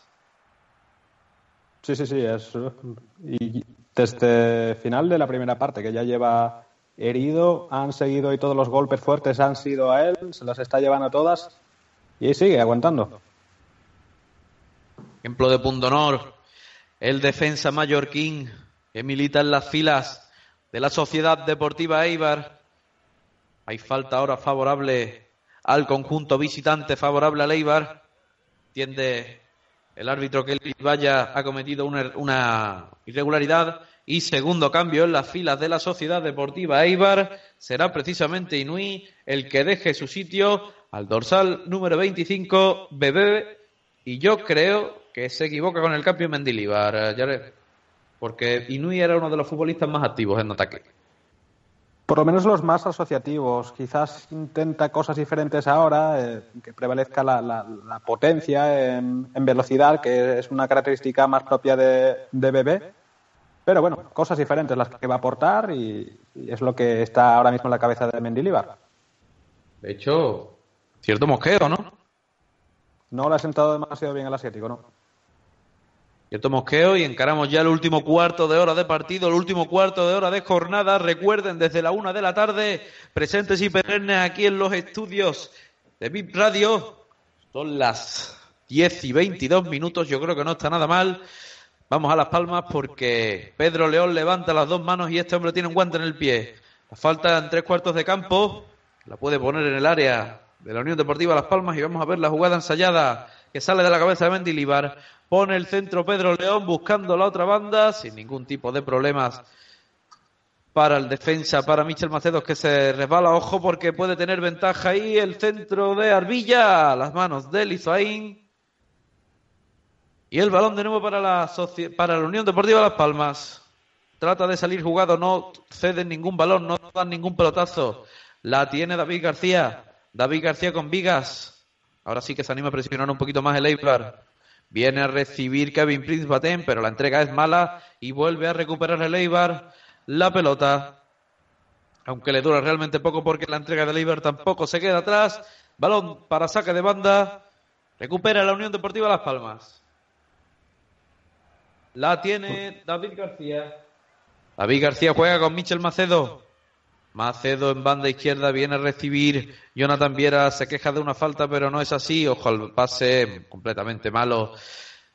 Sí, sí, sí. Es, y desde final de la primera parte, que ya lleva herido, han seguido y todos los golpes fuertes han sido a él, se las está llevando todas y sigue aguantando. Ejemplo de punto honor, el defensa mallorquín que milita en las filas de la Sociedad Deportiva Eibar. Hay falta ahora favorable al conjunto visitante favorable a Leibar. Tiende el árbitro que el vaya ha cometido una, irregularidad y segundo cambio en las filas de la Sociedad Deportiva Eibar será precisamente Inui el que deje su sitio al dorsal número 25 Bebé y yo creo que se equivoca con el cambio Mendilibar, porque Inui era uno de los futbolistas más activos en ataque. Por lo menos los más asociativos. Quizás intenta cosas diferentes ahora, eh, que prevalezca la, potencia en, velocidad, que es una característica más propia de, de Bebé. Pero bueno, cosas diferentes las que va a aportar y, es lo que está ahora mismo en la cabeza de Mendilibar. De hecho, cierto mosqueo, ¿no? No le ha sentado demasiado bien al asiático, ¿no? Cierto mosqueo y encaramos ya el último cuarto de hora de partido, el último cuarto de hora de jornada. Recuerden, desde la una de la tarde, presentes y perennes aquí en los estudios de VIP Radio. Son las 10 y 22 minutos, yo creo que no está nada mal. Vamos a las palmas porque Pedro León levanta las dos manos y este hombre tiene un guante en el pie. La falta en tres cuartos de campo, la puede poner en el área de la Unión Deportiva Las Palmas y vamos a ver la jugada ensayada que sale de la cabeza de Mendilibar Pone el centro Pedro León buscando la otra banda sin ningún tipo de problemas para el defensa, para Michel Macedo que se resbala, ojo porque puede tener ventaja ahí el centro de Arbilla, las manos de Lizoaín. Y el balón de nuevo para la, para Unión Deportiva Las Palmas. Trata de salir jugado, no cede ningún balón, no dan ningún pelotazo. La tiene David García. David García con Vigas. Ahora sí que se anima a presionar un poquito más el Eibar. Viene a recibir Kevin Prince Baten, pero la entrega es mala y vuelve a recuperar el Eibar la pelota. Aunque le dura realmente poco porque la entrega del Eibar tampoco se queda atrás. Balón para saque de banda. Recupera la Unión Deportiva Las Palmas. La tiene David García. David García juega con Michel Macedo. Macedo en banda izquierda viene a recibir. Jonathan Viera se queja de una falta, pero no es así. Ojo al pase completamente malo.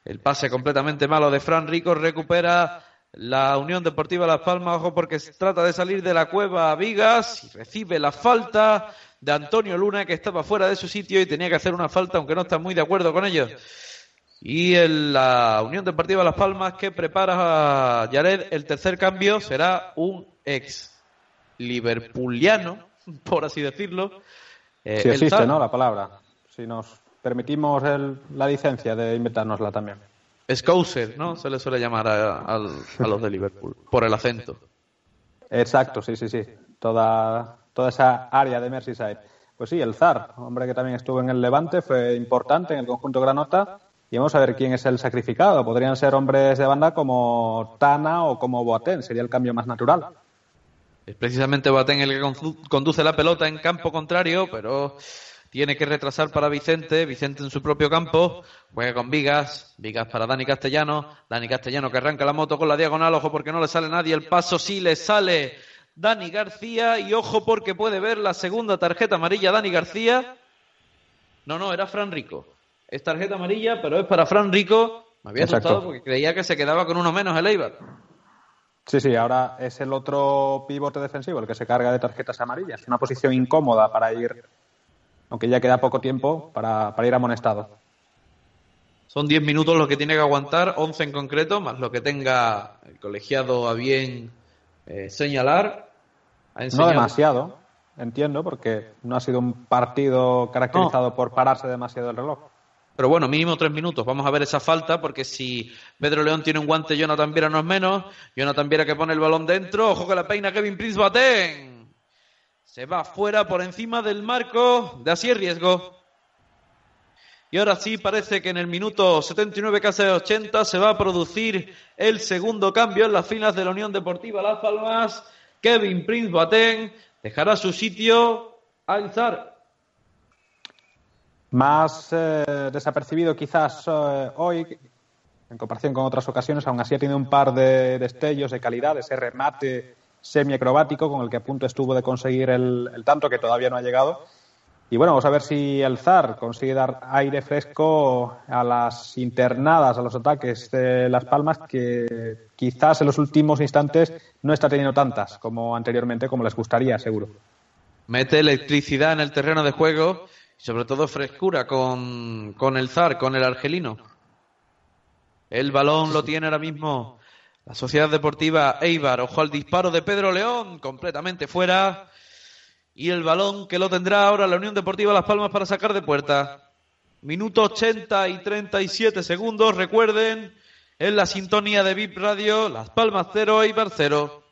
El pase completamente malo de Fran Rico recupera la Unión Deportiva Las Palmas. Ojo porque se trata de salir de la cueva a Vigas y recibe la falta de Antonio Luna que estaba fuera de su sitio y tenía que hacer una falta aunque no está muy de acuerdo con ellos. Y la Unión Deportiva Las Palmas que prepara a Yared el tercer cambio será un ex liverpuliano, por así decirlo. Eh, si existe, ¿no? La palabra. Si nos permitimos la licencia de inventárnosla también. Scouser, ¿no? Se le suele llamar a, los de Liverpool, por el acento. Exacto, sí, sí, sí. Toda, toda esa área de Merseyside. pues sí, el Zar, hombre que también estuvo en el Levante, fue importante en el conjunto Granota. Y vamos a ver quién es el sacrificado. Podrían ser hombres de banda como Tana o como Boateng, sería el cambio más natural. Es precisamente Boateng el que conduce la pelota en campo contrario, pero tiene que retrasar para Vicente, Vicente en su propio campo, juega con Vigas, Vigas para Dani Castellano, Dani Castellano que arranca la moto con la diagonal, ojo porque no le sale nadie, el paso sí le sale Dani García y ojo porque puede ver la segunda tarjeta amarilla Dani García. No, no, era Fran Rico. Es tarjeta amarilla, pero es para Fran Rico. Me había asustado porque creía que se quedaba con uno menos el Eibar. Sí, sí, ahora es el otro pivote defensivo el que se carga de tarjetas amarillas. Una posición incómoda para ir aunque ya queda poco tiempo para, ir amonestado. Son 10 minutos lo que tiene que aguantar, 11 en concreto, más lo que tenga el colegiado a bien eh, señalar. No demasiado, entiendo, porque no ha sido un partido caracterizado por pararse demasiado el reloj. Pero bueno, mínimo tres minutos. Vamos a ver esa falta, porque si Pedro León tiene un guante, Jonathan Viera no es menos. Jonathan Viera que pone el balón dentro. Ojo que la peina Kevin Prince Batén. Se va fuera por encima del marco de así riesgo. Y ahora sí parece que en el minuto 79, casi 80, se va a producir el segundo cambio en las filas de la Unión Deportiva Las Palmas. Kevin Prince Boateng dejará su sitio Zar. Más eh, desapercibido quizás eh, hoy, en comparación con otras ocasiones, aún así ha tenido un par de destellos de calidad, ese remate semiacrobático con el que a punto estuvo de conseguir el, tanto que todavía no ha llegado. Y bueno, vamos a ver si el ZAR consigue dar aire fresco a las internadas, a los ataques de Las Palmas, que quizás en los últimos instantes no está teniendo tantas como anteriormente, como les gustaría, seguro. Mete electricidad en el terreno de juego sobre todo frescura con, con el ZAR, con el argelino. El balón lo tiene ahora mismo la Sociedad Deportiva Eibar, ojo al disparo de Pedro León, completamente fuera. Y el balón que lo tendrá ahora la Unión Deportiva Las Palmas para sacar de puerta. Minuto 80 y 37 segundos. Recuerden, en la sintonía de VIP Radio, Las Palmas 0, Eibar 0.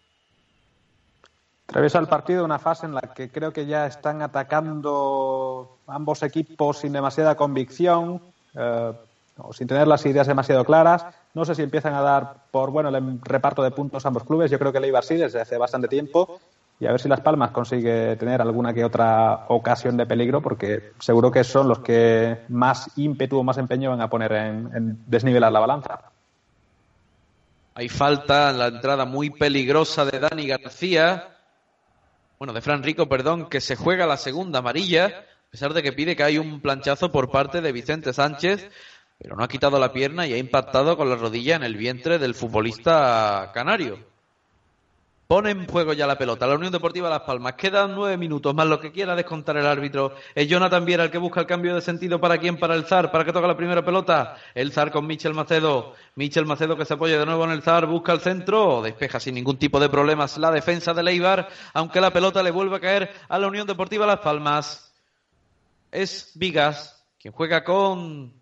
Atraviesa el partido una fase en la que creo que ya están atacando ambos equipos sin demasiada convicción. Eh, o sin tener las ideas demasiado claras. No sé si empiezan a dar por bueno el reparto de puntos ambos clubes. Yo creo que el Eibar sí desde hace bastante tiempo. Y a ver si Las Palmas consigue tener alguna que otra ocasión de peligro, porque seguro que son los que más ímpetu o más empeño van a poner en, desnivelar la balanza. Hay falta en la entrada muy peligrosa de Dani García. Bueno, de Fran Rico, perdón, que se juega la segunda amarilla, a pesar de que pide que hay un planchazo por parte de Vicente Sánchez pero no ha quitado la pierna y ha impactado con la rodilla en el vientre del futbolista canario. Pone en juego ya la pelota. La Unión Deportiva Las Palmas. Quedan nueve minutos más lo que quiera descontar el árbitro. Es Jonathan Viera el que busca el cambio de sentido para quién, para el Zar, para que toque la primera pelota. El Zar con Michel Macedo. Michel Macedo que se apoya de nuevo en el Zar, busca el centro, despeja sin ningún tipo de problemas la defensa de Leibar, aunque la pelota le vuelve a caer a la Unión Deportiva Las Palmas. Es Vigas quien juega con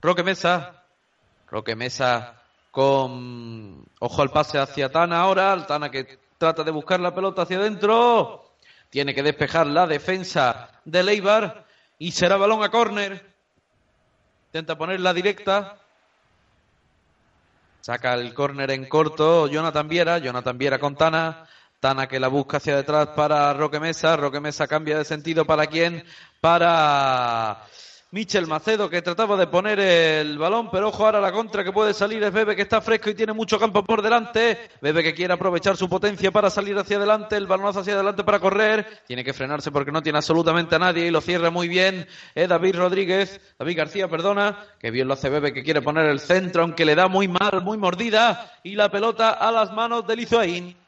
Roque Mesa. Roque Mesa con ojo al pase hacia Tana ahora. Tana que trata de buscar la pelota hacia adentro. Tiene que despejar la defensa de Leibar. Y será balón a córner. Intenta ponerla directa. Saca el córner en corto Jonathan Viera. Jonathan Viera con Tana. Tana que la busca hacia detrás para Roque Mesa. Roque Mesa cambia de sentido para quién? Para Michel Macedo que trataba de poner el balón, pero ojo ahora la contra que puede salir es Bebe que está fresco y tiene mucho campo por delante. Bebe que quiere aprovechar su potencia para salir hacia adelante, el balonazo hacia adelante para correr. Tiene que frenarse porque no tiene absolutamente a nadie y lo cierra muy bien eh, David Rodríguez, David García, perdona, que bien lo hace Bebe que quiere poner el centro, aunque le da muy mal, muy mordida y la pelota a las manos de Lizoaín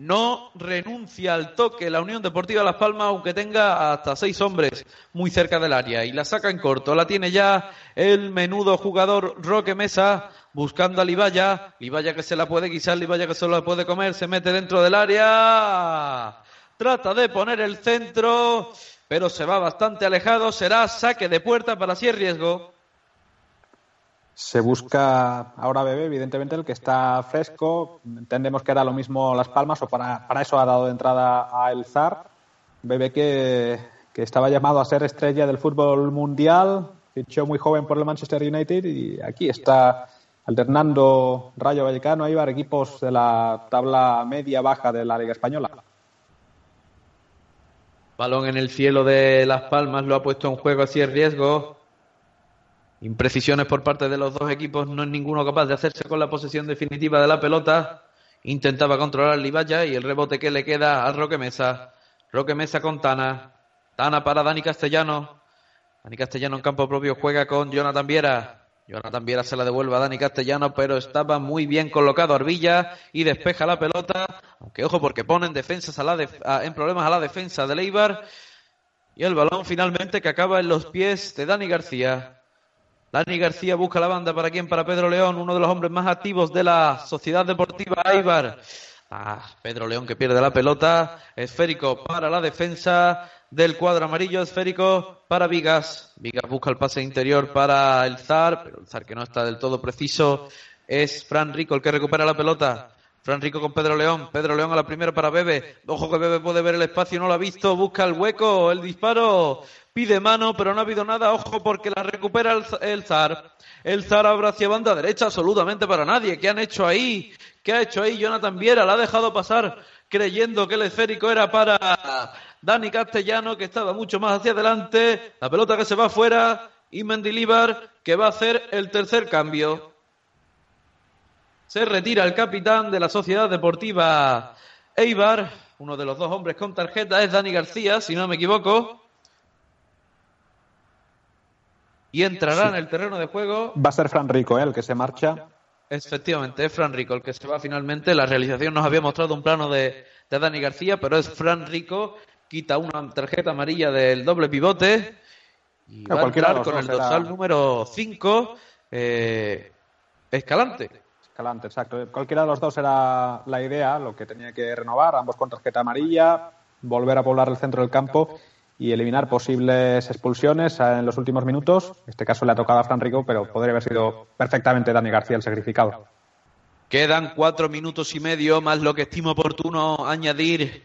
no renuncia al toque la Unión Deportiva Las Palmas, aunque tenga hasta seis hombres muy cerca del área. Y la saca en corto. La tiene ya el menudo jugador Roque Mesa, buscando a Libaya. Libaya que se la puede guisar, Libaya que se la puede comer, se mete dentro del área. Trata de poner el centro, pero se va bastante alejado. Será saque de puerta para si riesgo se busca ahora Bebé, evidentemente el que está fresco. Entendemos que era lo mismo Las Palmas o para, para eso ha dado de entrada a El Zar. Bebé que, que estaba llamado a ser estrella del fútbol mundial, fichó muy joven por el Manchester United y aquí está alternando Rayo Vallecano, Eibar, equipos de la tabla media-baja de la Liga Española. Balón en el cielo de Las Palmas, lo ha puesto en juego así el riesgo. Imprecisiones por parte de los dos equipos, no es ninguno capaz de hacerse con la posesión definitiva de la pelota. Intentaba controlar Libaya y el rebote que le queda a Roque Mesa. Roque Mesa con Tana. Tana para Dani Castellano. Dani Castellano en campo propio juega con Jonathan Viera. Jonathan Viera se la devuelve a Dani Castellano, pero estaba muy bien colocado Arbilla y despeja la pelota. Aunque ojo, porque ponen defensas a la en problemas a la defensa de Leibar. Y el balón finalmente que acaba en los pies de Dani García. Dani García busca la banda para quién, para Pedro León, uno de los hombres más activos de la Sociedad Deportiva Eibar. Ah, Pedro León que pierde la pelota. Esférico para la defensa del cuadro amarillo esférico para Vigas. Vigas busca el pase interior para el Zar, pero el Zar que no está del todo preciso es Fran Rico el que recupera la pelota. Fran Rico con Pedro León. Pedro León a la primera para Bebe. Ojo que Bebe puede ver el espacio, no lo ha visto. Busca el hueco, el disparo. Pide mano, pero no ha habido nada. Ojo porque la recupera el, Zar. El Zar abra hacia banda derecha absolutamente para nadie. ¿Qué han hecho ahí? ¿Qué ha hecho ahí Jonathan Viera? La ha dejado pasar creyendo que el esférico era para Dani Castellano, que estaba mucho más hacia adelante. La pelota que se va afuera. Y Mendilibar, que va a hacer el tercer cambio. Se retira el capitán de la Sociedad Deportiva Eibar. Uno de los dos hombres con tarjeta es Dani García, si no me equivoco. Y entrará en el terreno de juego. Va a ser Fran Rico, ¿eh? el que se marcha. Efectivamente, es Fran Rico el que se va finalmente. La realización nos había mostrado un plano de, de Dani García, pero es Fran Rico quita una tarjeta amarilla del doble pivote y va a entrar con el dorsal número 5, eh, Escalante. Exacto. Cualquiera de los dos era la idea, lo que tenía que renovar, ambos con tarjeta amarilla, volver a poblar el centro del campo y eliminar posibles expulsiones en los últimos minutos. En este caso le ha tocado a Fran Rico, pero podría haber sido perfectamente Dani García el sacrificado. Quedan cuatro minutos y medio, más lo que estimo oportuno añadir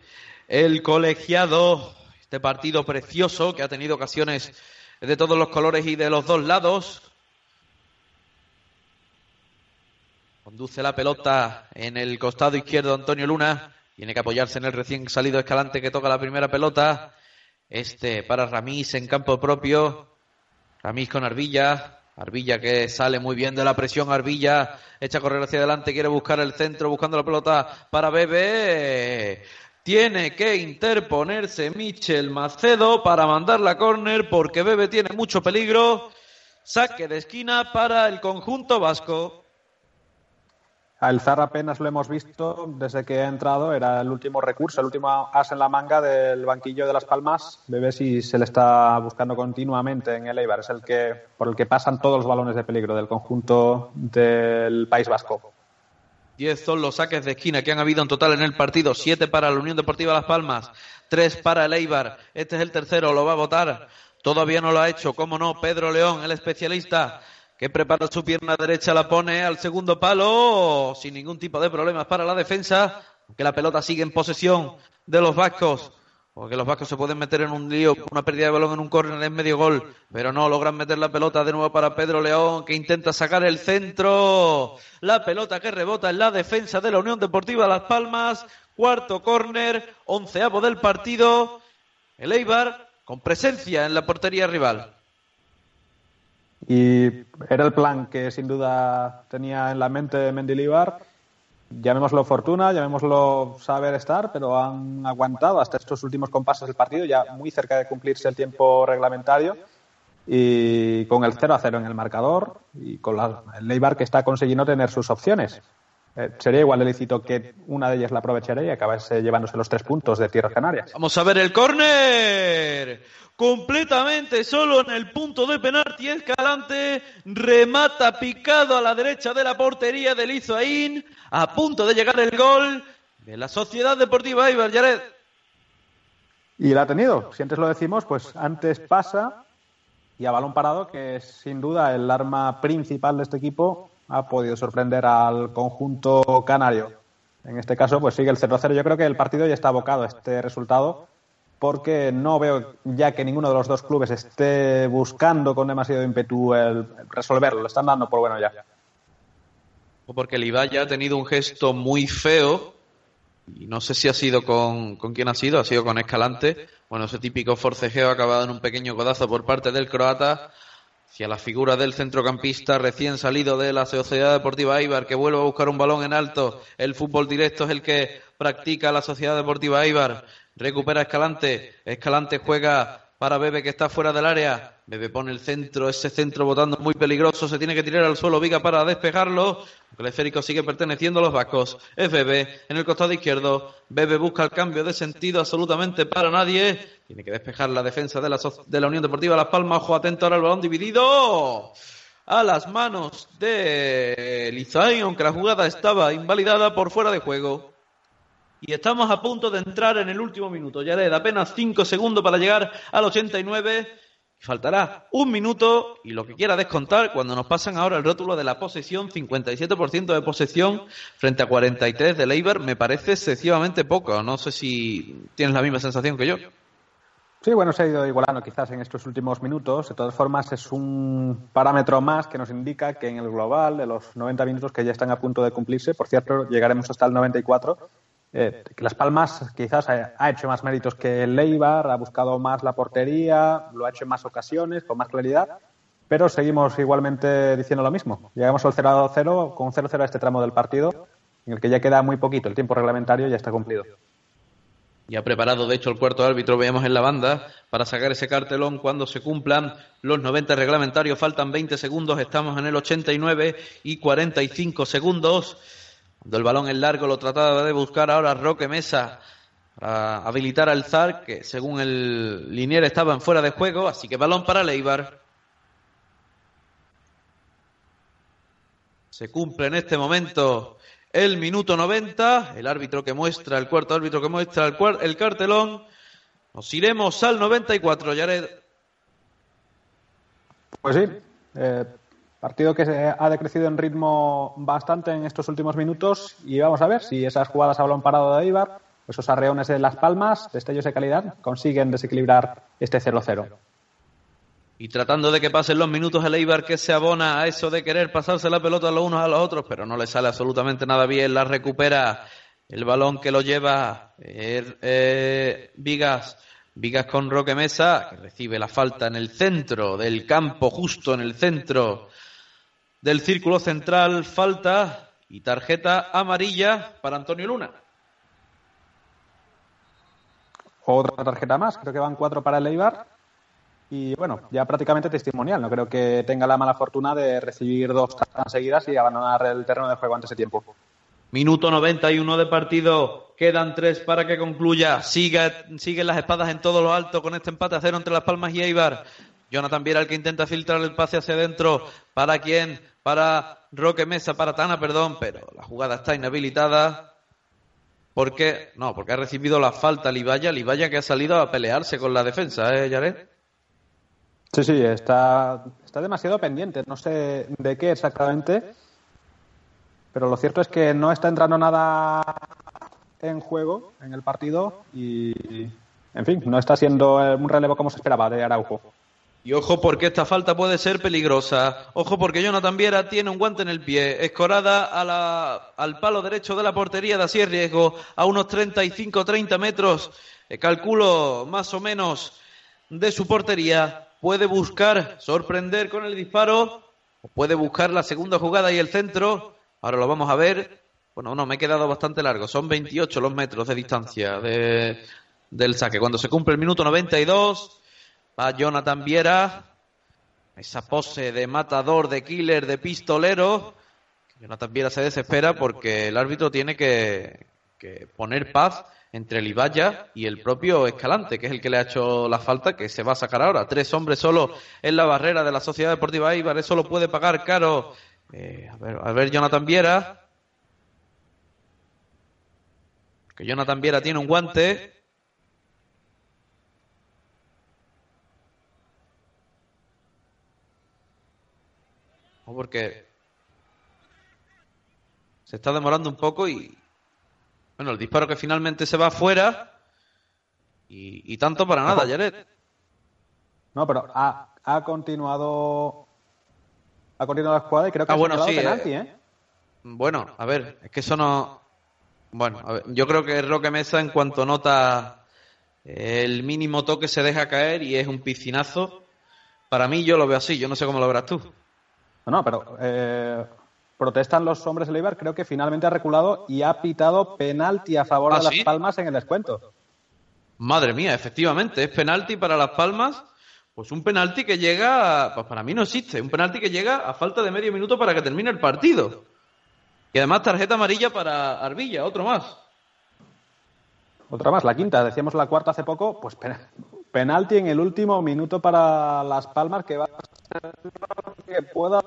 el colegiado, este partido precioso que ha tenido ocasiones de todos los colores y de los dos lados. Conduce la pelota en el costado izquierdo Antonio Luna. Tiene que apoyarse en el recién salido Escalante que toca la primera pelota. Este para Ramís en campo propio. Ramís con Arbilla. Arbilla que sale muy bien de la presión. Arbilla echa a correr hacia adelante. Quiere buscar el centro buscando la pelota para Bebe. Tiene que interponerse Michel Macedo para mandar la córner porque Bebe tiene mucho peligro. Saque de esquina para el conjunto vasco. Al Zar apenas lo hemos visto desde que ha entrado, era el último recurso, el último as en la manga del banquillo de Las Palmas. Bebe si se le está buscando continuamente en el Eibar, es el que por el que pasan todos los balones de peligro del conjunto del País Vasco. Diez son los saques de esquina que han habido en total en el partido. Siete para la Unión Deportiva Las Palmas. Tres para el Eibar. Este es el tercero, lo va a votar. Todavía no lo ha hecho, cómo no, Pedro León, el especialista que prepara su pierna derecha, la pone al segundo palo sin ningún tipo de problemas para la defensa, aunque la pelota sigue en posesión de los vascos. Porque los vascos se pueden meter en un lío, una pérdida de balón en un córner en medio gol, pero no logran meter la pelota de nuevo para Pedro León, que intenta sacar el centro. La pelota que rebota en la defensa de la Unión Deportiva Las Palmas. Cuarto córner, onceavo del partido. El Eibar con presencia en la portería rival. Y era el plan que sin duda tenía en la mente Mendilibar llamémoslo fortuna, llamémoslo saber estar, pero han aguantado hasta estos últimos compases del partido, ya muy cerca de cumplirse el tiempo reglamentario y con el 0 a 0 en el marcador y con el Leibar que está consiguiendo tener sus opciones. Eh, sería igual ilícito que una de ellas la aprovechara y acabase llevándose los tres puntos de Tierra Canarias. Vamos a ver el córner. Completamente solo en el punto de penalti. Escalante remata picado a la derecha de la portería del Izoaín. A punto de llegar el gol de la Sociedad Deportiva Ibar Yared. Y la ha tenido. Si antes lo decimos, pues antes pasa y a balón parado, que es sin duda el arma principal de este equipo, ha podido sorprender al conjunto canario. En este caso, pues sigue el 0-0. Yo creo que el partido ya está abocado a este resultado porque no veo ya que ninguno de los dos clubes esté buscando con demasiado ímpetu el resolverlo. Lo están dando por bueno ya. Porque el ya ha tenido un gesto muy feo y no sé si ha sido con, con quién ha sido, ha sido con Escalante. Bueno, ese típico forcejeo ha acabado en un pequeño codazo por parte del croata hacia la figura del centrocampista recién salido de la Sociedad Deportiva Ibar, que vuelve a buscar un balón en alto. El fútbol directo es el que practica la Sociedad Deportiva Ibar. Recupera Escalante. Escalante juega para Bebe que está fuera del área. Bebe pone el centro, ese centro botando muy peligroso, se tiene que tirar al suelo Viga para despejarlo. El esférico sigue perteneciendo a los vascos. Es Bebe en el costado izquierdo. Bebe busca el cambio de sentido absolutamente para nadie. Tiene que despejar la defensa de la, de la Unión Deportiva Las Palmas. Ojo atento ahora el balón dividido a las manos de Lizain, aunque la jugada estaba invalidada por fuera de juego. Y estamos a punto de entrar en el último minuto. Ya le apenas 5 segundos para llegar al 89. Faltará un minuto y lo que quiera descontar cuando nos pasan ahora el rótulo de la posesión, 57% de posesión frente a 43 de Leiber, me parece excesivamente poco. No sé si tienes la misma sensación que yo. Sí, bueno, se ha ido igualando quizás en estos últimos minutos. De todas formas, es un parámetro más que nos indica que en el global de los 90 minutos que ya están a punto de cumplirse, por cierto, llegaremos hasta el 94, eh, Las Palmas quizás ha, hecho más méritos que el Leibar, ha buscado más la portería, lo ha hecho en más ocasiones, con más claridad, pero seguimos igualmente diciendo lo mismo. Llegamos al 0-0 con 0-0 a este tramo del partido, en el que ya queda muy poquito, el tiempo reglamentario ya está cumplido. Y ha preparado, de hecho, el cuarto árbitro, veamos en la banda, para sacar ese cartelón cuando se cumplan los 90 reglamentarios. Faltan 20 segundos, estamos en el 89 y 45 segundos. Cuando el balón es largo lo trataba de buscar ahora Roque Mesa para habilitar al Zar, que según el linier estaba en fuera de juego, así que balón para Leibar. Se cumple en este momento el minuto 90, el árbitro que muestra, el cuarto árbitro que muestra el, el cartelón. Nos iremos al 94, Jared. Pues sí, eh, Partido que ha decrecido en ritmo bastante en estos últimos minutos y vamos a ver si esas jugadas a balón parado de Ibar, esos arreones de Las Palmas, destellos de calidad, consiguen desequilibrar este 0-0. Y tratando de que pasen los minutos el Eibar que se abona a eso de querer pasarse la pelota a los unos a los otros, pero no le sale absolutamente nada bien, la recupera el balón que lo lleva eh, eh, Vigas Vigas con Roque Mesa, que recibe la falta en el centro del campo, justo en el centro del círculo central, falta y tarjeta amarilla para Antonio Luna. Otra tarjeta más, creo que van cuatro para el Eibar. Y bueno, ya prácticamente testimonial. No creo que tenga la mala fortuna de recibir dos tarjetas seguidas y abandonar el terreno de juego antes de tiempo. Minuto 91 de partido. Quedan tres para que concluya. Sigue, siguen las espadas en todo lo alto con este empate a cero entre Las Palmas y Eibar. Jonathan Viera el que intenta filtrar el pase hacia adentro. ¿Para quién? Para Roque Mesa, para Tana, perdón, pero la jugada está inhabilitada. ¿Por qué? No, porque ha recibido la falta Libaya, Libaya que ha salido a pelearse con la defensa, ¿eh, Yared? Sí, sí, está, está demasiado pendiente, no sé de qué exactamente, pero lo cierto es que no está entrando nada en juego en el partido y, en fin, no está siendo un relevo como se esperaba de Araujo. Y ojo porque esta falta puede ser peligrosa. Ojo porque Jonathan Viera tiene un guante en el pie. Escorada a al palo derecho de la portería de así riesgo. A unos 35-30 metros. Eh, calculo más o menos de su portería. Puede buscar sorprender con el disparo. Puede buscar la segunda jugada y el centro. Ahora lo vamos a ver. Bueno, no, me he quedado bastante largo. Son 28 los metros de distancia de, del saque. Cuando se cumple el minuto 92 Va Jonathan Viera. Esa pose de matador, de killer, de pistolero. Jonathan Viera se desespera porque el árbitro tiene que, poner paz entre el Ibaya y el propio Escalante, que es el que le ha hecho la falta, que se va a sacar ahora. Tres hombres solo en la barrera de la Sociedad Deportiva Ibar, eso lo puede pagar caro. Eh, a, ver, a ver, Jonathan Viera. Que Jonathan Viera tiene un guante. Porque se está demorando un poco y bueno, el disparo que finalmente se va afuera Y, tanto para nada, Jared. No, pero ha, ha continuado ha continuado la jugada y creo que ah, ha bueno, sí, penalti, ¿eh? ¿eh? Bueno, a ver, es que eso no... Bueno, a ver, yo creo que Roque Mesa en cuanto nota el mínimo toque se deja caer y es un piscinazo. Para mí yo lo veo así, yo no sé cómo lo verás tú. No, no, pero eh, protestan los hombres de Eibar, creo que finalmente ha reculado y ha pitado penalti a favor ¿Ah, de Las Palmas en el descuento. Madre mía, efectivamente, es penalti para Las Palmas. Pues un penalti que llega, pues para mí no existe, un penalti que llega a falta de medio minuto para que termine el partido. Y además tarjeta amarilla para Arbilla, otro más. Otra más, la quinta, decíamos la cuarta hace poco, pues penalti en el último minuto para Las Palmas que va que pueda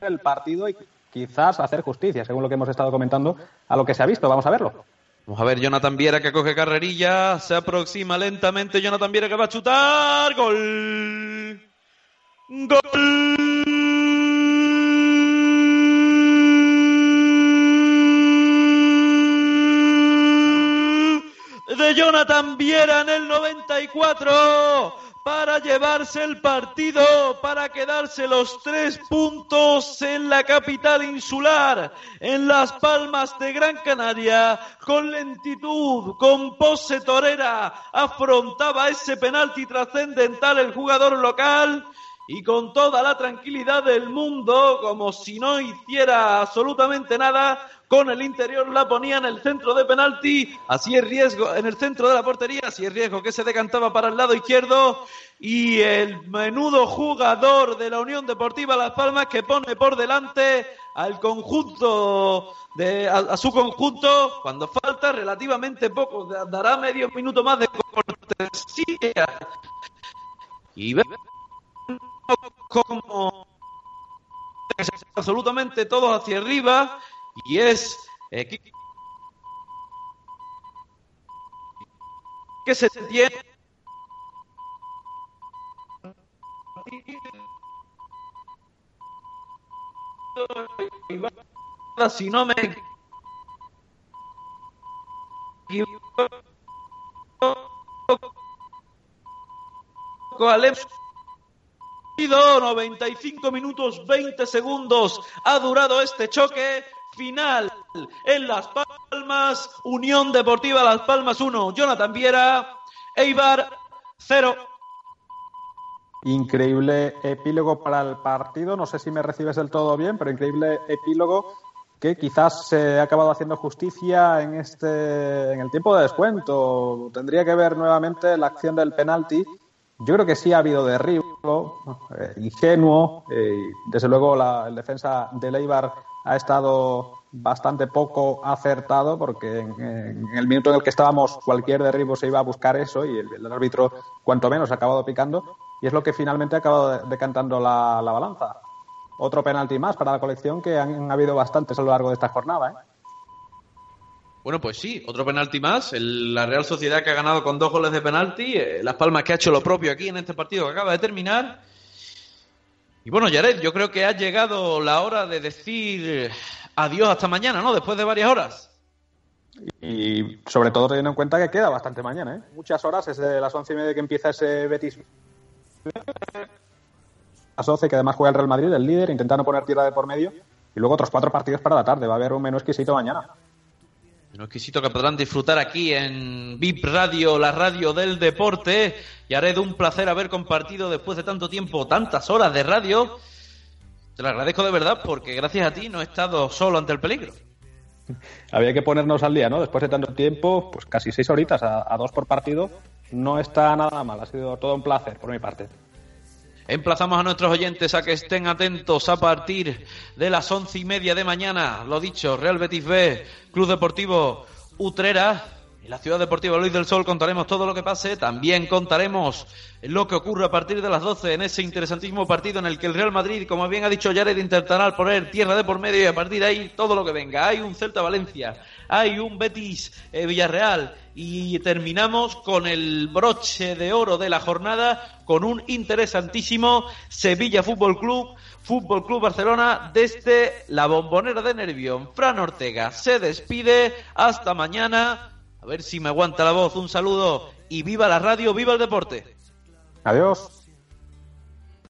el partido y quizás hacer justicia, según lo que hemos estado comentando, a lo que se ha visto. Vamos a verlo. Vamos a ver, Jonathan Viera que coge carrerilla, se aproxima lentamente, Jonathan Viera que va a chutar, gol. Gol. de Jonathan Viera en el 94 para llevarse el partido, para quedarse los tres puntos en la capital insular, en Las Palmas de Gran Canaria, con lentitud, con pose torera, afrontaba ese penalti trascendental el jugador local y con toda la tranquilidad del mundo, como si no hiciera absolutamente nada, con el interior la ponía en el centro de penalti, así es riesgo, en el centro de la portería, así es riesgo que se decantaba para el lado izquierdo y el menudo jugador de la Unión Deportiva Las Palmas que pone por delante al conjunto de a, su conjunto cuando falta relativamente poco, dará medio minuto más de cortesía. Y ve como absolutamente todos hacia arriba y es eh, que, se tiene si no me al 95 minutos 20 segundos ha durado este choque final en Las Palmas, Unión Deportiva Las Palmas 1, Jonathan Viera, Eibar 0. Increíble epílogo para el partido, no sé si me recibes del todo bien, pero increíble epílogo que quizás se ha acabado haciendo justicia en este en el tiempo de descuento. Tendría que ver nuevamente la acción del penalti yo creo que sí ha habido derribo, eh, ingenuo. Eh, desde luego, la, defensa de Leibar ha estado bastante poco acertado porque en, el minuto en el que estábamos cualquier derribo se iba a buscar eso y el, árbitro cuanto menos ha acabado picando y es lo que finalmente ha acabado decantando la, la balanza. Otro penalti más para la colección que han, habido bastantes a lo largo de esta jornada. ¿eh? Bueno, pues sí, otro penalti más. la Real Sociedad que ha ganado con dos goles de penalti. Eh, Las Palmas que ha hecho lo propio aquí en este partido que acaba de terminar. Y bueno, Yared, yo creo que ha llegado la hora de decir adiós hasta mañana, ¿no? Después de varias horas. Y sobre todo teniendo en cuenta que queda bastante mañana, ¿eh? Muchas horas, es de las once y media que empieza ese Betis. Las 12 que además juega el Real Madrid, el líder, intentando poner tierra de por medio. Y luego otros cuatro partidos para la tarde. Va a haber un menú exquisito mañana. Un exquisito que podrán disfrutar aquí en VIP Radio, la radio del deporte. Y haré de un placer haber compartido después de tanto tiempo, tantas horas de radio. Te lo agradezco de verdad porque gracias a ti no he estado solo ante el peligro. Había que ponernos al día, ¿no? Después de tanto tiempo, pues casi seis horitas a dos por partido. No está nada mal, ha sido todo un placer por mi parte. Emplazamos a nuestros oyentes a que estén atentos a partir de las once y media de mañana. Lo dicho, Real Betis B, Club Deportivo Utrera. En la Ciudad Deportiva Luis del Sol contaremos todo lo que pase. También contaremos lo que ocurre a partir de las 12 en ese interesantísimo partido en el que el Real Madrid, como bien ha dicho Jared, intentará poner tierra de por medio y a partir de ahí todo lo que venga. Hay un Celta Valencia, hay un Betis eh, Villarreal y terminamos con el broche de oro de la jornada con un interesantísimo Sevilla Fútbol Club, Fútbol Club Barcelona desde la bombonera de Nervión. Fran Ortega se despide, hasta mañana, a ver si me aguanta la voz, un saludo y viva la radio, viva el deporte. Adiós.